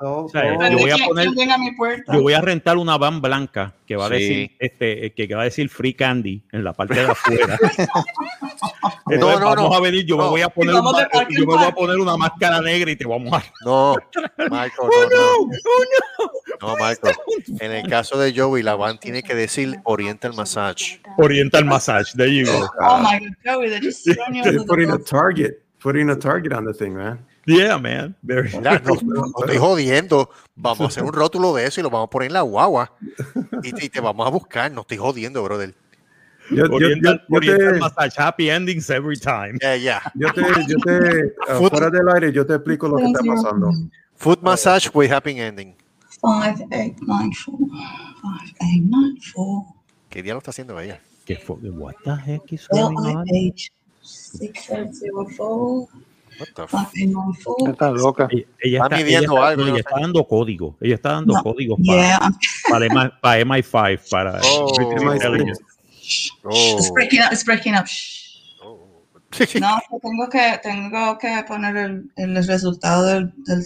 S2: O sea, yo voy a
S4: ¿Quién-
S2: poner,
S4: quién viene a mi puerta?
S2: yo voy a rentar una van blanca que va a
S3: Sí.
S2: decir, este, que va a decir free candy en la parte de afuera.
S3: No,
S2: Entonces
S3: no,
S2: vamos
S3: no.
S2: a venir, yo me
S3: No.
S2: voy a poner, yo me voy a una máscara negra y te vamos a
S3: No, Michael,
S2: Oh,
S3: no, no. No, Michael. En el caso de Joey, la van tiene que decir Oriental Massage.
S2: Oriental Massage. There you go.
S4: Oh my God, Joey, they're just
S8: putting a target, putting a target on the thing, man.
S2: Yeah, man. Very
S3: Mira, no, no estoy jodiendo. Vamos a hacer un rótulo de eso y lo vamos a poner en la guagua. Y, te- y te vamos a buscar. No estoy jodiendo, brother.
S8: Yo, yo,
S2: Oriental,
S8: yo, yo te,
S2: Massage. Happy endings every time.
S3: Ya, ya.
S8: yo te, yo te, uh,
S3: Foot-
S8: fuera del aire, yo te explico lo que está pasando.
S3: Food massage with happy ending.
S4: Five, eight, nine, four. Five, eight, nine, four.
S3: ¿Qué día lo está haciendo ella?
S2: ¿Qué fue? What the heck is going
S4: L
S2: on?
S9: Está loca.
S2: Ella, ella
S3: Está
S2: ella
S3: midiendo
S2: está-
S3: algo,
S2: ella está dando código. Ella está dando
S4: No,
S2: códigos para,
S4: Yeah,
S2: para, MI, para MI5, para
S3: Oh.
S2: British Intelligence.
S3: Oh.
S4: it's breaking up. It's breaking up. Shh.
S3: Oh.
S4: No, que tengo que tengo que poner el, el resultado del, del,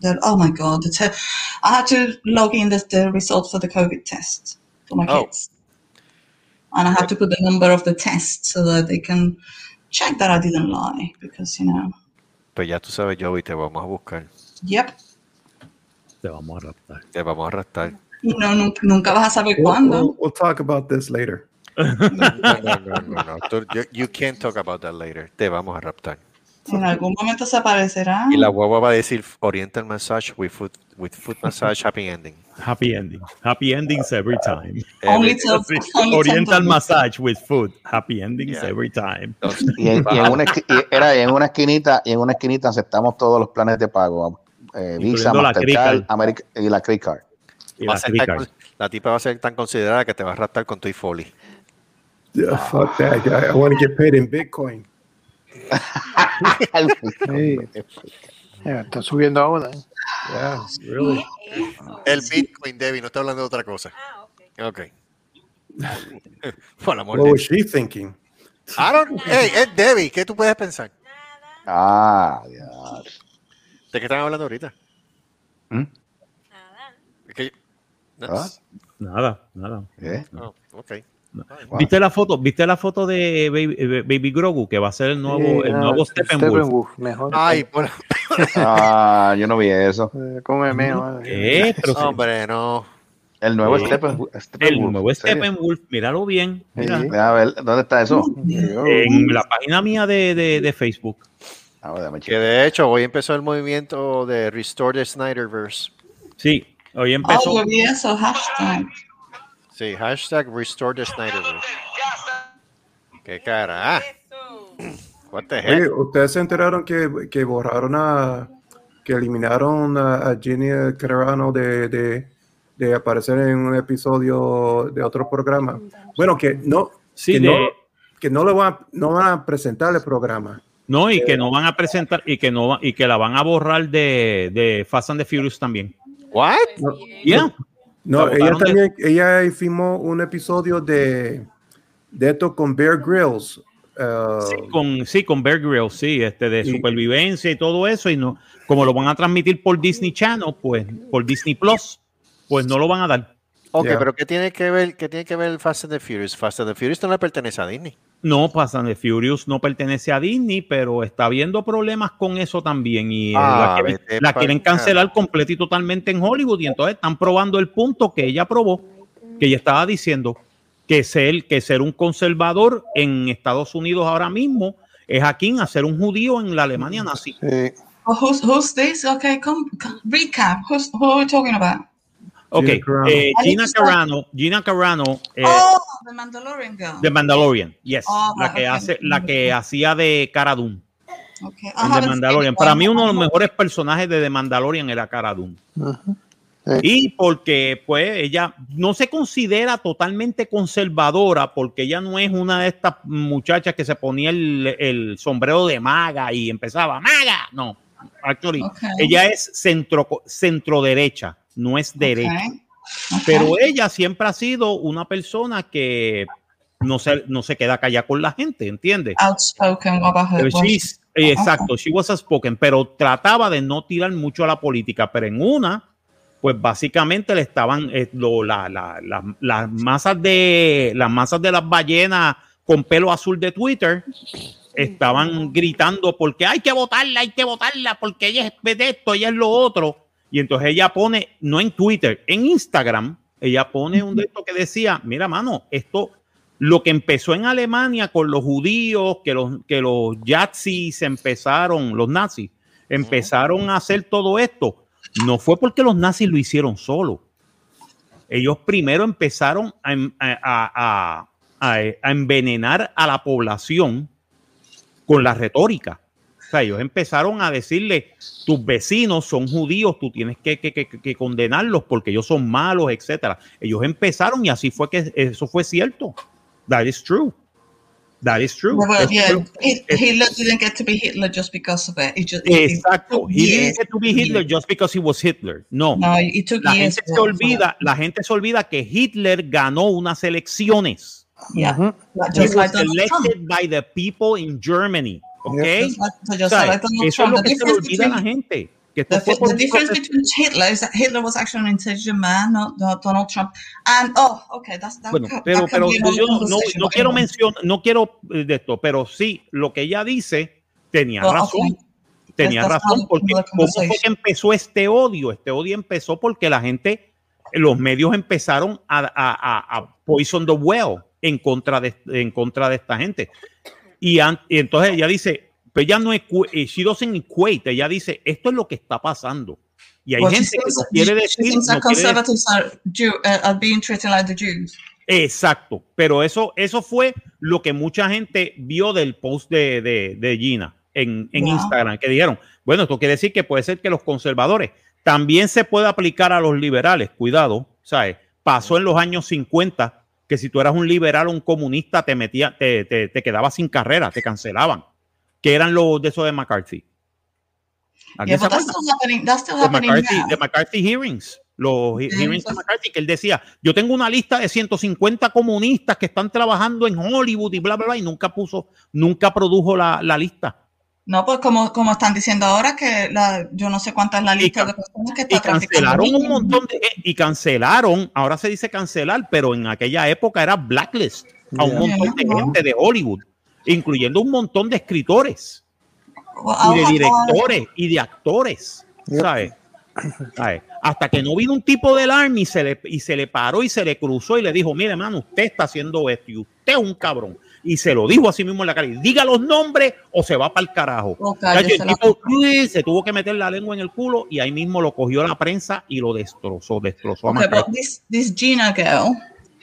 S4: del oh my god, the I had to log in the, the results for the COVID test for my
S3: Oh.
S4: kids, and I have to put the number of the test so that they can check that I didn't lie because you know,
S3: Pues ya tú sabes, Joey, te vamos a buscar.
S4: yep,
S2: Te vamos a raptar.
S3: Te vamos a arrastrar.
S4: y no nunca, nunca vas a saber
S8: We'll,
S4: cuándo.
S8: we'll, we'll talk about this later.
S3: No, no, no, no, no. You, you can't talk about that later. Te vamos a raptar.
S4: En algún momento se aparecerá.
S3: Y la guagua va a decir Oriental Massage with food, with food massage happy ending.
S2: Happy ending. Happy endings every time.
S4: Only
S3: Every-
S2: Oriental massage with food. Happy endings
S3: Yeah.
S2: every time.
S3: Entonces,
S7: Y en, y en
S3: baja-
S7: una, y era en una esquinita, y en una esquinita aceptamos todos los planes de pago. eh, Visa, Mastercard. America- y la Credit Card.
S2: Y la
S3: con- tipa va a ser tan considerada que te va a raptar con tu y foley.
S8: Yeah, fuck that. I, I want to get paid in Bitcoin.
S9: Sí. Está subiendo ahora. ¿eh?
S8: Yeah, really.
S3: El Bitcoin, Debbie, no está hablando de otra cosa. Ok. Por el amor
S8: What
S3: de
S8: was she thinking?
S3: I don't- hey, es Debbie, ¿qué tú puedes pensar?
S7: Ah, ya.
S3: ¿De qué están hablando ahorita?
S7: ¿Mm?
S3: Es que- no,
S7: ¿Ah?
S2: Nada, nada.
S7: ¿Eh?
S3: no, ok.
S2: ¿Viste la foto? ¿Viste la foto de Baby, eh, Baby Grogu que va a ser el nuevo,
S9: Sí,
S2: el
S9: ah,
S2: nuevo Steppenwolf?
S9: Steppenwolf, mejor.
S3: Ay, por...
S7: Ah, yo no vi eso.
S2: Pero sí.
S3: hombre, no.
S7: El nuevo
S2: Sí.
S7: Steppenwolf.
S2: El
S7: Steppenwolf,
S2: nuevo. Steppenwolf, míralo bien. Mira.
S7: Deja ver, ¿dónde está eso?
S2: En la página mía de, de, de Facebook.
S7: Ah, bueno,
S3: Que de hecho hoy empezó el movimiento de Restore the Snyderverse.
S2: Sí, hoy
S4: Oh,
S2: empezó.
S4: yo vi eso, hashtag.
S3: Sí, hashtag Restore the Snyderverse. Qué cara. ah. What the
S8: Oye,
S3: heck?
S8: ¿ustedes se enteraron que, que borraron a, que eliminaron a, a Ginny Carano de, de, de aparecer en un episodio de otro programa? Bueno, que no,
S2: Sí,
S8: que,
S2: de-
S8: no, que no le van, a- no van a presentar el programa.
S2: No, y que no van a presentar y que no va- y que la van a borrar de, de Fast and the Furious también.
S3: What?
S8: No,
S2: Yeah.
S8: No,
S2: La
S8: ella
S2: de-
S8: también, ella filmó un episodio de, de esto con Bear Grylls. uh,
S2: Sí, con, sí, con Bear Grylls, sí, este, de
S8: Y-
S2: supervivencia y todo eso, y no, como lo van a transmitir por Disney Channel, pues, por Disney Plus, pues no lo van a dar.
S3: Ok,
S8: Yeah.
S3: pero ¿qué tiene que ver, qué tiene que ver el Fast and the Furious? Fast and the Furious no le pertenece a Disney.
S2: No, Fast and the Furious no pertenece a Disney, pero está habiendo problemas con eso también y eh,
S3: Ah,
S2: la, quieren,
S3: vete
S2: la
S3: pa'l
S2: quieren cancelar completa y totalmente en Hollywood y entonces están probando el punto que ella probó, que ella estaba diciendo que ser, que ser un conservador en Estados Unidos ahora mismo es aquí a ser un judío en la Alemania nazi.
S9: Sí.
S4: Oh, who's, who's this? Okay, come, come recap. Who's, who are we talking about?
S2: Ok,
S8: Gina Carano.
S2: eh, Gina Carano, Gina Carano eh,
S4: oh, the Mandalorian girl.
S2: de Mandalorian, yes,
S4: Oh,
S2: la que
S4: okay.
S2: hace, la que hacía de Cara Dune,
S4: okay.
S2: The Mandalorian. Para mí uno de los mejores personajes de The Mandalorian era Cara Dune. Y porque pues ella no se considera totalmente conservadora porque ella no es una de estas muchachas que se ponía el, el sombrero de maga y empezaba maga. No, actually,
S4: Okay.
S2: ella es centro, centro derecha, no es derecha.
S4: Okay. Okay.
S2: Pero ella siempre ha sido una persona que no se, no se queda callada con la gente, ¿entiendes?
S4: outspoken
S2: eh, exacto, she was spoken, pero trataba de no tirar mucho a la política, pero en una, pues básicamente le estaban eh, lo- la- la- la- las masas de las masas de las ballenas con pelo azul de Twitter estaban gritando porque hay que votarla, hay que votarla, porque ella es de esto, ella es lo otro. Y entonces ella pone, no en Twitter, en Instagram, ella pone un de esto que decía, mira, mano, esto, lo que empezó en Alemania con los judíos, que los, que los yazis empezaron, los nazis, empezaron a hacer todo esto, no fue porque los nazis lo hicieron solo. Ellos primero empezaron a, em- a- a- a- a envenenar a la población con la retórica. Sea, ellos empezaron a decirle, tus vecinos son judíos, tú tienes que, que- que- que condenarlos porque ellos son malos, etcétera. Ellos empezaron y así fue que eso fue cierto. That is true. That is true.
S4: Yeah, well, yeah,
S2: es-
S4: Hitler didn't get to be Hitler just because of it. He just, he- he
S2: Exacto. He didn't get to be Hitler just because he was Hitler. No.
S4: No, it took
S2: la
S4: years
S2: gente se olvida, la gente se olvida que Hitler ganó unas elecciones.
S4: Yeah,
S9: Ujú.
S4: like-
S2: He
S4: just
S2: was
S4: like Donald Trump.
S2: elected by the people in Germany.
S4: Like, so just
S2: O sea, eso es lo
S4: The
S2: que se le
S4: difference
S2: olvida a la
S4: between-
S2: gente. Que
S4: The, the difference between Hitler is that Hitler was actually an intelligent man, not, not Donald Trump. And oh, okay, that's that.
S2: Bueno, pero,
S4: that
S2: pero
S4: another
S2: yo no, no- quiero mencionar, no quiero eh, de esto, pero sí, lo que ella dice tenía
S4: Well,
S2: razón.
S4: okay.
S2: Tenía
S4: That's
S2: razón, porque ¿cómo fue que empezó este odio? Este odio empezó porque la gente, los medios empezaron a, a, a- a poison the well en contra de, en contra de esta gente. Y, y entonces ella dice, pero ella no equ- eh, she doesn't equate, ella dice, esto es lo que está pasando. Y hay
S4: Well,
S2: gente que
S4: thinks-
S2: no quiere decir, no quiere decir-
S4: are, uh, are being treated like the Jews.
S2: Exacto, pero eso, eso fue lo que mucha gente vio del post de, de, de Gina en, en
S4: Wow.
S2: Instagram, que dijeron, bueno, esto quiere decir que puede ser que los conservadores, también se puede aplicar a los liberales, cuidado, ¿sabes? Pasó en los años 50 que si tú eras un liberal o un comunista te metía, te, te, te quedabas sin carrera, te cancelaban, que eran los de esos de McCarthy.
S4: Yeah, happening
S2: McCarthy, Hearings, los hearings de. McCarthy, que él decía, yo tengo una lista de 150 comunistas que están trabajando en Hollywood y bla, bla, bla, y nunca puso, nunca produjo la, la lista.
S4: No, pues como, como están diciendo ahora que la, yo no sé cuánta es la lista de personas que
S2: Y
S4: está traficando
S2: cancelaron un montón de, y cancelaron, ahora se dice cancelar, pero en aquella época era blacklist a un
S4: Yeah.
S2: montón de gente de Hollywood, incluyendo un montón de escritores
S4: Well,
S2: y de directores y de actores, ¿sabes? ¿Sabes? Hasta que no vino un tipo del Army y se, le, y se le paró y se le cruzó y le dijo, mire, hermano, usted está haciendo esto y usted es un cabrón. Y se lo dijo así mismo en la cara. y Diga los nombres o se va para el carajo.
S4: Oh,
S2: Cacho,
S4: cállese
S2: el
S4: la
S2: tipo, uy, se tuvo que meter la lengua en el culo y ahí mismo lo cogió la prensa y lo destrozó, destrozó a
S4: Okay, but
S2: McCarthy.
S4: this this Gina girl,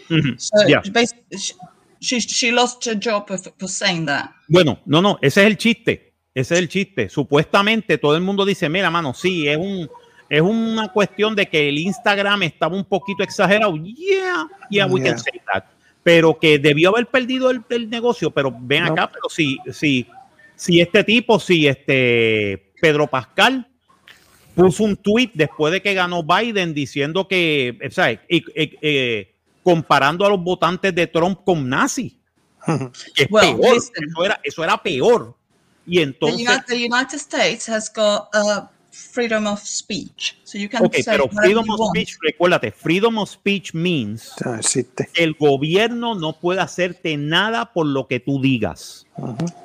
S2: Ujú,
S4: so
S2: yeah.
S4: basically, she, she she lost her job for, for saying that.
S2: Bueno, no, no, ese es el chiste. Ese es el chiste. Supuestamente todo el mundo dice, mira, mano, sí, es un es una cuestión de que el Instagram estaba un poquito exagerado. Yeah, yeah, we
S9: Yeah.
S2: can say that. Pero que debió haber perdido el, el negocio. Pero ven
S9: No.
S2: acá, pero si, si, si este tipo, si este Pedro Pascal puso un tweet después de que ganó Biden diciendo que, ¿sabes? Eh, comparando a los votantes de Trump con nazis. Que es
S4: Well,
S2: peor.
S4: listen.
S2: Eso era, eso era peor. Y
S4: The
S2: entonces,
S4: United, the United States has got uh, freedom of speech, so you can
S2: ok, pero freedom of
S4: want.
S2: speech, recuérdate, freedom of speech means
S9: No
S2: que el gobierno no puede hacerte nada por lo que tú digas.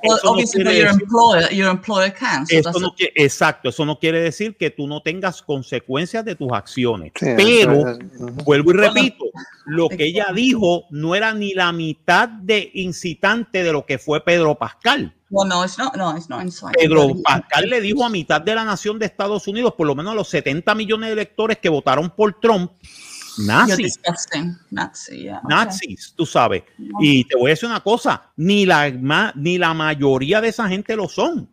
S2: Eso no
S4: obviously,
S2: quiere
S4: but your
S2: decir-
S4: employer, your employer can. So
S2: Eso
S4: that's
S2: no quiere- exacto, eso no quiere decir que tú no tengas consecuencias de tus acciones.
S9: Sí,
S2: pero,
S9: es- ujú.
S2: vuelvo y
S4: Bueno,
S2: repito, lo que ella dijo no era ni la mitad de incitante de lo que fue Pedro Pascal.
S4: well, no, it's not. No, it's not inside.
S2: Pedro Pascal le dijo a mitad de la nación de Estados Unidos, por lo menos a los 70 millones de electores que votaron por Trump, nazis,
S4: Nazi. Yeah. okay.
S2: nazis, tú sabes. Y te voy a decir una cosa, ni la, ni la mayoría de esa gente lo son,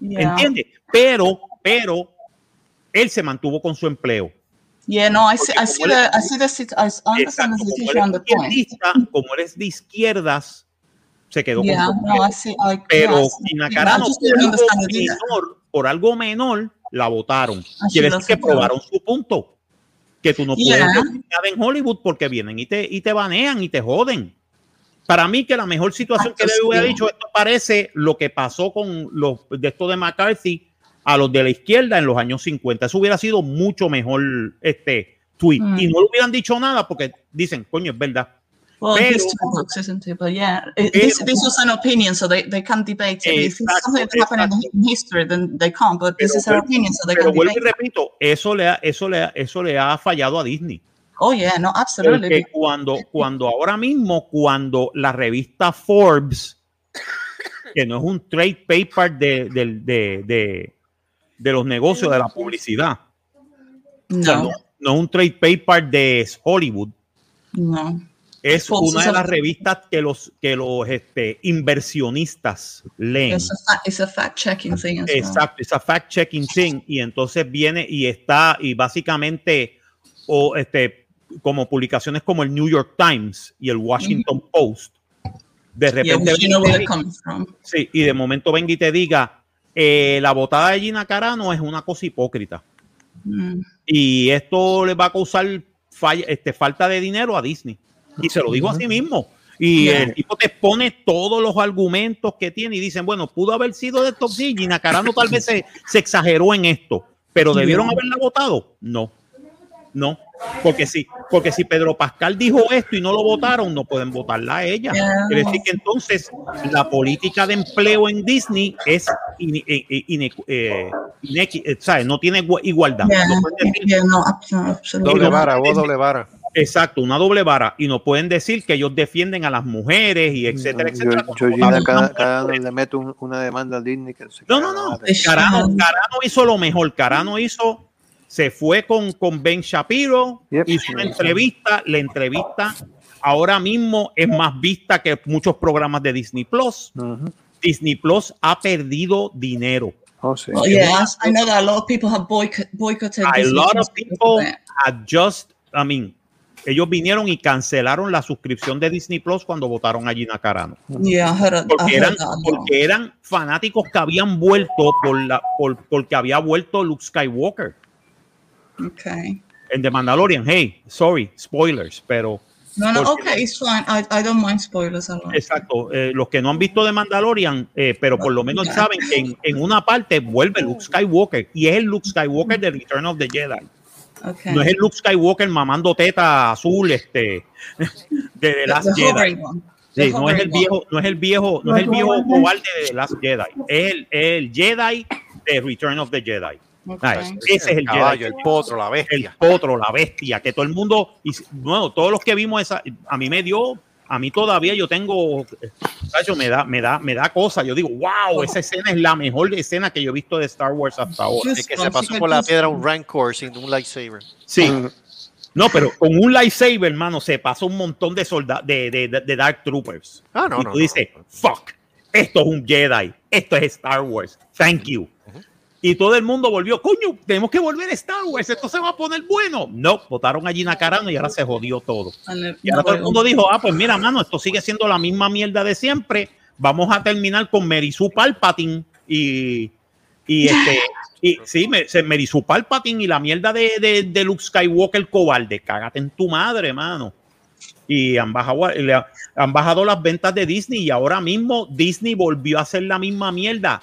S4: Yeah.
S2: ¿entiendes? Pero, pero, él se mantuvo con su empleo.
S4: Yeah. No, I see. I see the. I see the. I understand situation on the point.
S2: como él es de izquierdas, se quedó
S4: Yeah.
S2: con su
S4: No. I see. I,
S2: Pero
S4: understand it either.
S2: menor, por algo menor, la votaron. Quiere decir que probaron su punto. Que tú no
S4: Yeah.
S2: puedes decir nada en Hollywood porque vienen y te, y te banean y te joden. Para mí que la mejor situación que le hubiera dicho, esto parece lo que pasó con los de esto de McCarthy a los de la izquierda en los años 50. Eso hubiera sido mucho mejor este tweet.
S4: Mm.
S2: Y no le hubieran dicho nada porque dicen, coño, es verdad.
S4: Well,
S2: Pero-
S4: history books, isn't it? But yeah, it, this, this was an opinion, so they, they can't debate it. If it's
S2: Exacto,
S4: something that happened in, in history, then they can't. But this
S2: Pero
S4: is opinion, so they
S2: Pero
S4: can
S2: y repito, eso le ha, eso le ha, eso le ha fallado a Disney.
S4: Oh yeah, no, absolutely.
S2: Porque cuando, cuando ahora mismo, cuando la revista Forbes, que no es un trade paper de, de, de- de los negocios, de la publicidad, o sea,
S4: No,
S2: no, no es un trade paper de Hollywood,
S4: no.
S2: Es una de las revistas que los, que los este, inversionistas leen.
S4: A, a fact-checking thing.
S2: Exacto, esa fact checking thing y entonces viene y está y básicamente o este como publicaciones como el New York Times y el Washington Post de
S4: Yeah,
S2: repente
S4: which you know where from.
S2: sí, y de momento venga y te diga eh, la votada de Gina Carano es una cosa hipócrita
S4: Mm.
S2: y esto le va a causar falla- este, falta de dinero a Disney y se lo digo así mismo y
S4: Yeah.
S2: el tipo te pone todos los argumentos que tiene y dicen, bueno, pudo haber sido de esto, sí, Gina Carano tal vez se, se exageró en esto, pero debieron
S4: Yeah.
S2: haberla votado. No, no, porque sí, porque si Pedro Pascal dijo esto y no lo votaron, no pueden votarla a ella.
S4: Yeah.
S2: Quiere decir que entonces la política de empleo en Disney es in- in- eh, eh, ¿sabes? no tiene igual- igualdad.
S4: Yeah,
S2: No
S4: no.
S3: Doble vara, vos doble vara.
S2: Exacto, una doble vara. Y no pueden decir que ellos defienden a las mujeres y etcétera,
S9: Yo-
S2: etcétera.
S9: yo-
S2: votaron
S9: cada, cada
S2: mujer.
S9: le meto un- una demanda a Disney que se
S2: No, no, no.
S9: madre.
S2: Carano. Carano hizo lo mejor. Carano hizo, se fue con, con Ben Shapiro,
S9: Yep.
S2: hizo una entrevista. La entrevista ahora mismo es más vista que muchos programas de Disney Plus.
S9: Ujú.
S2: Disney Plus ha perdido dinero.
S9: Oh, sí.
S4: Oh, yes, I know that a lot of people have boycott, boycotted.
S2: A
S4: Disney
S2: lot of people had just, I mean, ellos vinieron y cancelaron la suscripción de Disney Plus cuando votaron a Gina Carano.
S4: Yeah, I heard, I
S2: Porque eran,
S4: no.
S2: porque eran fanáticos que habían vuelto por la, por, porque había vuelto Luke Skywalker
S4: Okay.
S2: en The Mandalorian. Hey, sorry, spoilers, pero
S4: No, no, okay, it's fine. I, I don't mind spoilers a lot.
S2: Exacto, eh, los que no han visto de Mandalorian, eh, pero por lo menos saben que en, en una parte vuelve Luke Skywalker y es el Luke Skywalker de Return of the Jedi.
S4: Okay.
S2: No es el Luke Skywalker mamando teta azul este de The Last
S4: the
S2: Jedi. Sí, no es el viejo, no es el viejo, no es el viejo cobarde de The Last Jedi, es el, el Jedi de Return of the Jedi. Ah,
S4: Okay.
S2: ese es el,
S3: El caballo,
S2: Jedi.
S3: el potro, la
S2: el
S3: bestia.
S2: potro, la bestia, que todo el mundo, bueno, todos los que vimos esa, a mí me dio, a mí todavía yo tengo, cacho, me da, me da, me da cosa. Yo digo, wow, esa escena es la mejor escena que yo he visto de Star Wars hasta ahora.
S3: El que se pasó por la piedra un Rancor sin un lightsaber.
S2: Sí. No, pero con un lightsaber, hermano, se pasó un montón de soldados, de, de, de- Dark Troopers.
S3: Ah, no,
S2: y
S3: no,
S2: tú
S3: no,
S2: dices, fuck, esto es un Jedi, esto es Star Wars, thank you. Y todo el mundo volvió, coño, tenemos que volver a Star Wars, esto se va a poner bueno. No, votaron a Gina Carano y ahora se jodió todo. Y ahora todo el mundo dijo, ah, pues mira, mano, esto sigue siendo la misma mierda de siempre. Vamos a terminar con Merisu Palpatine y, y este, y sí, me, se Palpatine y la mierda de, de, de Luke Skywalker cobarde. Cágate en tu madre, mano. Y han bajado, han bajado las ventas de Disney y ahora mismo Disney volvió a hacer la misma mierda.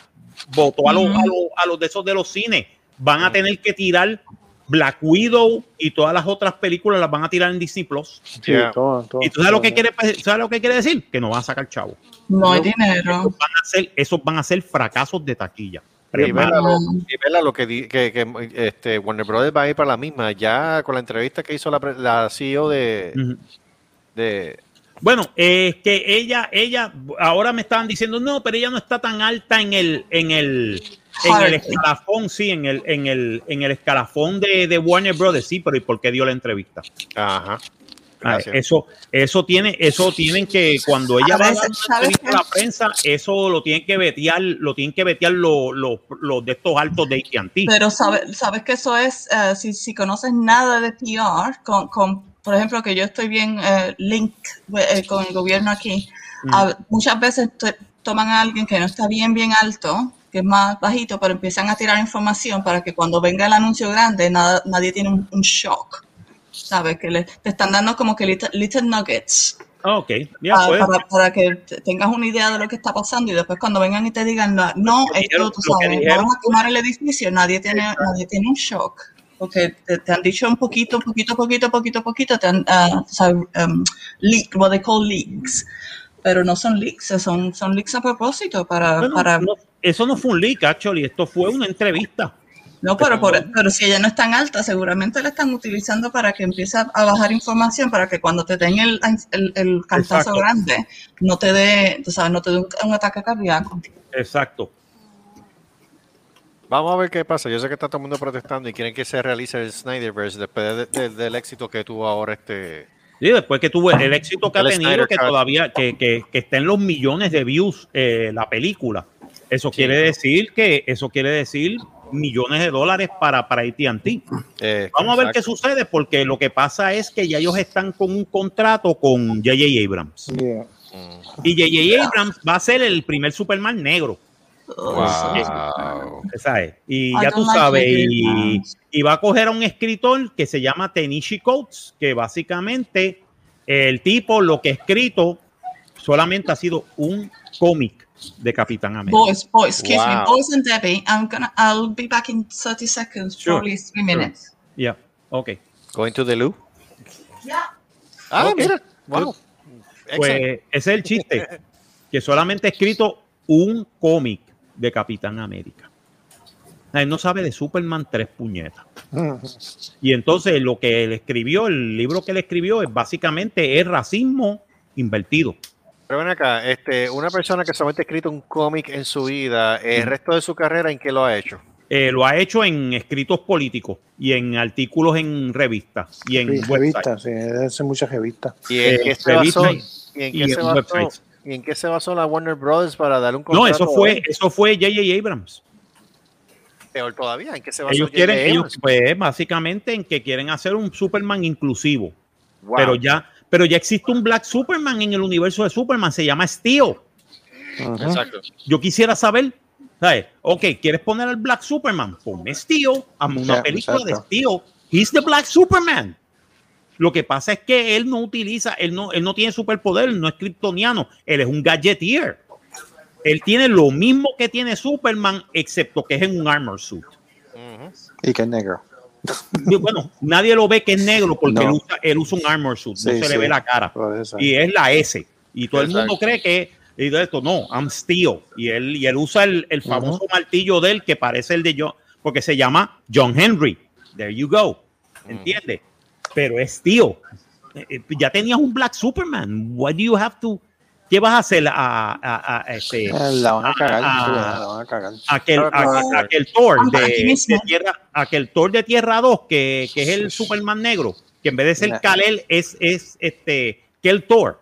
S2: Votó a los, a los, a los de esos de los cines. Van a tener que tirar Black Widow y todas las otras películas las van a tirar en Disney Plus.
S9: Sí,
S3: Yeah.
S9: todo, todo,
S2: ¿Y tú sabes lo que quiere, sabes lo que quiere decir? Que no van a sacar chavo.
S4: No hay
S2: Esos
S4: dinero.
S2: van a ser, esos van a ser fracasos de taquilla.
S3: Y vela, lo, y vela lo que, di- que, que, este, Warner Brothers va a ir para la misma. Ya con la entrevista que hizo la, la CEO de, de
S2: Bueno, es que ella, ella, ahora me estaban diciendo, no, pero ella no está tan alta en el, en el, en el escalafón, sí, en el, en el, en el escalafón de, de Warner Brothers, sí, pero ¿y por qué dio la entrevista?
S3: Ajá.
S2: Ah,
S3: Gracias.
S2: eso, eso tiene, eso tienen que, cuando ella
S4: A
S2: va a dar una
S4: ¿sabes
S2: entrevista a la prensa, eso lo tienen que vetear, lo tienen que vetear los, los, los de estos altos de AT&T.
S4: Pero sabe- sabes que eso es, eh, si, si conoces nada de PR, con, con, por ejemplo, que yo estoy bien eh, link eh, con el gobierno aquí,
S2: Mm.
S4: a- muchas veces toman a alguien que no está bien, bien alto, que es más bajito, pero empiezan a tirar información para que cuando venga el anuncio grande nada, nadie tiene un, un shock. ¿Sabes? Que le, te están dando como que little, little nuggets.
S2: Ah, ok, ya
S4: Ah,
S2: pues.
S4: para, para que te- tengas una idea de lo que está pasando y después cuando vengan y te digan, no, esto, tú sabes, vamos a quemar el edificio, nadie tiene, nadie tiene un shock. Porque te, te han dicho un poquito, poquito, poquito, poquito, poquito, te han, sabes, um, leak, what they call leaks. Pero no son leaks, son, son leaks a propósito para, para
S2: no, eso no fue un leak, actually, esto fue una entrevista.
S4: no, pero, por- pero si ella no es tan alta, seguramente la están utilizando para que empiece a bajar información, para que cuando te den el, el, el cantazo
S2: Exacto.
S4: grande, no te dé, tú sabes, no te dé un, un ataque cardíaco.
S2: Exacto.
S3: Vamos a ver qué pasa. Yo sé que está todo el mundo protestando y quieren que se realice el Snyderverse después de- de- del éxito que tuvo ahora este.
S2: Sí, después que tuvo el éxito que ha
S3: El
S2: tenido,
S3: Snyder
S2: que
S3: Cut.
S2: todavía, que, que, que está en los millones de views eh, la película. Eso quiere decir que, eso quiere decir millones de dólares para, para AT&T.
S3: eh,
S2: Vamos a ver qué sucede, porque lo que pasa es que ya ellos están con un contrato con J.J. Abrams.
S9: Yeah.
S2: Y J.J. Abrams va a ser el primer Superman negro.
S3: Wow.
S2: ¿sabes? Y
S4: I
S2: ya tú
S4: like
S2: sabes, y, y va a coger a un escritor que se llama Tenishi Coates, que básicamente el tipo lo que ha escrito solamente ha sido un cómic de Capitán América.
S4: Boys, boys, excuse me,
S3: Wow.
S4: boys and Debbie, I'm gonna, I'll be back in 30 seconds,
S2: Sure,
S4: probably three minutes.
S2: Ya, ok.
S3: Going to the loo.
S4: Yeah.
S3: Ah,
S2: Ok.
S3: mira. Wow.
S2: Pues ese es el chiste, que solamente ha escrito un cómic de Capitán América. Él no sabe de Superman tres puñetas. Y entonces lo que él escribió, el libro que él escribió es básicamente es racismo invertido.
S3: Pero ven acá, este, una persona que solamente ha escrito un cómic en su vida, el resto de su carrera, ¿en qué lo ha hecho?
S2: Eh, lo ha hecho en escritos políticos y en artículos en revistas y en
S9: Sí,
S2: websites.
S9: revistas, sí, hace muchas revistas.
S3: ¿Y en
S2: Eh,
S3: qué se basó?
S2: revistas
S3: ¿Y en
S2: y
S3: qué se basó? ¿Y en qué se basó la Warner Brothers para darle un
S2: No,
S3: contrato?
S2: eso fue, eso fue J.J. Abrams.
S3: Peor todavía, ¿en qué se basó
S2: Ellos quieren, ellos, pues básicamente en que quieren hacer un Superman inclusivo.
S3: Wow.
S2: Pero ya, pero ya existe un Black Superman en el universo de Superman, se llama Steel.
S3: Exacto.
S2: Yo quisiera saber, ¿sabes? Ok, ¿quieres poner al Black Superman? Ponme Steel, hazme una película
S9: exacto.
S2: de Steel. He's the Black Superman. Lo que pasa es que él no utiliza, él no, él no tiene superpoder, no es kryptoniano, él es un gadgetier. Él tiene lo mismo que tiene Superman, excepto que es en un armor suit.
S9: Y que es negro.
S2: Y bueno, nadie lo ve que es negro porque
S9: No.
S2: él, usa, él usa un armor suit, no se
S9: sí.
S2: le ve la cara. Y es la S. Y todo el mundo cree que y de esto no, I'm Steel. Y él, y él usa el, el famoso martillo de él que parece el de John, porque se llama John Henry. There you go. ¿Entiendes? Pero es Steel. Eh, eh, Ya tenías un Black Superman. What do you have to? ¿Qué vas a hacer a, a, a, este,
S9: Eh, La van a cagar. la van a cagar.
S2: aquel, aquel Thor
S4: Ah,
S2: de, de tierra, aquel Thor de Tierra 2 que, que es el Superman negro, que en vez de ser. Kal-El es, es este Kel Thor.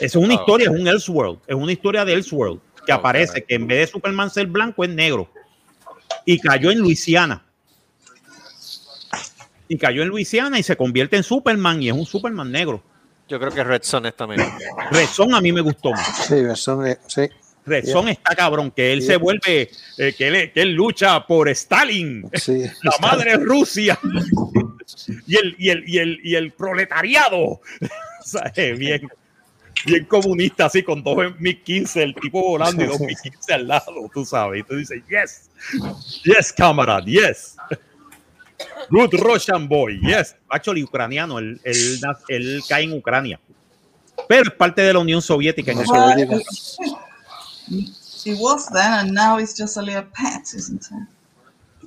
S2: Es una
S3: Oh.
S2: historia, es un Elseworld, es una historia de Elseworld que
S3: Oh,
S2: aparece que en vez de Superman ser blanco es negro y cayó en Luisiana. Y cayó en Luisiana y se convierte en Superman y es un Superman negro.
S3: Yo creo que Red Son es también.
S2: Red Son a mí me gustó más.
S9: Sí, eso es- sí.
S2: Red Son está cabrón, que él
S9: Yeah.
S2: se vuelve, eh, que, él, que él lucha por Stalin,
S9: sí.
S2: la madre Rusia y el, y el, y el, y el proletariado. O sea, eh, bien, bien comunista, así con dos MiG-15, el tipo volando y dos MiG-15 al lado, tú sabes. Y tú dices, yes, yes, camarada, yes. Good Russian boy, yes. Actually, ucraniano, él, él, él cae en Ucrania. Pero es parte de la Unión Soviética. En momento.
S9: olvida.
S4: It was then, and now it's just a little pet, isn't it?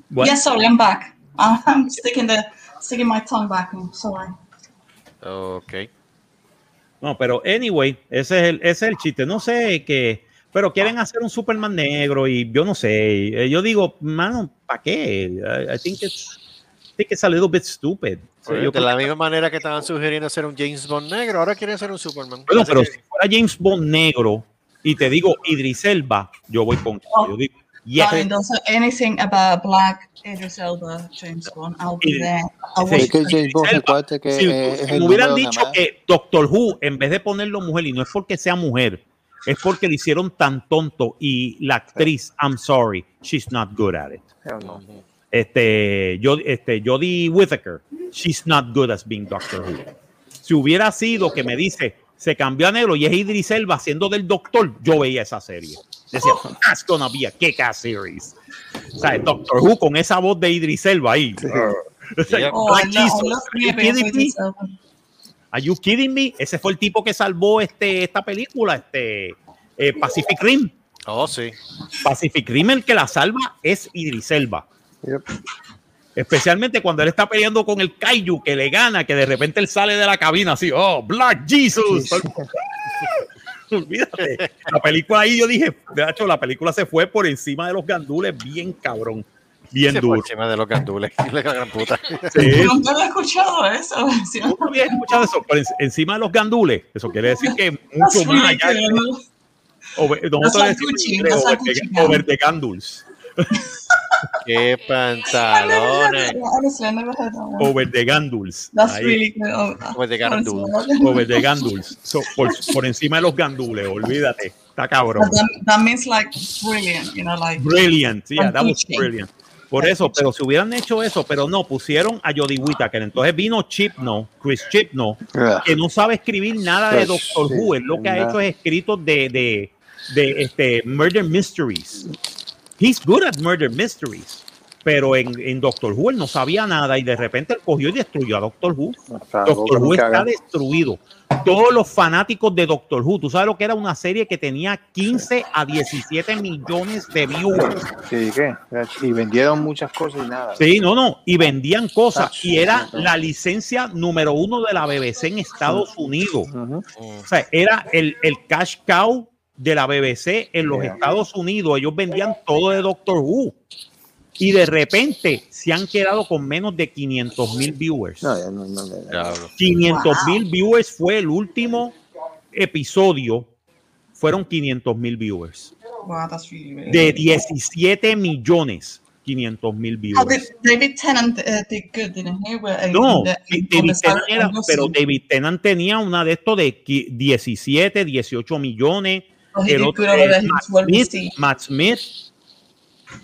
S2: What?
S4: Yes, sorry, I'm back. I'm sticking the sticking my tongue back in. Sorry.
S3: Ok.
S2: No, pero anyway, ese es el, ese es el chiste. No sé qué, pero quieren hacer un Superman negro y yo no sé. Eh, Yo digo, mano, ¿para qué? I, I think it's, think it's a little bit stupid. Yo
S3: de la
S2: que-
S3: misma manera que estaban sugiriendo hacer un James Bond negro, ahora quieren hacer un Superman.
S2: bueno, pero
S3: que-
S2: si fuera James Bond negro y te digo Idris Elba, yo voy con
S4: Oh.
S2: yo digo, yes.
S4: Say anything about Black, Idris Elba, James Bond. I'll be there. I
S2: Sí.
S9: que James Bond,
S2: Elba,
S9: que
S2: si, me hubieran dicho que Doctor Who, en vez de ponerlo mujer, y no es porque sea mujer, es porque le hicieron tan tonto y la actriz, I'm sorry, she's not good at it.
S9: Hell no.
S2: Este, yo, este, Jodie Whittaker, she's not good as being Doctor Who. Si hubiera sido que me dice, se cambió a negro y es Idris Elba haciendo del doctor, yo veía esa serie. Decía, that's gonna be a kick-ass series. O sea, Doctor Who con esa voz de Idris Elba ahí.
S4: Oh.
S2: Are you kidding me? Ese fue el tipo que salvó este, esta película, este eh, Pacific Rim.
S3: Oh, sí.
S2: Pacific Rim el que la salva es Idris Elba.
S9: Yep.
S2: Especialmente cuando él está peleando con el Kaiju que le gana, que de repente él sale de la cabina así, oh, Black Jesus. Olvídate. La película ahí yo dije, de hecho, la película se fue por encima de los gandules bien cabrón, bien
S3: Se fue
S2: duro.
S3: encima de los gandules. La gran puta.
S2: Sí.
S4: Nunca había escuchado eso.
S2: ¿Tú no habías escuchado eso? Por en- encima de los gandules. Eso quiere decir que mucho más allá. Over, nosotros decimos over the gandules.
S3: Qué pantalones.
S2: Over the gandules.
S4: That's
S2: Ahí.
S4: really good. Oh,
S3: Over the gandules.
S2: Over the gandules. So, por, por encima de los gandules, olvídate. Está cabrón.
S4: That, that means like brilliant, you know, like
S2: Brilliant. Yeah, that was brilliant. Por eso, pero si hubieran hecho eso, pero no, pusieron a Jodie Whittaker. Entonces vino Chipno, Chris Chipno, que no sabe escribir nada de
S9: Pues,
S2: Doctor Who. Él lo que ha hecho es escritos de, de, de este, Murder Mysteries. He's good at Murder Mysteries. Pero en, en Doctor Who él no sabía nada y de repente él cogió y destruyó a Doctor Who. Doctor Who está destruido. Todos los fanáticos de Doctor Who, tú sabes lo que era una serie que tenía 15 a 17 millones de viewers.
S9: Sí, ¿qué? Y vendieron muchas cosas y nada.
S2: Sí, no, no, y vendían cosas.
S9: Ah,
S2: Y era la licencia número uno de la BBC en Estados Unidos. O sea, era el, el cash cow de la BBC en los
S9: Yeah.
S2: Estados Unidos. Ellos vendían todo de Doctor Who. Y de repente se han quedado con menos de 500 mil viewers.
S9: No, no, no, no, no.
S3: Diablo.
S2: 500 mil viewers fue el último episodio. Fueron 500 mil viewers.
S4: wow, really,
S2: De
S4: good.
S2: 17 millones. 500 mil viewers.
S4: did David Tennant uh, did good, didn't he? Where, in
S2: No,
S4: the-
S2: David Tennant era- pero. David Tennant tenía una de estos de qui- 17, 18 millones. El otro es Matt Smith. Matt Smith.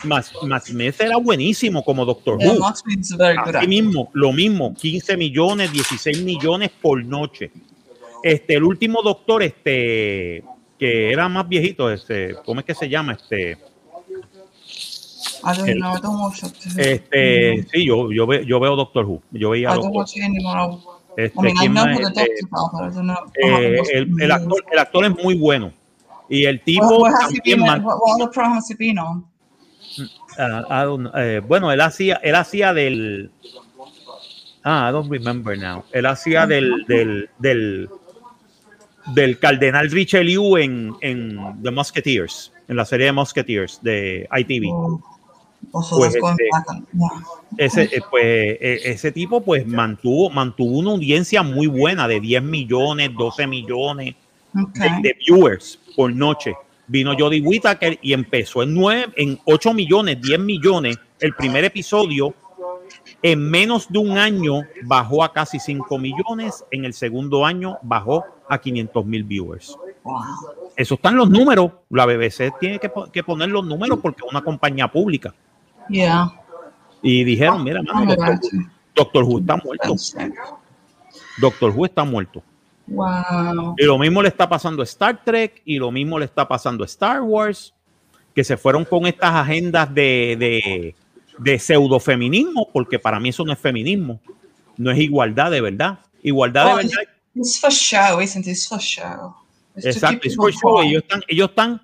S2: Matt, Smith era buenísimo como Doctor
S4: Yeah,
S2: Who. Así mismo, lo mismo, 15 millones, 16 millones por noche. Este, el último doctor, este, que era más viejito, este, ¿cómo es que se llama? Este, el-
S4: Who.
S2: este, sí, yo, yo, ve- yo veo Doctor Who. Yo veía
S4: don't
S2: Doctor Este, el, actor, el actor es muy bueno. Y el tipo
S4: on?
S2: ah, eh, bueno, él hacía, él hacía del. Ah, I don't remember now. Él hacía del, del, del, del cardenal Richelieu en, en The Musketeers, en la serie de Musketeers de ITV.
S4: Oh,
S2: Pues este, ese, eh, pues, eh, ese tipo pues mantuvo, mantuvo una audiencia muy buena de 10 millones, 12 millones
S4: Okay.
S2: de viewers por noche. Vino Jodie Whittaker y empezó en 9, en 8 millones, 10 millones. El primer episodio, en menos de un año, bajó a casi 5 millones. En el segundo año, bajó a 500 mil viewers.
S4: Wow.
S2: Eso están los números. La BBC tiene que, que poner los números porque es una compañía pública.
S4: Yeah.
S2: Y dijeron, mira, mano, Doctor, Who- Doctor Who está muerto. Doctor Who está muerto.
S4: Wow.
S2: Y lo mismo le está pasando a Star Trek y lo mismo le está pasando a Star Wars, que se fueron con estas agendas de, de, de pseudofeminismo, porque para mí eso no es feminismo, no es igualdad de verdad. Igualdad de
S4: Oh,
S2: verdad.
S4: it's, for show, isn't it? It's for show. It's to
S2: Exacto, es for show. Ellos están, ellos están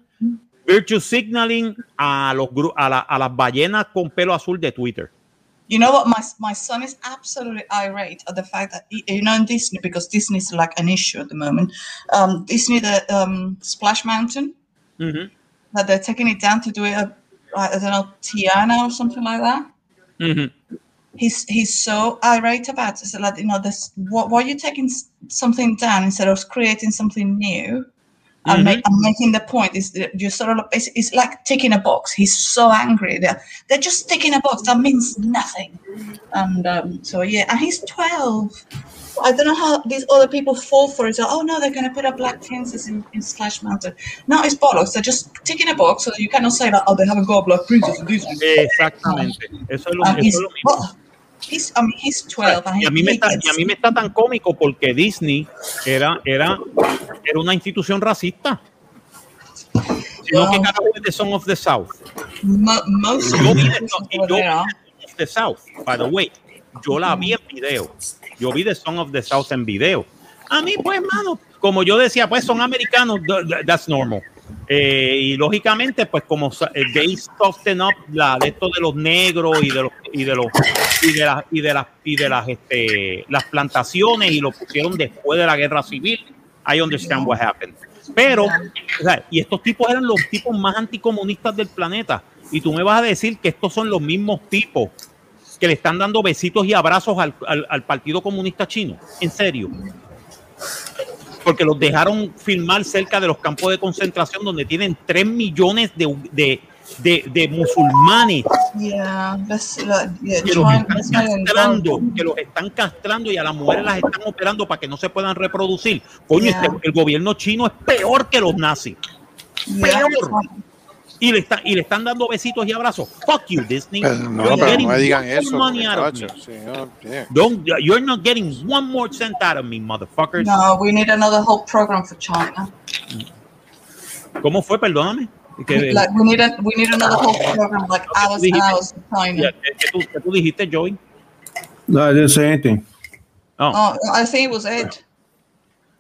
S2: virtue signaling a, los, a, la- a las ballenas con pelo azul de Twitter.
S4: You know what? My my son is absolutely irate at the fact that you know in Disney because Disney is like an issue at the moment. Um, Disney the um, Splash Mountain
S2: Ujú,
S4: that they're taking it down to do it. uh, I don't know Tiana or something like that.
S2: ujú.
S4: He's he's so irate about it. So like you know this. What why are you taking something down instead of creating something new? And, make, and making the point is that you sort of it's, it's like ticking a box. He's so angry. They're, they're just ticking a box that means nothing. And um, so yeah, and he's twelve. I don't know how these other people fall for it. Oh no, they're going to put a black princess in, in Splash Mountain. No, it's bollocks. They're just ticking a box, so you cannot say that. Oh, they haven't got a black princess in Disney.
S2: Exactamente. Eso es lo, eso es lo mismo.
S4: well, he's, I mean, he's 12. And
S2: y a mí me está, y a mí me está tan cómico porque Disney era, era, era una institución racista. Sino que carajo es The Song of the South.
S4: mo- most of
S2: Yo vi y
S4: over
S2: yo vi of the South, by the way. Yo la vi en video. Yo vi The Song of the South en video. A mí, pues, mano, como yo decía, pues son americanos, th- th- that's normal. Eh, y lógicamente, pues como eh, they soften up la de esto de los negros y de los y de los y de las y de las este las plantaciones y lo pusieron después de la guerra civil. I understand what happened. Pero, o sea, y estos tipos eran los tipos más anticomunistas del planeta. Y tú me vas a decir que estos son los mismos tipos que le están dando besitos y abrazos al- al Partido Comunista Chino. En serio. Porque los dejaron filmar cerca de los campos de concentración donde tienen 3 millones de, de, de- de musulmanes
S4: Yeah, that's like, yeah,
S2: que los están castrando, que los están castrando y a las mujeres las están operando para que no se puedan reproducir. Coño,
S4: Yeah.
S2: este- el gobierno chino es peor que los nazis. Peor. Y le, están, y le están dando besitos y abrazos. Fuck you, Disney.
S9: Pero no,
S2: You're
S9: pero no me digan eso.
S2: money out of me.
S9: muchacho, no, yeah.
S2: Don't, you're not getting one more cent out of me, motherfuckers.
S4: No, we need another whole program for China.
S2: ¿Cómo fue? Perdóname. Que-
S4: Like we need a, we need another whole program like hours and
S2: dijiste-
S4: hours of China.
S2: Ya, ¿qué, tú, qué tú dijiste, Joey?
S8: No, I didn't say anything.
S2: No,
S4: Oh, I think it was Ed.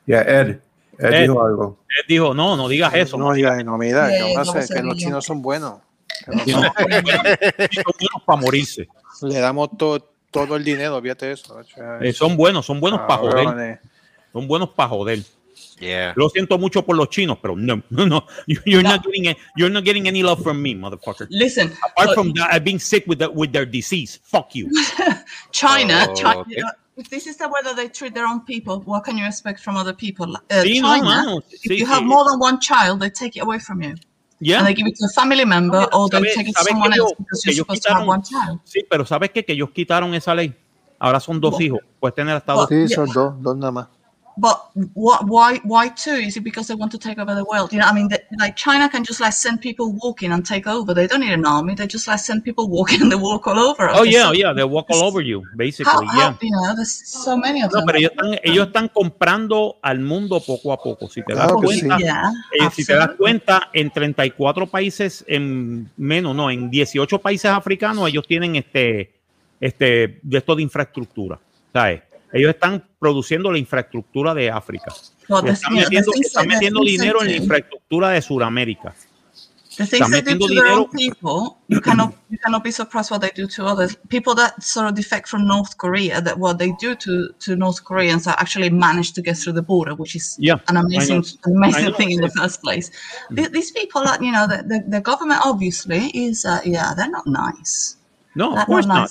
S8: Yeah, Ed. Ed. dijo algo.
S2: él dijo, no, no digas eso.
S9: No digas, no, mira,
S4: yeah,
S9: no
S4: no
S9: sé, que los chinos son buenos. Que no son-
S2: son buenos para morirse.
S9: le damos to- todo el dinero, fíjate eso.
S2: Eh, son buenos, son buenos para joder.
S9: Cabrones.
S2: Son buenos para joder.
S3: Yeah.
S2: Lo siento mucho por los chinos, pero no, no, no. You- You're not getting, a- you're not getting any love from me, motherfucker.
S4: Listen,
S2: Apart
S4: uh,
S2: from that, I've been sick with, the, with their disease. Fuck you.
S4: China,
S3: Oh,
S4: China.
S3: okay.
S4: If this is the way that they treat their own people, what can you expect from other people? Uh,
S2: Sí, no,
S4: China,
S2: mano,
S4: if
S2: sí,
S4: you have
S2: sí.
S4: more than one child, they take it away from you.
S2: Yeah.
S4: And they give it to a family member or they
S2: ¿Sabes-
S4: take it to someone
S2: que
S4: else because you're supposed to have one child.
S2: Sí, pero ¿sabes qué? Que ellos quitaron esa ley. Ahora son dos hijos. Puedes tener hasta dos.
S9: Sí, son dos, dos nada más.
S4: But what, why, why two? Is it because they want to take over the world? You know, I mean, they, like China can just like send people walking and take over. They don't need an army. They just like send people walking and they walk all over. us.
S2: Oh, yeah,
S4: so-
S2: yeah. They walk all over you, basically.
S4: how,
S2: Yeah.
S4: you know, there's so many of
S2: No,
S4: them.
S2: pero ellos están, ellos están comprando al mundo poco a poco. Si te das
S9: Claro que sí.
S2: cuenta,
S4: Yeah,
S2: eh, si te das cuenta, en 34 países, en menos, no, en 18 países africanos, ellos tienen este, este, de esto de infraestructura. ¿sabes? Ellos están produciendo la infraestructura de África.
S4: Well,
S2: están metiendo, están metiendo dinero en la infraestructura de Sudamérica.
S4: The things they do
S2: metiendo
S4: to their own
S2: dinero.
S4: people, you cannot you cannot be surprised what they do to others. People that sort of defect from North Korea, that what they do to, to North Koreans are actually manage to get through the border, which is
S2: Yeah,
S4: an amazing amazing thing in the first place. Th- These people, are, you know, the, the, the government obviously is, uh, yeah, they're not nice.
S2: No, of course
S4: not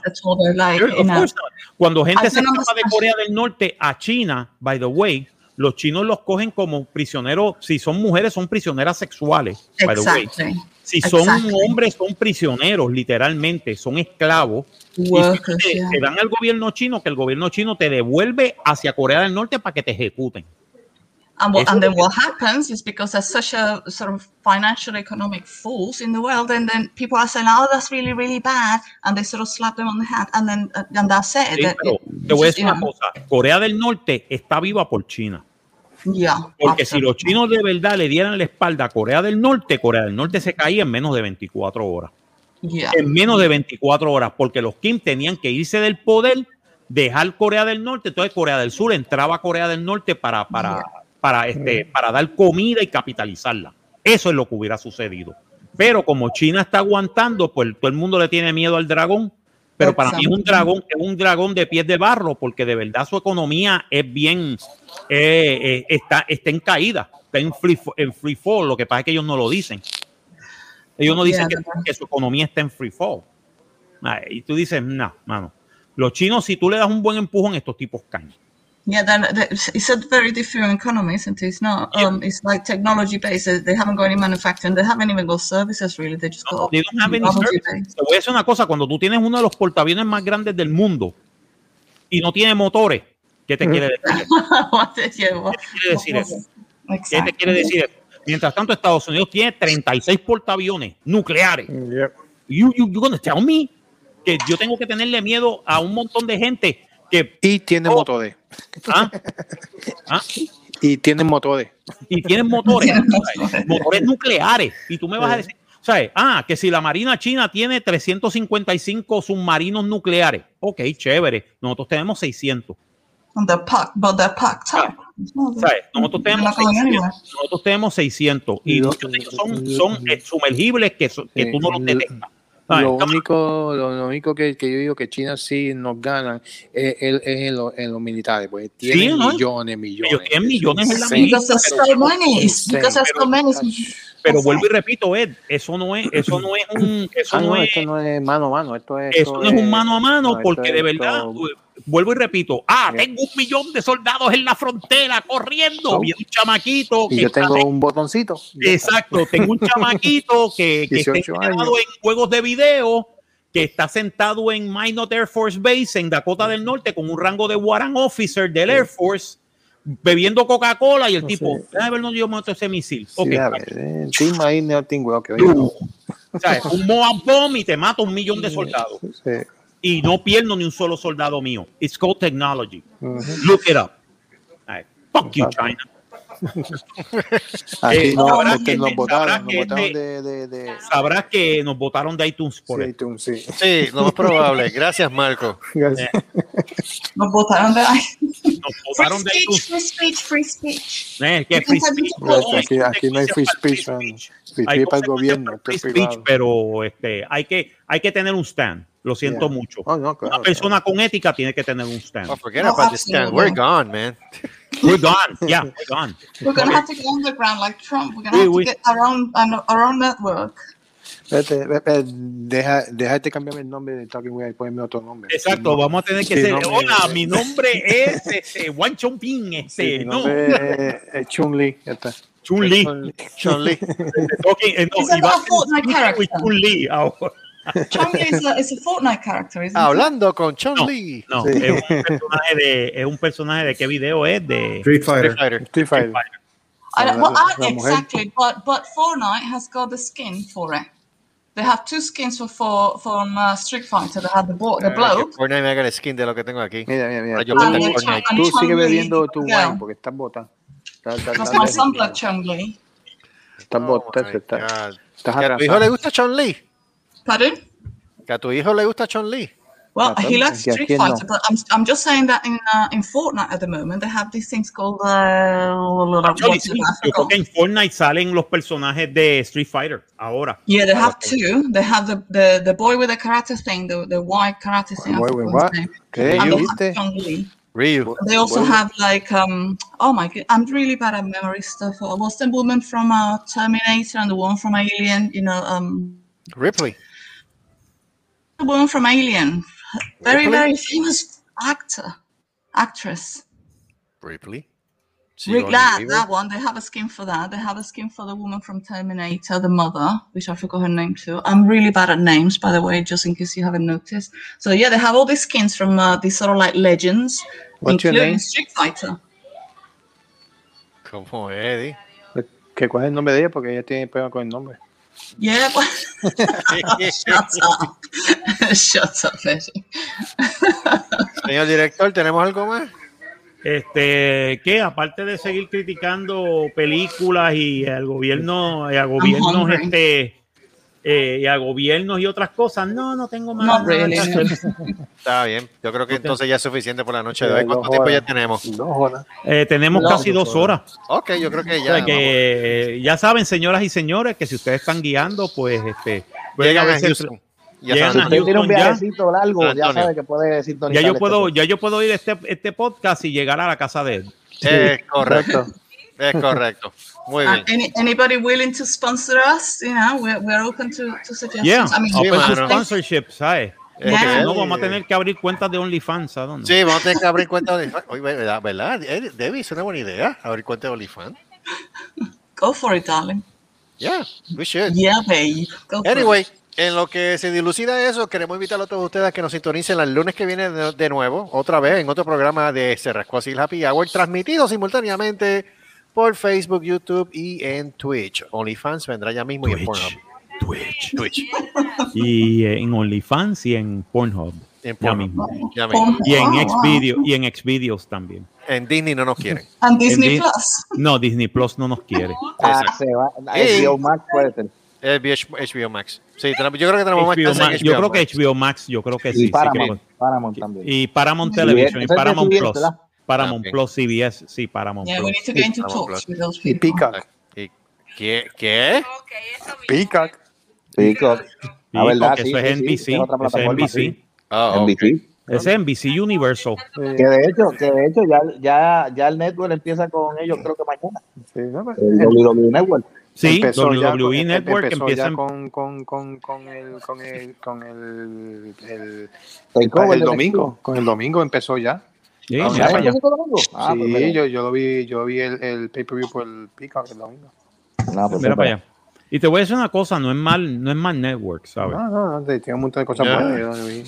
S4: like,
S2: Sure, of not. Cuando gente
S4: I
S2: se escapa de. Corea del Norte a China, by the way, los chinos los cogen como prisioneros. Si son mujeres, son prisioneras sexuales. By the way.
S4: exactly.
S2: Si son
S4: Exactly.
S2: hombres, son prisioneros, literalmente, son esclavos. Y
S4: Workers,
S2: te,
S4: yeah.
S2: te dan al gobierno chino que el gobierno chino te devuelve hacia Corea del Norte para que te ejecuten.
S4: And, what, and then what happens is because there's such a sort of financial economic force in the world, and then people are saying, "Oh, that's really, really bad," and they sort of slap them on the head, and then uh, and that's it.
S2: Sí,
S4: That
S2: pero
S4: it-
S2: te voy a decir una
S4: know,
S2: cosa, Corea del Norte está viva por China.
S4: Yeah,
S2: Porque si los
S4: absolutely.
S2: chinos de verdad le dieran la espalda a Corea del Norte, Corea del Norte se caía en menos de 24 horas.
S4: Yeah.
S2: En menos de 24 horas, porque los Kim tenían que irse del poder, dejar Corea del Norte, entonces Corea del Sur entraba a Corea del Norte para, para, para, este, para dar comida y capitalizarla. Eso es lo que hubiera sucedido. Pero como China está aguantando, pues todo el mundo le tiene miedo al dragón. Pero para mí es un dragón, es un dragón de pies de barro, porque de verdad su economía es bien, eh, eh, está, está en caída, está en free, en free fall. Lo que pasa es que ellos no lo dicen. Ellos no dicen que, que su economía está en free fall. Ay, Y tú dices, no, mano. Los chinos, si tú le das un buen empujón, estos tipos caen.
S4: Yeah, then it's a very different economy, isn't it? It's not. Um, it's like technology based. They haven't got any manufacturing. They haven't even got services really. They just got
S2: They don't have any
S4: technology
S2: service.
S4: based.
S2: Te voy a decir una cosa, cuando tú tienes uno de los portaaviones más grandes del mundo y no tiene motores, ¿qué te quiere decir? ¿Qué quiere decir eso? ¿Qué te quiere decir eso? Mientras tanto, Estados Unidos tiene 36 portaaviones nucleares.
S9: Yep.
S2: You, you, you gonna tell me que yo tengo que tenerle miedo a un montón de gente que
S9: Y tienen
S2: Oh.
S9: motores.
S2: ¿ah? ¿ah?
S9: Y tienen motores.
S2: y tienen motores, motores nucleares. Y tú me vas a decir, ¿sabes? Ah, que si la Marina China tiene 355 submarinos nucleares, ok, chévere. Nosotros tenemos 600.
S4: And they're packed, but they're packed up.
S2: ¿sabes? Nosotros tenemos
S4: not going
S2: 600.
S4: anywhere.
S2: Nosotros tenemos 600 y muchos de ellos son, son eh, sumergibles que, que tú no los detectas.
S9: Lo único, lo, lo único que, que yo digo que China sí nos gana es, es- es en, lo- en los militares, porque tienen
S2: ¿no?
S9: millones, millones.
S2: Tienen millones en la
S9: Sí.
S2: pero- vuelvo y repito, Ed, eso no es, eso no es un, eso
S9: Ah,
S2: no
S9: no,
S2: es,
S9: esto no es mano a mano, esto es.
S2: eso no es un mano a mano,
S9: no,
S2: porque de verdad,
S9: todo-
S2: vuelvo y repito, ah, tengo un millón de soldados en la frontera corriendo, viene un chamaquito
S9: Y
S2: que
S9: yo tengo un botoncito.
S2: Exacto, tengo un chamaquito que, que está
S9: 18
S2: entrenado
S9: años.
S2: en juegos de video, que está sentado en Minot Air Force Base en Dakota del Norte con un rango de Warrant Officer del Air Force, bebiendo Coca-Cola y el
S9: No
S2: tipo, déjame ver dónde yo meto ese misil.
S9: Sí,
S2: Ok,
S9: a ver, eh, ahí no tengo,
S2: Uh, ¿sabes? Un Moab Bomb y te mata un millón de soldados.
S9: sí,
S2: Y no pierdo ni un solo soldado mío. It's called technology. Look it up. Right. Fuck you, China. Eh,
S9: no,
S2: sabrás que-
S9: nos
S2: sabrás
S9: votaron, nos
S2: que
S9: votaron de, de, de,
S2: Sabrás que nos votaron de iTunes por
S9: sí, iTunes, sí.
S3: Sí, lo más probable. Gracias, Marco.
S9: Gracias.
S4: Nos botaron de ahí.
S2: Nos votaron de
S4: Free speech, free speech, free speech.
S2: Eh, que free speech.
S9: Aquí- aquí no hay free speech. Free
S2: Hay
S9: speech para el gobierno,
S2: free speech, pero este, hay, que, hay que tener un stand. Lo siento
S9: Yeah.
S2: mucho.
S9: Oh, no, claro,
S2: Una persona con ética tiene que tener un stand.
S3: Oh, forget
S4: No,
S3: about the stand. We're gone, man.
S2: We're gone. Yeah, we're gone.
S4: We're gonna have to go underground like Trump. We're gonna
S2: Oui,
S4: have to
S2: oui.
S4: get our own our own network.
S9: Vete, vete, deja, déjate cambiarme el nombre de Talking Way y ponerme otro nombre.
S2: Exacto,
S9: No,
S2: vamos a tener que
S9: Sí,
S2: ser. Hola, mi nombre es este, Juan Chompín.
S9: sí,
S2: Este,
S9: mi
S2: no.
S9: nombre es, es Chun-Li, ya está.
S2: Chun-Li.
S3: Chun-Li.
S2: Talking- eh, no, y va-
S4: not a Fortnite character?
S2: Chun-Li ahora.
S4: Chun-Li is a, is a Fortnite character, isn't it?
S3: Hablando con Chun-Li.
S2: No, es un personaje de, es un personaje de qué video es de
S8: Street Fighter.
S3: Street Fighter.
S9: Street Fighter.
S4: I don't, well, I, exactly, but but Fortnite has got the skin for it. They have two skins for for from uh, Street Fighter. They have the bo- the
S3: Eh,
S4: bloke
S3: Fortnite me haga el skin de lo que tengo aquí.
S9: Mira, mira, mira. Tú,
S4: Ah,
S3: Fortnite.
S4: and
S9: tú
S4: Chun-Li
S9: sigues bebiendo tu
S4: girl.
S9: wine porque estás bota. Estás,
S3: Oh
S9: bota, estás,
S3: God.
S9: estás
S3: ¿Que a tu hijo le gusta Chun-Li?
S4: Pardon?
S3: ¿Que a tu hijo le gusta Chun-Li?
S4: Well,
S9: Ah,
S4: he likes Street
S9: ¿quién no?
S4: Fighter, but I'm, I'm just saying that in uh, in Fortnite at the moment they have these things called uh,
S2: Actually, sí, yo creo que en Fortnite salen los personajes de Street Fighter ahora.
S4: Yeah, they have two. They have the, the, the boy with the karate thing, the, the white karate thing. I
S9: Boy
S4: forgot
S9: with
S4: his
S9: what?
S4: name.
S9: ¿Qué?
S4: And they
S9: ¿Viste?
S3: Ryu.
S4: They also
S9: Boy
S4: have like um oh my god, I'm really bad at memory stuff. Uh, What's the woman from uh, Terminator and the one from Alien? You know, um,
S3: Ripley.
S4: the woman from Alien, very very famous actor, actress.
S3: Ripley.
S4: Rick that, that one. They have a skin for that. They have a skin for the woman from Terminator, the mother, which I forgot her name too. I'm really bad at names, by the way, just in case you haven't noticed. So yeah, they have all these skins from uh, these sort of like legends,
S9: What's your
S4: including
S9: name?
S4: Street Fighter.
S3: Como Eddie.
S9: Que cuál es el nombre de ella porque ella tiene problema con el nombre.
S4: Yeah, shut up, shut up.
S3: Señor director, ¿tenemos algo más?
S2: Este, que aparte de seguir criticando películas y al gobierno, y a gobiernos,
S4: hungry.
S2: este, eh, y a gobiernos y otras cosas, no, no tengo más.
S4: Really.
S3: Está bien. Yo creo que entonces ya es suficiente por la noche de hoy. ¿Cuánto tiempo ya
S9: horas.
S3: tenemos?
S9: Dos horas.
S2: Eh, tenemos
S4: No,
S2: casi dos horas.
S3: Ok, yo creo que
S2: O
S3: ya.
S2: sea que, eh, ya saben, señoras y señores, que si ustedes están guiando, pues este,
S3: Llegan a Houston. Ya
S2: llegan
S3: San
S2: a
S7: Si usted tiene un
S2: Houston ya.
S7: viajecito largo, ya sabe que puede
S2: Ya
S7: sintonizar.
S2: yo
S7: este
S2: puedo,
S7: podcast.
S2: ya yo puedo ir a este, este podcast y llegar a la casa de él.
S3: Es. Correcto. Es correcto. Muy
S4: Uh,
S3: bien.
S4: any, anybody willing to sponsor us? You know, we're, we're open to, to suggestions.
S2: Yeah,
S4: I mean,
S3: Sí,
S2: open to sponsorship, ¿sabes? Porque
S4: Yeah.
S2: si no, vamos a tener que abrir cuentas de OnlyFans, ¿a dónde?
S3: Sí, vamos a tener que abrir cuenta de OnlyFans. ¿verdad? ¿verdad? Eh, Debbie, es una buena idea. Abrir cuenta de OnlyFans.
S4: go for it, darling.
S3: Yeah, we should.
S4: Yeah, babe. Go for
S3: Anyway,
S4: it.
S3: en lo que se dilucida eso, queremos invitar a todos ustedes a que nos sintonicen el lunes que viene de, de nuevo, otra vez, en otro programa de Cerrasco Así Happy Hour, transmitido simultáneamente por Facebook, YouTube y en Twitch. OnlyFans vendrá ya mismo y en. Pornhub.
S2: Twitch.
S3: Twitch.
S2: Y eh, en OnlyFans y en Pornhub.
S3: En
S2: Ya
S3: Pornhub.
S2: mismo.
S3: Ya mismo.
S2: Y en Xvideo, y en Xvideos también.
S3: En Disney no nos quieren.
S4: And Disney
S2: Di-
S4: Plus.
S2: No, Disney Plus no nos quiere.
S7: Ah,
S3: Exacto.
S7: se va. HBO Max puede ser.
S3: Es HBO, HBO Max. Sí, yo creo que tenemos más
S2: HBO
S3: en
S2: Max, yo creo que. HBO Max, yo creo que sí.
S7: Y
S2: sí
S7: Paramount. Paramount también.
S2: y Paramount Television y Paramount Plus.
S7: ¿verdad?
S2: Paramount. Plus, CBS, sí, Paramount
S4: Yeah, we
S2: Plus.
S4: need to get into
S3: Paramount
S4: talks
S3: Plus.
S4: with those
S9: Y
S4: people.
S9: Peacock.
S3: ¿Y ¿Qué? ¿Qué?
S11: Ok, eso mismo.
S9: Peacock.
S7: Ah, ¿verdad? Sí,
S2: eso es
S7: sí,
S2: NBC. eso es NBC.
S7: sí.
S3: Ah.
S7: NBC.
S2: Es NBC Universal.
S9: Eh,
S7: Que de hecho, que de hecho ya, ya, ya el network empieza con ellos, creo que mañana.
S9: sí, pues,
S7: El WWE Network.
S2: Sí,
S9: empezó ya
S2: WWE
S9: em-
S2: Network
S9: empezó
S2: empieza
S9: ya
S2: en-
S9: con, con, con, con el con el con el, el, el domingo con el domingo empezó ya
S2: Sí,
S7: Ah,
S2: mira
S7: ¿ya
S2: para allá.
S7: empezó el domingo? Ah,
S9: sí
S7: pues
S9: yo, yo lo vi yo vi el, el pay per view por el Peacock el domingo
S7: No, pues
S2: Mira
S7: sí,
S2: para allá. Y te voy a decir una cosa, no es mal, no es mal network, ¿sabes?
S9: no no no tiene un montón de cosas buenas yo.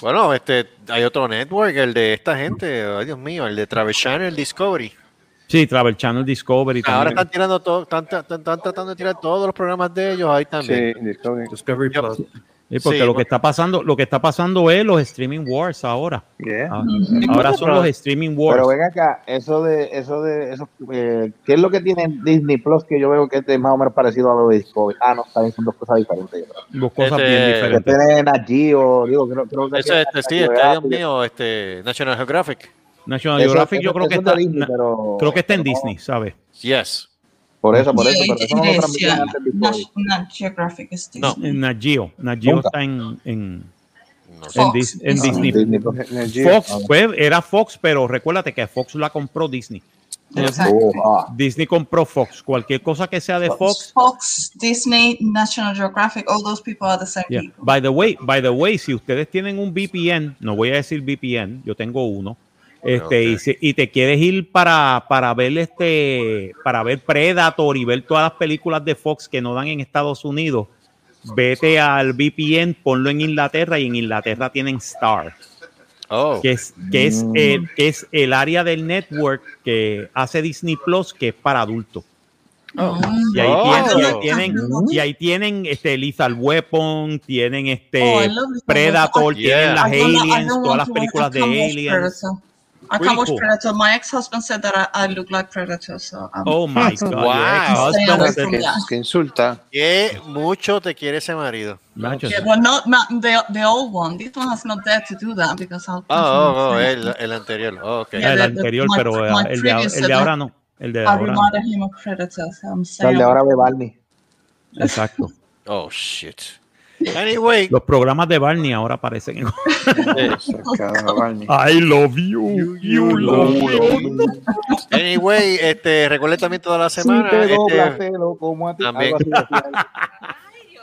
S3: Bueno, este, hay otro network, el de esta gente, ay Dios mío, el de Travel Channel Discovery.
S2: Sí, Travel Channel Discovery
S3: Ahora
S2: también.
S3: están tirando todo, están, están- están tratando de tirar todos los programas de ellos ahí también.
S9: sí Discovery
S8: Discovery
S3: Yo-
S8: Plus.
S2: Sí, porque
S3: Sí,
S2: lo que está pasando, lo que está pasando es los streaming wars ahora.
S9: yeah.
S2: Ah, Ahora son los streaming wars.
S7: Pero ven acá, eso de, eso de, eso, eh, ¿qué es lo que tiene Disney Plus que yo veo que es de más o menos parecido a lo de Discovery? Ah, no, está bien, son dos cosas diferentes.
S2: Dos cosas
S3: Este-
S2: bien
S7: Que
S2: diferentes.
S7: tiene Nat Geo, digo, creo, creo que
S3: Eso este, sí, este. Dios mío, este, National Geographic.
S2: National
S7: Eso-
S2: Geographic yo
S7: eso-
S2: creo que
S7: es
S2: está,
S7: Disney,
S2: na-
S7: pero-
S2: creo que está en
S7: no-
S2: Disney, ¿sabes?
S3: Yes.
S7: Por eso, por eso, pero eso no lo transmitían antes
S4: Geographic
S3: No.
S2: Nat Geo. Nat Geo
S7: Nunca.
S2: está en, en,
S3: sé.
S2: en,
S4: Fox.
S2: Dis- en
S4: Ah,
S2: Disney.
S9: Geo.
S2: Fox, pues, era Fox, pero recuérdate que Fox la compró Disney.
S7: Oh, ah.
S2: Disney compró Fox. Cualquier cosa que sea de Fox.
S4: Fox, Disney, National Geographic, all those people are the same
S2: Yeah.
S4: people.
S2: By the way, by the way, si ustedes tienen un VPN, no voy a decir VPN, yo tengo uno. Este, y, si- y te quieres ir para, para ver este, para ver Predator y ver todas las películas de Fox que no dan en Estados Unidos, vete al VPN, ponlo en Inglaterra y en Inglaterra tienen Star,
S3: Oh.
S2: que es, que es,
S7: Mm.
S2: el, que es el área del network que hace Disney Plus, que es para adultos. Y ahí,
S3: Oh.
S2: tienen, y ahí tienen, y ahí tienen este Lethal Weapon, tienen
S4: Oh,
S2: este
S4: Lethal
S2: Predator, tienen
S3: Yeah.
S2: las Aliens, todas las películas de Aliens.
S4: I
S2: Really
S4: can't watch
S2: cool.
S4: Predator. My ex-husband said that I, I look like Predator, so um,
S2: Oh my God.
S3: Wow.
S2: that.
S9: Que insulta.
S3: Que mucho te quiere ese marido.
S4: Yeah, but not, not the the old one. This one has not dared to do that because I'll.
S3: Oh, oh, oh, el, el anterior. Oh, ok.
S4: Yeah,
S2: el
S4: the-
S2: anterior,
S4: my-
S2: pero eh,
S4: my
S2: el, de,
S4: previous
S2: el de ahora no. El de
S4: I
S2: ahora no.
S4: him of Predator, so I'm
S7: El
S4: saying.
S7: de ahora de Barney.
S2: Exacto.
S3: Oh, shit. Anyway,
S2: Los programas de Barney ahora aparecen. en-
S9: Cada Barney.
S2: I love you. You love me.
S3: anyway, este, recuerden también toda la semana.
S7: Si te doblas,
S3: Este,
S7: te lo como a ti.
S3: También.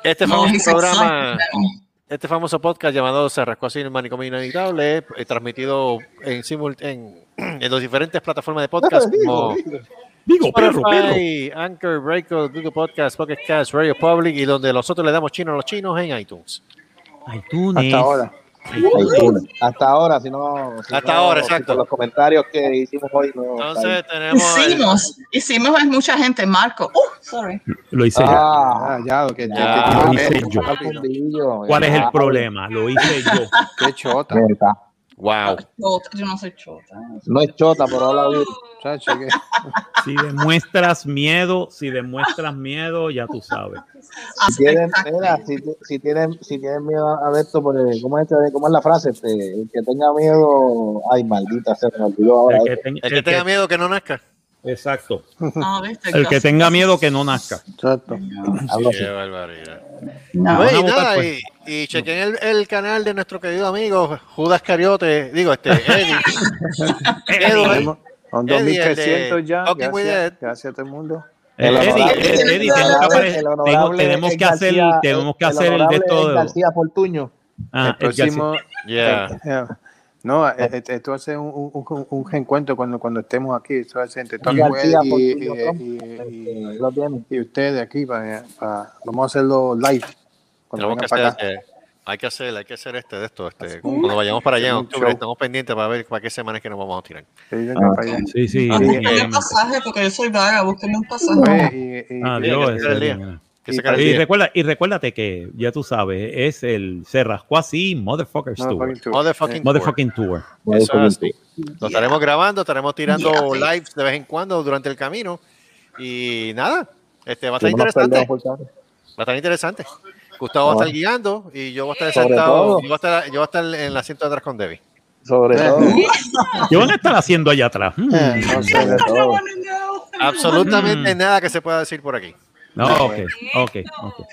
S3: Este famoso programa, este famoso podcast llamado Se rascó así en el manicomio inevitable, eh, transmitido en, en, en las diferentes plataformas de podcast como
S2: Digo, perro, perro.
S3: Spotify, Anchor, Breakout, Google Podcast, Pocket Cast, Radio Public y donde nosotros le damos chino a los chinos en iTunes.
S2: iTunes.
S9: Hasta ahora.
S7: Hasta ahora, si no. si
S3: Hasta
S7: no-
S3: ahora,
S7: si
S3: exacto.
S7: con los comentarios que hicimos hoy. No,
S3: Entonces tenemos... el-
S4: Hicimos, hicimos es mucha gente. Marco, oh, sorry.
S2: Lo hice yo.
S7: Ah,
S9: Ah, ya, que,
S3: Ya,
S9: que-
S2: lo hice yo. ¿Cuál es el problema? Lo hice yo.
S9: Qué chota.
S3: Wow.
S4: Chota, Yo no soy chota.
S7: No es chota, pero habla bien.
S9: Chacho, que-
S2: Si demuestras miedo, si demuestras miedo, ya tú sabes.
S7: Si tienen, mira, si, si tienen, si tienen miedo a ver esto, porque, ¿cómo, es, este- ¿cómo es la frase? Este, el que tenga miedo, ay, maldita, se me olvidó ahora.
S2: El que, ten-
S3: El que tenga miedo que no nazca.
S2: exacto.
S4: Ah, ¿viste?
S2: El que tenga miedo que no nazca.
S9: Exacto.
S3: Qué barbaridad.
S4: No.
S3: Oye, y chequen el, el canal de nuestro querido amigo Judas Cariote, digo, este, Eddie. Eh.
S9: Son
S3: Eddie, de
S9: 2300 ya.
S3: With
S9: Gracias, gracias a todo el mundo.
S2: Eh,
S7: El
S2: Eddie, eh, Eddie,
S7: el
S2: tenemos que, hacer,
S7: García-
S2: tenemos que
S7: el
S2: hacer el de todo.
S7: García Fortuño.
S2: Ah,
S9: el próximo.
S3: Yeah.
S9: Yeah. No, eh, eh, esto va a ser un, un, un, un reencuentro cuando, cuando estemos aquí. Esto va a ser entre Tony y, y- y- y ustedes aquí. Para, para- vamos a hacerlo live.
S3: Tenemos que hacer, eh, hay que hacer, hay que hacer este de esto, este, cuando vayamos para allá en octubre,
S9: show.
S3: estamos pendientes para ver para qué semana es que nos vamos a tirar.
S9: Vengan
S7: Ah,
S9: para allá.
S2: Sí, sí.
S4: Ah,
S9: Sí.
S4: búsquenme un pasaje porque yo soy vaga, búsquenme un pasaje.
S9: Oye, y- y-
S2: Ah,
S3: Sí,
S2: Dios,
S3: que el día. Que
S9: Y
S3: el día.
S2: recuerda, y recuérdate que, ya tú sabes, es el se rascó así, Motherfuckers
S9: no,
S2: Tour.
S9: fucking tour.
S3: Motherfucking tour.
S2: Motherfucking Tour.
S3: Eso es así. Lo estaremos grabando, estaremos tirando
S4: Yeah.
S3: lives de vez en cuando durante el camino. Y nada, este va a estar interesante. Va a estar interesante. Gustavo va a estar guiando y yo voy a estar
S7: Sobre
S3: sentado. Yo voy, a estar, yo voy a estar en el asiento de atrás con Debbie.
S7: Sobre todo.
S2: ¿Qué van a estar haciendo allá atrás?
S9: Eh, no
S7: todo.
S3: Absolutamente
S2: Mm.
S3: nada que se pueda decir por aquí.
S2: No, ok, ok, ok.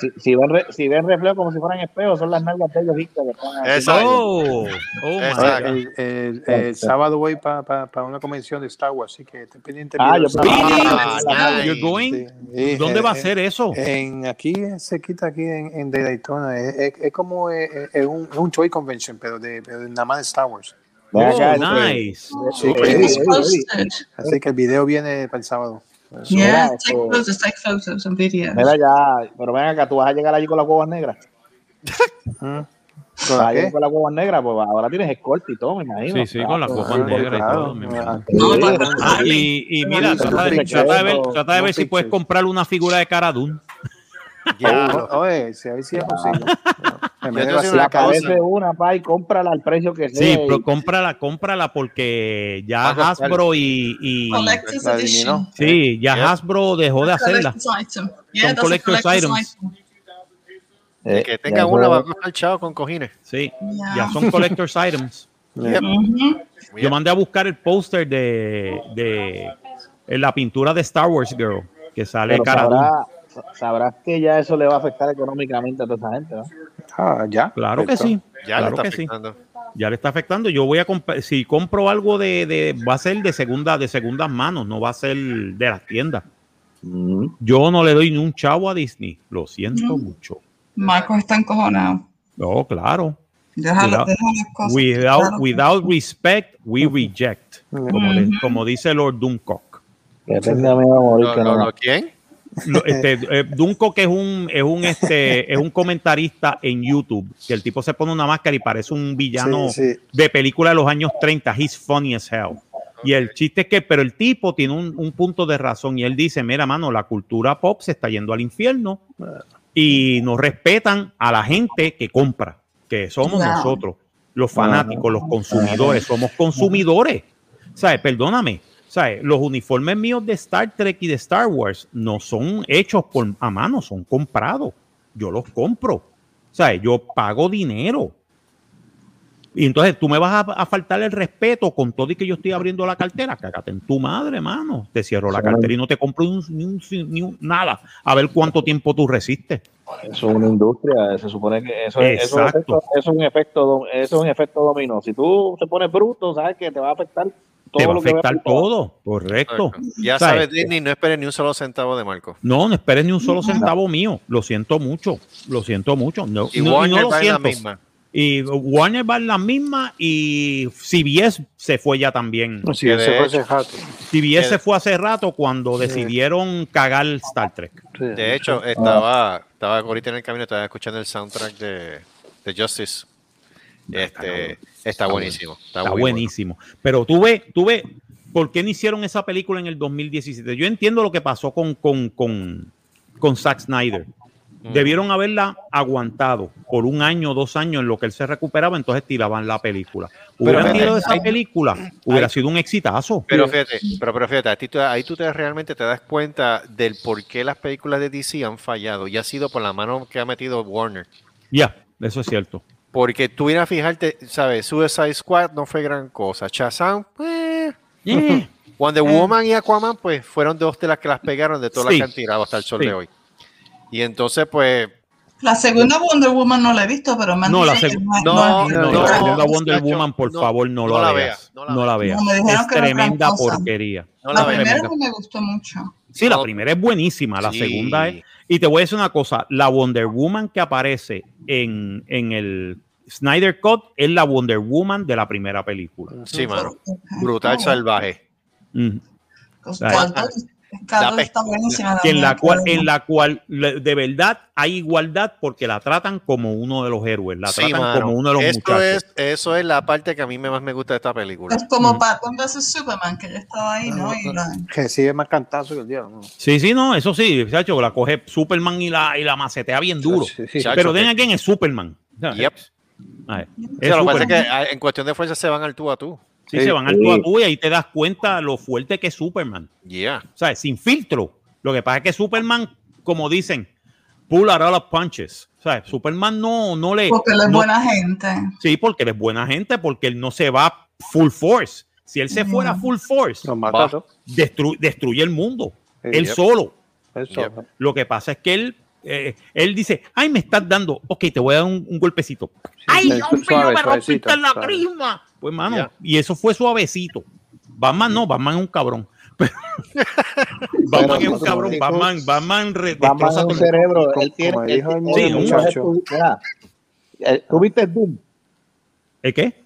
S7: Si, si ven, re- si ven reflejo como si fueran espejos, son las nalgas de ellos vistas que están así.
S3: Exacto.
S2: Oh, oh
S3: Exacto.
S2: God.
S9: El, el- el sábado voy para una convención de Star Wars, así que estén pendientes.
S7: Ah, yo
S3: Ah, nice.
S2: Going?
S9: Sí,
S2: ¿Dónde
S9: eh,
S2: va a ser eso?
S9: En aquí, se quita aquí en, en de Daytona. Es, es- es como eh, eh, es un, es un Toy Convention, pero de, pero nada más de Star Wars.
S7: Acá,
S2: Oh, nice.
S9: Así que el video viene para el sábado.
S4: Yeah, take photos, take photos and videos.
S7: Mira ya, pero ven acá, tú vas a llegar allí con las huevas negras.
S9: ¿Mm?
S7: Vas
S9: ¿Con
S7: las huevas negras, pues ahora tienes escort y todo, me imagino.
S2: Sí, sí, con las
S7: Claro,
S2: copas
S7: sí,
S2: negras y
S9: claro.
S2: todo. me imagino.
S9: Ah,
S4: No,
S7: Sí,
S2: Ah, y, y mira,
S7: Sí,
S2: trata de,
S7: sí,
S2: trata de ver,
S7: sí,
S2: trata de ver
S9: no
S2: si puedes comprar una figura de cara Dune.
S3: Diablo.
S9: Oh, Oye, si a ver si es posible. Me
S3: Yo
S9: así.
S3: una
S7: la cabeza de una, pa, y cómprala al precio que sea.
S2: Sí,
S7: y-
S2: pero cómprala, cómprala porque ya
S3: Va a costar.
S2: Hasbro y, y
S4: Collector's
S9: La
S4: edition.
S9: eliminó.
S2: sí, ya
S3: Yeah.
S2: Hasbro dejó de hacerla.
S4: Item. Yeah,
S2: Son collector's
S4: collector's
S2: items.
S4: item.
S7: eh,
S3: Que tenga una va a costar chavo con cojines.
S2: Sí,
S4: Yeah.
S2: ya son collector's items.
S3: Yep.
S2: Yo mandé a buscar el póster de, de en la pintura de Star Wars Girl que sale cara
S7: sabrás que ya eso le va a afectar económicamente a toda esa gente, ¿no?
S9: Ah, ya.
S2: Claro que sí.
S3: Ya
S2: claro
S3: le está
S2: que sí.
S3: afectando.
S2: Ya le está afectando. Yo voy a comprar, si compro algo de, de, va a ser de segunda, de segundas manos, no va a ser de las tiendas.
S7: Mm.
S2: Yo no le doy ni un chavo a Disney. Lo siento
S4: Mm.
S2: mucho.
S4: Marcos está encojonado.
S2: No, claro.
S4: Déjalo,
S2: Without-
S4: déjalo las cosas.
S2: Without, respect, we reject. Como, de- como dice Lord Duncock.
S7: Que tenga miedo a morir,
S3: No,
S7: que
S3: no,
S7: no.
S3: no, ¿Quién?
S2: Este, eh, Duncock es un, es un este, es un comentarista en YouTube, que el tipo se pone una máscara y parece un villano
S9: Sí, sí.
S2: de película de los años 30. He's funny as hell. Y el chiste es que, pero el tipo tiene un, un punto de razón y él dice, mira, mano, la cultura pop se está yendo al infierno y no respetan a la gente que compra, que somos nosotros, los fanáticos, los consumidores, somos consumidores. ¿Sabes? Perdóname. ¿Sabes? Los uniformes míos de Star Trek y de Star Wars no son hechos por, a mano, son comprados. Yo los compro. ¿Sabes? Yo pago dinero. Y entonces tú me vas a, a faltar el respeto con todo y que yo estoy abriendo la cartera. Cágate en tu madre, mano. Te cierro la cartera y no te compro un- ni, un, ni un- nada. A ver cuánto tiempo tú resistes.
S7: Eso es una industria, se supone que eso, es- eso,
S2: Exacto.
S7: eso, eso es un efecto, eso es un efecto dominó. Si tú te pones bruto, sabes que te va a afectar todo
S2: te va a
S7: lo que
S2: afectar todo. Correcto.
S3: Ya
S2: ¿Sabes?
S3: sabes, Disney, no esperes ni un solo centavo de Marco.
S2: No, no esperes ni un solo centavo mío. Lo siento mucho. Lo siento mucho. No,
S3: Y
S2: no- no lo
S3: en la
S2: siento.
S3: misma.
S2: Y Warner va en la misma y CBS se fue ya también.
S9: Sí,
S3: Que
S9: ese
S3: de
S9: fue ese jato.
S2: CBS se fue hace rato cuando decidieron cagar Star Trek.
S9: Sí.
S3: De hecho, estaba, estaba ahorita en el camino, estaba escuchando el soundtrack de, de Justice. Este, está buenísimo. Está,
S2: Está
S3: muy bueno.
S2: buenísimo. Pero tú ves, tú ves, ¿por qué no hicieron esa película en el 2017? Yo entiendo lo que pasó con, con, con, con Zack Snyder.
S3: Mm.
S2: Debieron haberla aguantado por un año dos años en lo que él se recuperaba, entonces tiraban la película. Hubieran
S3: fíjate,
S2: tirado esa
S3: hay-
S2: película, hubiera
S3: hay-
S2: sido un exitazo.
S3: Pero fíjate, pero, pero fíjate, tú- ahí tú te, realmente te das cuenta del por qué las películas de DC han fallado y ha sido por la mano que ha metido Warner.
S2: Ya, eso es cierto.
S3: Porque tú vienes a fijarte, ¿sabes? Suicide Squad no fue gran cosa. Shazam, eh.
S2: Eh,
S3: Wonder Woman y Aquaman, pues fueron dos de las que las pegaron de todas
S2: Sí.
S3: las que han tirado hasta el sol
S2: Sí.
S3: de hoy. Y entonces, pues,
S4: La segunda Wonder Woman no la he visto, pero me han
S2: No, la
S4: dicho que no es-
S3: no,
S4: no es-
S2: No,
S3: no,
S2: la segunda Wonder Woman, por
S3: no,
S2: favor, no,
S3: no
S2: la
S3: la
S2: veas.
S3: veas, no la
S2: veas.
S4: No, me dijeron
S2: Es tremenda porquería.
S3: no
S4: La
S3: la veas.
S4: primera no me gustó mucho.
S2: Sí, la
S3: No.
S2: primera es buenísima, la
S3: Sí.
S2: segunda es. Y te voy a decir una cosa: la Wonder Woman que aparece en, en el Snyder Cut es la Wonder Woman de la primera película.
S3: Sí, mano. Brutal
S4: Oh,
S3: salvaje.
S2: Mm.
S4: Pues,
S3: La
S4: está
S2: en la cual, en la cual de verdad hay igualdad porque la tratan como uno de los héroes, la
S3: Sí,
S2: tratan
S3: mano.
S2: como uno de los
S3: Esto
S2: muchachos.
S3: es, eso es la parte que a mí me- más me gusta de esta película.
S4: Es como
S2: Mm.
S4: Batman vs Superman, que ya estaba ahí, ¿no? Y la-
S9: Recibe más cantazo que el diablo. ¿no?
S2: Sí, sí, no, eso sí, chacho, la coge Superman y la, y la macetea bien duro.
S9: Sí, sí.
S3: Chacho,
S2: Pero den es Superman. O sea,
S3: Yep.
S2: ay,
S3: Sí,
S2: es
S3: lo que pasa es que en cuestión de fuerza se van al tú a tú.
S2: Sí,
S9: Sí.
S2: se van al tú a tú y ahí te das cuenta lo fuerte que es Superman.
S3: Yeah.
S2: O sea, sin filtro. Lo que pasa es que Superman, como dicen, pull out all the punches. O sea, Superman no, no le.
S4: Porque él es
S2: no-
S4: buena gente.
S2: Sí, porque él es buena gente, porque él no se va full force. Si él se fuera full force,
S3: Va.
S2: destru- destruye el mundo.
S9: Sí,
S2: él
S3: yep.
S2: solo.
S9: Eso.
S3: Yep.
S2: Lo que pasa es que él, eh, él dice, ay, me estás dando, ok, te voy a dar un, un golpecito. ay,
S9: sí,
S2: mío,
S9: suave,
S2: me rompiste
S9: suavecito,
S2: la crisma. Pues, mano, y eso fue suavecito. Batman no, Batman es un cabrón. Batman es un cabrón. Batman, Batman re-
S7: Batman es un cerebro. Él tiene.
S2: Sí,
S7: un
S9: muchacho.
S7: mira, eh, ¿Tú viste Doom?
S2: ¿El qué?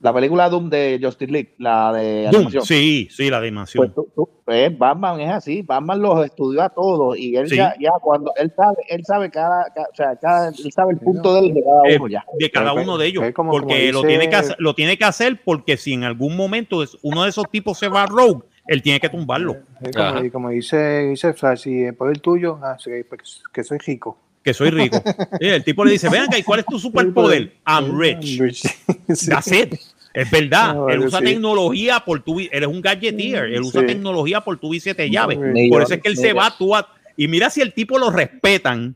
S7: La película Doom de Justice League, la de
S2: Doom,
S7: animación.
S2: sí, sí, la
S7: Pues,
S2: animación.
S7: tú- tú- pues, Batman es así, Batman los estudió a todos y él
S2: Sí.
S7: ya, ya cuando él sabe, él sabe cada, ca- o sea, cada, él sabe el punto de, de cada
S2: Eh,
S7: uno ya.
S2: de cada
S9: Pero,
S2: uno de ellos,
S9: como-
S2: porque
S9: como
S2: lo, tiene que hacer, lo tiene que hacer porque si en algún momento es- uno de esos tipos se va a rogue, él tiene que tumbarlo,
S9: como,
S3: Ajá.
S9: y como dice, dice Flash, si el poder tuyo, ah, pues, que soy rico.
S2: Que soy rico. Sí, el tipo le dice, ven acá, ¿y cuál es tu superpoder? I'm rich.
S9: Sí.
S2: That's it. Es verdad.
S9: No,
S2: él usa
S9: sí.
S2: tecnología por tu Él es un gadgeteer. Él usa
S9: Sí.
S2: tecnología por tu y siete llaves.
S7: Ni
S2: Por eso es que él se va tú a- Y mira si el tipo lo respetan.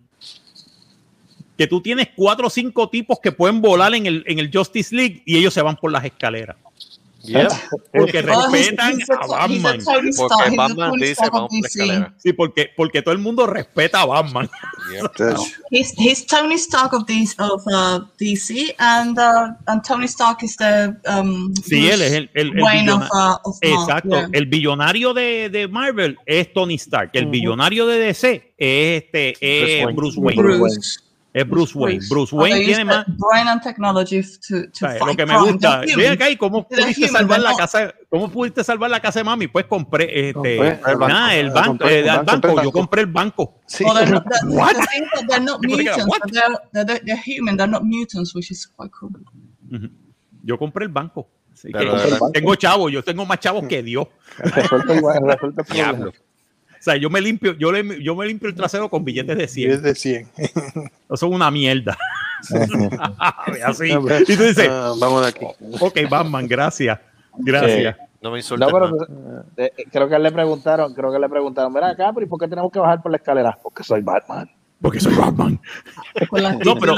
S2: Que tú tienes cuatro o cinco tipos que pueden volar en el, en el Justice League y ellos se van por las escaleras.
S3: Yep.
S2: Porque
S4: Oh,
S2: respetan
S4: a-
S2: Batman.
S3: Porque Batman dice, vamos por la escalera.
S2: Sí, porque, porque todo el mundo respeta a Batman.
S9: Entonces,
S4: He's, he's Tony Stark of, DC, of uh, DC, and uh, and Tony Stark is the um.
S2: Sí, él es el, el, el
S4: Wayne of, uh, of Marvel,
S2: Exacto.
S4: yeah.
S2: El billonario de, de Marvel es Tony Stark. El
S9: Ujú.
S2: billonario de DC es este es
S3: Bruce
S2: Bruce Wayne.
S4: Bruce.
S2: Es Bruce Wayne. Bruce Wayne
S4: use
S2: tiene más.
S4: brain and technology to, to
S2: ¿sabes? Lo
S4: fight
S2: que me gusta.
S4: They're human.
S2: acá y cómo
S4: They're
S2: pudiste salvar
S4: they're
S2: la casa. ¿Cómo pudiste salvar la casa de mami? Pues compré este.
S9: Compré el banco.
S2: nada, el banco.
S9: Compré
S2: eh,
S9: banco,
S2: banco. Yo compré el banco.
S9: Sí.
S4: Well, they're not, the,
S2: What?
S4: they're not mutants,
S2: what?
S4: they're, they're, they're human. They're not mutants, which is quite cool.
S2: Ujú. Yo compré el banco. Así que
S3: verdad.
S2: tengo chavos, yo tengo más chavos que Dios.
S7: Resuelto igual, resuelto.
S3: Diablo.
S2: O sea, yo me limpio, yo, le- yo me limpio el trasero con billetes de 100.
S9: Es de 100.
S2: Eso es una mierda. Así. Y tú dices,
S9: Ah, vamos de aquí.
S2: ok, Batman, gracias. Gracias.
S3: No me
S7: No,
S3: insultes
S7: pero
S3: más.
S7: eh, eh, creo que le preguntaron, creo que le preguntaron, mira acá, pero ¿y por qué tenemos que bajar por la escalera? Porque soy Batman.
S2: Porque soy Batman. No, pero,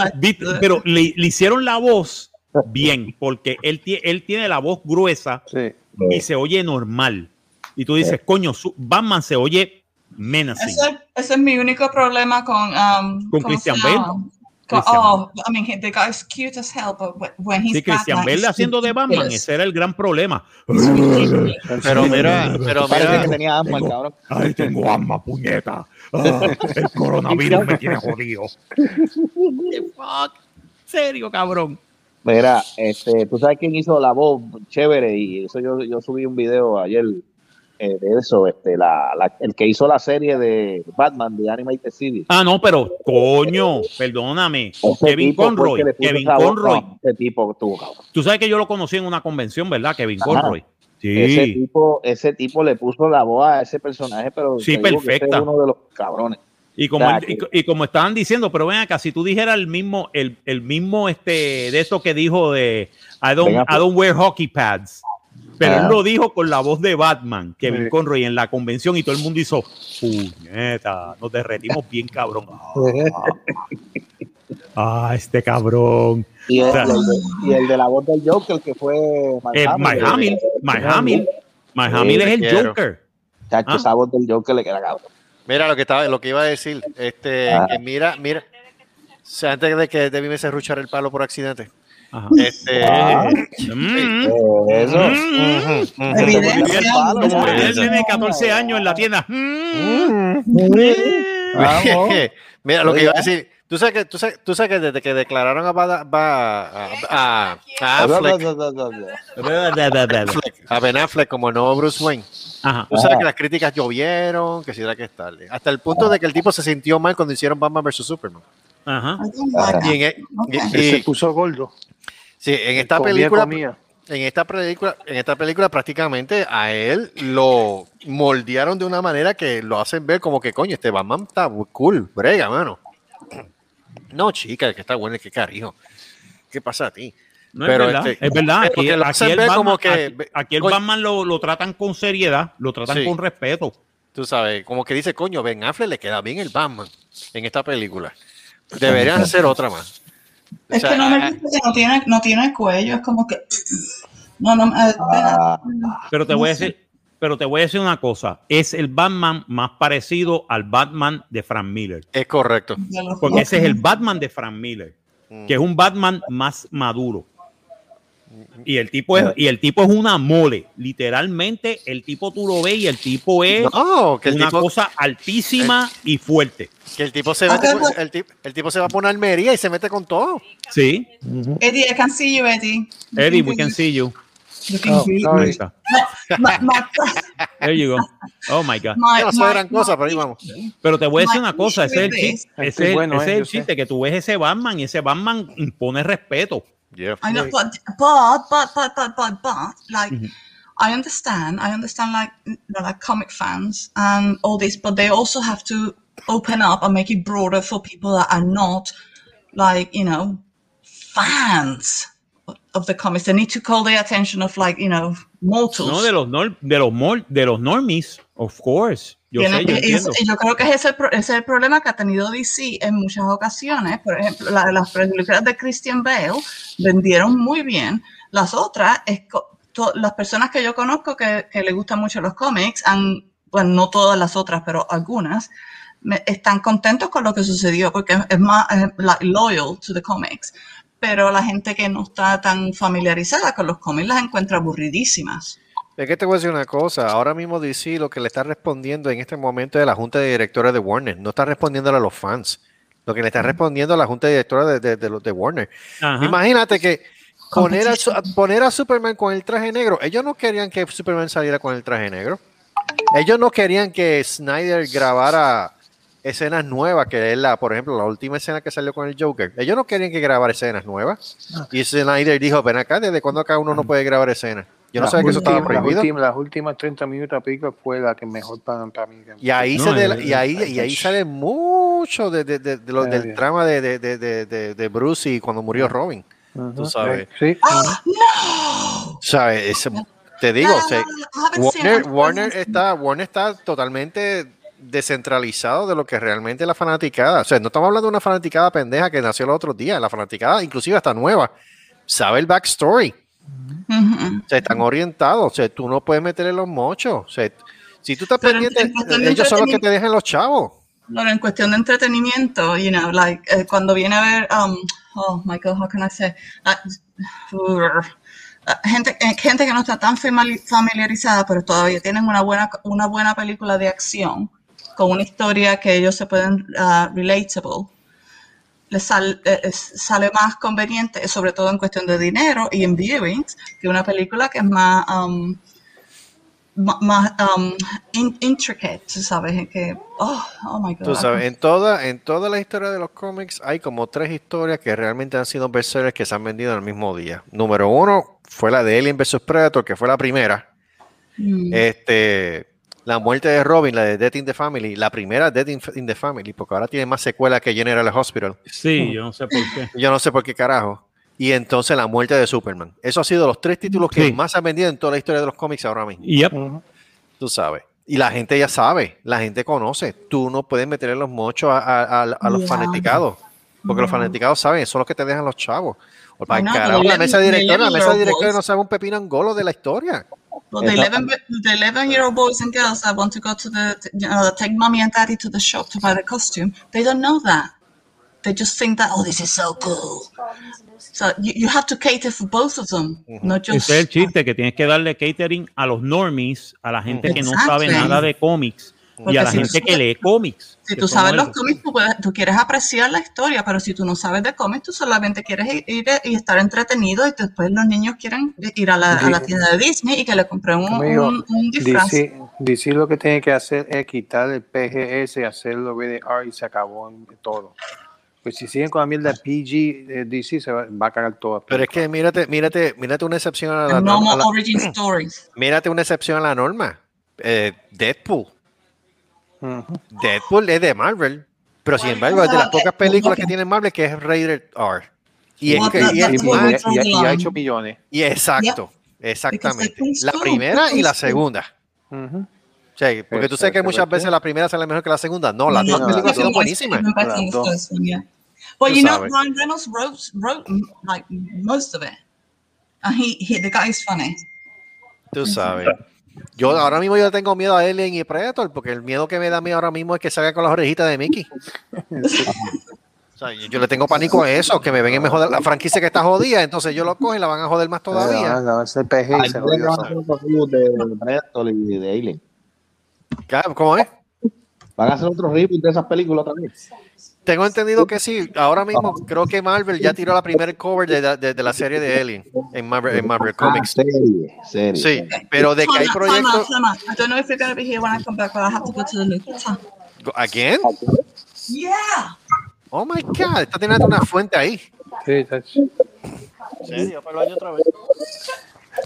S2: pero le, le hicieron la voz bien, porque él, tie- él tiene la voz gruesa
S9: Sí.
S2: y se oye normal. Y tú dices, coño, Batman se oye menacing.
S4: Ese, ese es mi único problema con um,
S2: Con
S4: ¿cómo
S2: Christian Bale.
S4: Con- oh, I mean, he- the guy is cute as hell, but when- he's
S2: Sí, Christian Bale
S4: he's
S2: haciendo de Batman, ese era el gran problema.
S3: Pero mira, pero
S7: Parece que
S3: mira,
S7: tenía asma, el cabrón.
S2: Ay, tengo asma, puñeta. Ah, el coronavirus me tiene jodido. ¿Qué fuck? ¿Serio, cabrón?
S7: Mira, este, tú sabes quién hizo la voz chévere y eso yo, yo subí un video ayer eh, de eso, este, la, la- el que hizo la serie de Batman de Animated Series.
S2: Ah, no, pero coño, perdóname.
S7: Ese
S2: Kevin Conroy. Kevin. Conroy.
S7: Ese tipo cabrón.
S2: Tú sabes que yo lo conocí en una convención, ¿verdad? Kevin
S7: Ajá.
S2: Conroy.
S7: Ese
S2: Sí.
S7: tipo, ese tipo le puso la voz a ese personaje, pero
S2: Sí,
S7: ese
S2: perfecta.
S7: es uno de los cabrones.
S2: Y como,
S7: O sea,
S2: él- y co- y, como estaban diciendo, pero ven acá, si tú dijeras el mismo, el, el mismo este, de eso que dijo de I don't, I
S7: Affleck.
S2: don't wear hockey pads. Pero
S7: Ah.
S2: él lo dijo con la voz de Batman, Kevin
S9: Sí.
S2: Conroy, en la convención, y todo el mundo hizo, puñeta, nos derretimos bien, cabrón. Ah, este cabrón.
S7: Y el,
S2: O sea,
S7: y el de, y el de la voz del Joker, que fue
S2: Eh,
S7: eh,
S2: Mark
S3: Sí,
S2: Hamill es el
S3: quiero.
S2: Joker.
S7: Chacho,
S2: Ah.
S7: esa voz del Joker le queda cabrón.
S3: mira lo que estaba, lo que iba a decir, este,
S7: Ah.
S3: que mira, mira, o sea, antes de que Debbie me serruchara el palo por accidente,
S2: Ajá.
S3: este,
S7: Ah.
S2: Mm.
S7: Eso.
S2: Mm. Él tiene 14 años en la tienda. Mm.
S3: Mira lo que iba a decir, tú sabes que, tú sabes, tú sabes que desde que declararon a, Bada- Ba- a, a- a Affleck, Affleck, a Ben Affleck como el nuevo Bruce Wayne,
S2: Ajá.
S3: tú sabes que las críticas llovieron, que si era que es tarde, hasta el punto de que el tipo se sintió mal cuando hicieron Batman vs Superman.
S2: Ajá.
S3: Y en,
S9: Él se puso gordo.
S3: Sí, en esta
S9: Comía,
S3: película,
S9: comía.
S3: en esta película, en esta película prácticamente a él lo moldearon de una manera que lo hacen ver como que coño, este Batman está muy cool, brega, mano. No, chica, el que está bueno, es que carijo. ¿Qué pasa a ti?
S2: No,
S3: Pero
S2: es verdad,
S3: este-
S2: es verdad. Aquí,
S3: que lo
S2: aquí
S3: hacen
S2: el Batman,
S3: como que-
S2: aquí, aquí el. Batman lo, lo tratan con seriedad, lo tratan
S3: Sí.
S2: con respeto.
S3: Tú sabes, como que dice, coño, Ben Affleck le queda bien el Batman en esta película. Deberían hacer otra más. O
S4: Es
S3: sea,
S4: que no me gusta que no tiene, no tiene cuello, es como que. No, no, eh,
S7: Ah,
S2: Pero te voy a decir, pero te voy a decir una cosa, es el Batman más parecido al Batman de Frank Miller,
S3: es correcto.
S2: porque ese es el Batman de Frank Miller, que es un Batman más maduro. Y el tipo es y el tipo es una mole, literalmente el tipo tú lo ves y el tipo es
S3: No, que el
S2: una
S3: tipo,
S2: cosa altísima y fuerte.
S3: que el tipo se mete, el, tipo, el tipo se va a poner Almería y se mete con todo.
S2: Sí,
S4: Eddie, I can see you, Eddie.
S2: Eddie, we can see you.
S9: Oh.
S2: Ahí está.
S4: My- my-
S2: There you go. Oh my God.
S4: my-
S3: no soy gran cosa, pero ahí vamos.
S2: Pero te voy a decir una cosa, ese es el chiste, ese,
S9: Bueno,
S2: ese
S9: eh,
S2: es el
S9: sé.
S2: chiste, que tú ves ese Batman y ese Batman impone respeto.
S3: Yeah.
S4: I know, but but but but but but but like
S2: Mhm.
S4: I understand. I understand like you know, like comic fans and all this, but they also have to open up and make it broader for people that are not like you know fans of the comics. They need to call the attention of like you know mortals.
S2: No, de los nor- de los mor- de los normies, of course. Yo
S4: Tiene-
S2: sé, yo
S4: yo creo que ese es, el, pro- ese es el problema que ha tenido DC en muchas ocasiones. Por ejemplo, la- las películas de Christian Bale vendieron muy bien. Las otras, es to- las personas que yo conozco que, que le gustan mucho los cómics, han, bueno, no todas las otras, pero algunas, me- están contentos con lo que sucedió porque es, es más eh, like, loyal to the comics. Pero la gente que no está tan familiarizada con los cómics las encuentra aburridísimas.
S3: Es que te voy a decir una cosa, ahora mismo DC lo que le está respondiendo en este momento es la junta de directores de Warner, no está respondiéndole a los fans. Lo que le está respondiendo a la junta directora de, de, de de Warner.
S2: Ajá.
S3: Imagínate que poner a, poner a Superman con el traje negro, ellos no querían que Superman saliera con el traje negro. Ellos no querían que Snyder grabara escenas nuevas, que es la, por ejemplo, la última escena que salió con el Joker. Ellos no querían que grabara escenas nuevas. Y Snyder dijo, ven acá, ¿desde cuándo acá uno no puede grabar escenas? Yo no sabía que eso estaba
S9: últimas- las
S3: prohibido.
S9: últimas- Las últimas 30 minutos película fue la que mejor para, para mí.
S3: Y ahí,
S9: No,
S3: se de-
S9: eh,
S3: y ahí, y ahí
S9: eh,
S3: sale mucho de, de- de- de lo-
S9: Eh,
S3: del trama de, de, de, de, de- de Bruce y cuando murió Robin. Tú sabes.
S9: eh, Sí.
S3: ¿Sabes? Ese- te digo, Warner. Warner está, Warner está totalmente descentralizado de lo que realmente es la fanaticada. O sea, no estamos hablando de una fanaticada pendeja que nació los otros días. La fanaticada, inclusive hasta nueva, sabe el backstory. O sea, están orientados. O sea, tú no puedes meterle los mochos. O sea, si tú estás
S4: Pero en-
S3: pendiente, ellos son los que te dejan los chavos.
S4: Bueno, en cuestión de entretenimiento, you know, like, eh, cuando viene a ver, um, oh my God, how can I say, Ah, uh, gente, eh, gente que no está tan famili- familiarizada, pero todavía tienen una buena, una buena película de acción, con una historia que ellos se pueden, ah, relatable, les sal- eh, es- sale más conveniente, sobre todo en cuestión de dinero y en viewings, que una película que es más, um, más um, in- intricate, ¿sabes? Que, oh, oh my God.
S3: Tú sabes, en toda, en toda la historia de los cómics hay como tres historias que realmente han sido bestsellers que se han vendido en el mismo día. Número uno fue la de Alien vs Predator, que fue la primera.
S4: Mm.
S3: Este, la muerte de Robin, la de Death in the Family, la primera Death in, in the Family, porque ahora tiene más secuelas que General Hospital.
S2: Sí, yo no sé por qué.
S3: Yo no sé por qué carajo. Y entonces la muerte de Superman. Eso ha sido los tres títulos que
S2: Sí.
S3: más se han vendido en toda la historia de los cómics ahora mismo.
S2: Yep.
S3: Tú sabes. Y la gente ya sabe, la gente conoce. Tú no puedes meterle los mochos a, a- a- a los fanaticados. Porque los fanaticados saben, son los que te dejan los chavos. O para
S4: no,
S3: la mesa directora, la mesa directora no sabe un pepino angolo de la historia.
S4: Well, the 11, the 11 year old boys and girls that want to go to the, you know, take mommy and daddy to the shop to buy the costume, they don't know that. They just think that, oh, this is so cool. So you, you have to cater for both of them, not just.
S2: Ese es el chiste, que tienes que darle catering a los normies, a la gente que no sabe nada de cómics y
S4: Porque
S2: a la
S4: si
S2: gente
S4: tú-
S2: que lee cómics.
S4: Si tú sabes los cómics, tú, puedes- tú quieres apreciar la historia, pero si tú no sabes de cómics, tú solamente quieres ir, ir y estar entretenido y después los niños quieren ir a la, a la tienda de Disney y que le compren un,
S9: Amigo,
S4: un, un disfraz.
S9: DC, DC lo que tiene que hacer es quitar el PGS y hacerlo rated R y se acabó todo. Pues si siguen con la mierda PG de DC, se va, va a cagar todo.
S3: Pero es que mírate, mírate, mírate una excepción a la
S4: no
S3: norma.
S4: more
S3: la-
S4: origin stories.
S3: mírate una excepción a la norma. Eh, Deadpool. Deadpool es de Marvel. Pero sin embargo, es de las pocas películas que tiene Marvel que es rated R. Y es que-
S9: the-
S3: y es más-
S9: y- y- y ha hecho millones.
S3: Y exacto, exactamente. La primera y la segunda.
S9: Ujú.
S3: O sea, porque tú sabes que muchas veces la primera sale mejor que la segunda. No, las dos
S4: No,
S3: películas son
S4: no,
S3: buenísimas.
S4: Well,
S3: Tú
S4: you know. Ryan Reynolds wrote, wrote like most of it. And he, he the guy is funny.
S3: Tú sabes. Yo ahora mismo yo tengo miedo a Alien y Predator porque el miedo que me da a mí ahora mismo es que salga con las orejitas de Mickey. O sea, yo, yo le tengo pánico a eso, que me vengan a joder la franquicia que está jodida, entonces yo lo cojo y la van a joder más todavía.
S9: Ese PG se
S7: de Predator y de Alien.
S3: ¿Cómo es?
S7: Van a hacer otro reboot de esas películas también.
S3: Tengo entendido que sí. Ahora mismo creo que Marvel ya tiró la primera cover de, la- de- de la serie de Alien en Marvel, en Marvel Comics.
S7: Ah, serie, serie.
S3: Sí, pero de que hay proyectos.
S4: I don't know if you're going to be here when I come back, but I have to go to the loo. Time.
S3: ¿Again?
S4: Yeah.
S3: Oh my God, está teniendo una fuente ahí.
S9: Sí, está-
S3: ¿En serio? Pero hay otra vez.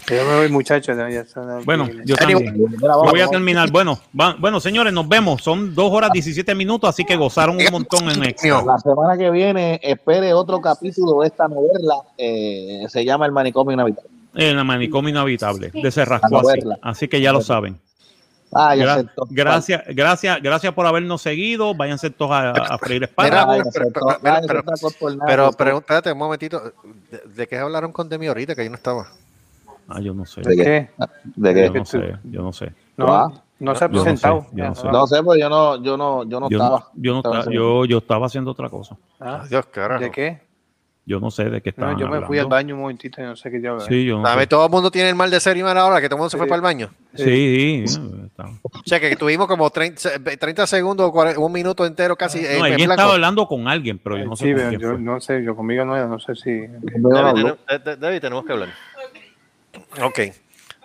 S9: Yo me voy, muchachos. están
S2: Bueno, yo también. Voy a terminar. Bueno, va- bueno, señores, nos vemos. Son dos horas 17 minutos, así que gozaron un montón en extra.
S7: La semana que viene espere otro capítulo de esta novela. eh, se llama El manicomio inhabitable.
S2: En la manicomio inhabitable de Cerrasco. Así, así que ya lo saben.
S7: Ah, ya
S2: Gra- gracias, gracias, gracias por habernos segudo. Váyanse todos a, a freír
S3: Mira,
S2: espárragos.
S3: pero, pero, pero, pero, pero, pero, pero, espérate un momentito. ¿De, de qué hablaron con Demi ahorita? Que yo no estaba.
S2: Ah, yo no sé.
S7: ¿De qué? ¿De qué?
S2: Yo no sé, yo no sé.
S9: No, no se ha
S2: Yo no sé,
S9: presentado.
S2: yo no sé.
S7: No sé, pues yo no, yo no, yo no
S2: Yo,
S7: estaba.
S2: yo no
S7: Estaba
S2: estaba- yo, yo estaba haciendo otra cosa.
S9: Ah,
S3: Dios, carajo.
S9: ¿De qué?
S2: Yo no sé de qué
S9: No,
S2: estaban
S9: yo me fui al
S2: hablando.
S9: baño un momentito y no sé qué diablo.
S2: Sí, yo no
S3: Dame,
S2: sé.
S3: todo el mundo tiene el mal de ser ahora que todo el mundo se fue
S9: Sí.
S3: para el baño.
S2: Sí, sí. está-
S3: O sea, que tuvimos como 30, 30 segundos, 40 un minuto entero casi
S2: No,
S3: en blanco.
S2: estaba hablando con alguien, pero yo no sé
S9: Sí, yo
S2: fue.
S9: no sé, yo conmigo no era, no sé si.
S3: David, tenemos- David, tenemos que hablar. Ok.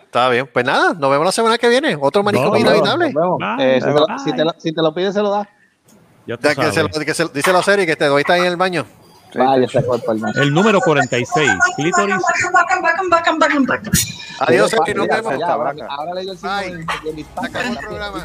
S3: Está bien. Pues nada, nos vemos la semana que viene. Otro manicomio
S7: vemos,
S3: inhabitable.
S7: Eh, si, te lo,
S2: bye.
S7: si, te lo, si te lo pides, se lo das.
S2: Ya
S3: Ya que se lo, que se- dice la serie que te doy está ahí en el baño.
S7: Se corta el macho.
S2: El número 46, clítoris.
S3: Adiós,
S7: Ya,
S3: Eri, nos vemos.
S7: ahora, le digo el
S3: el programa.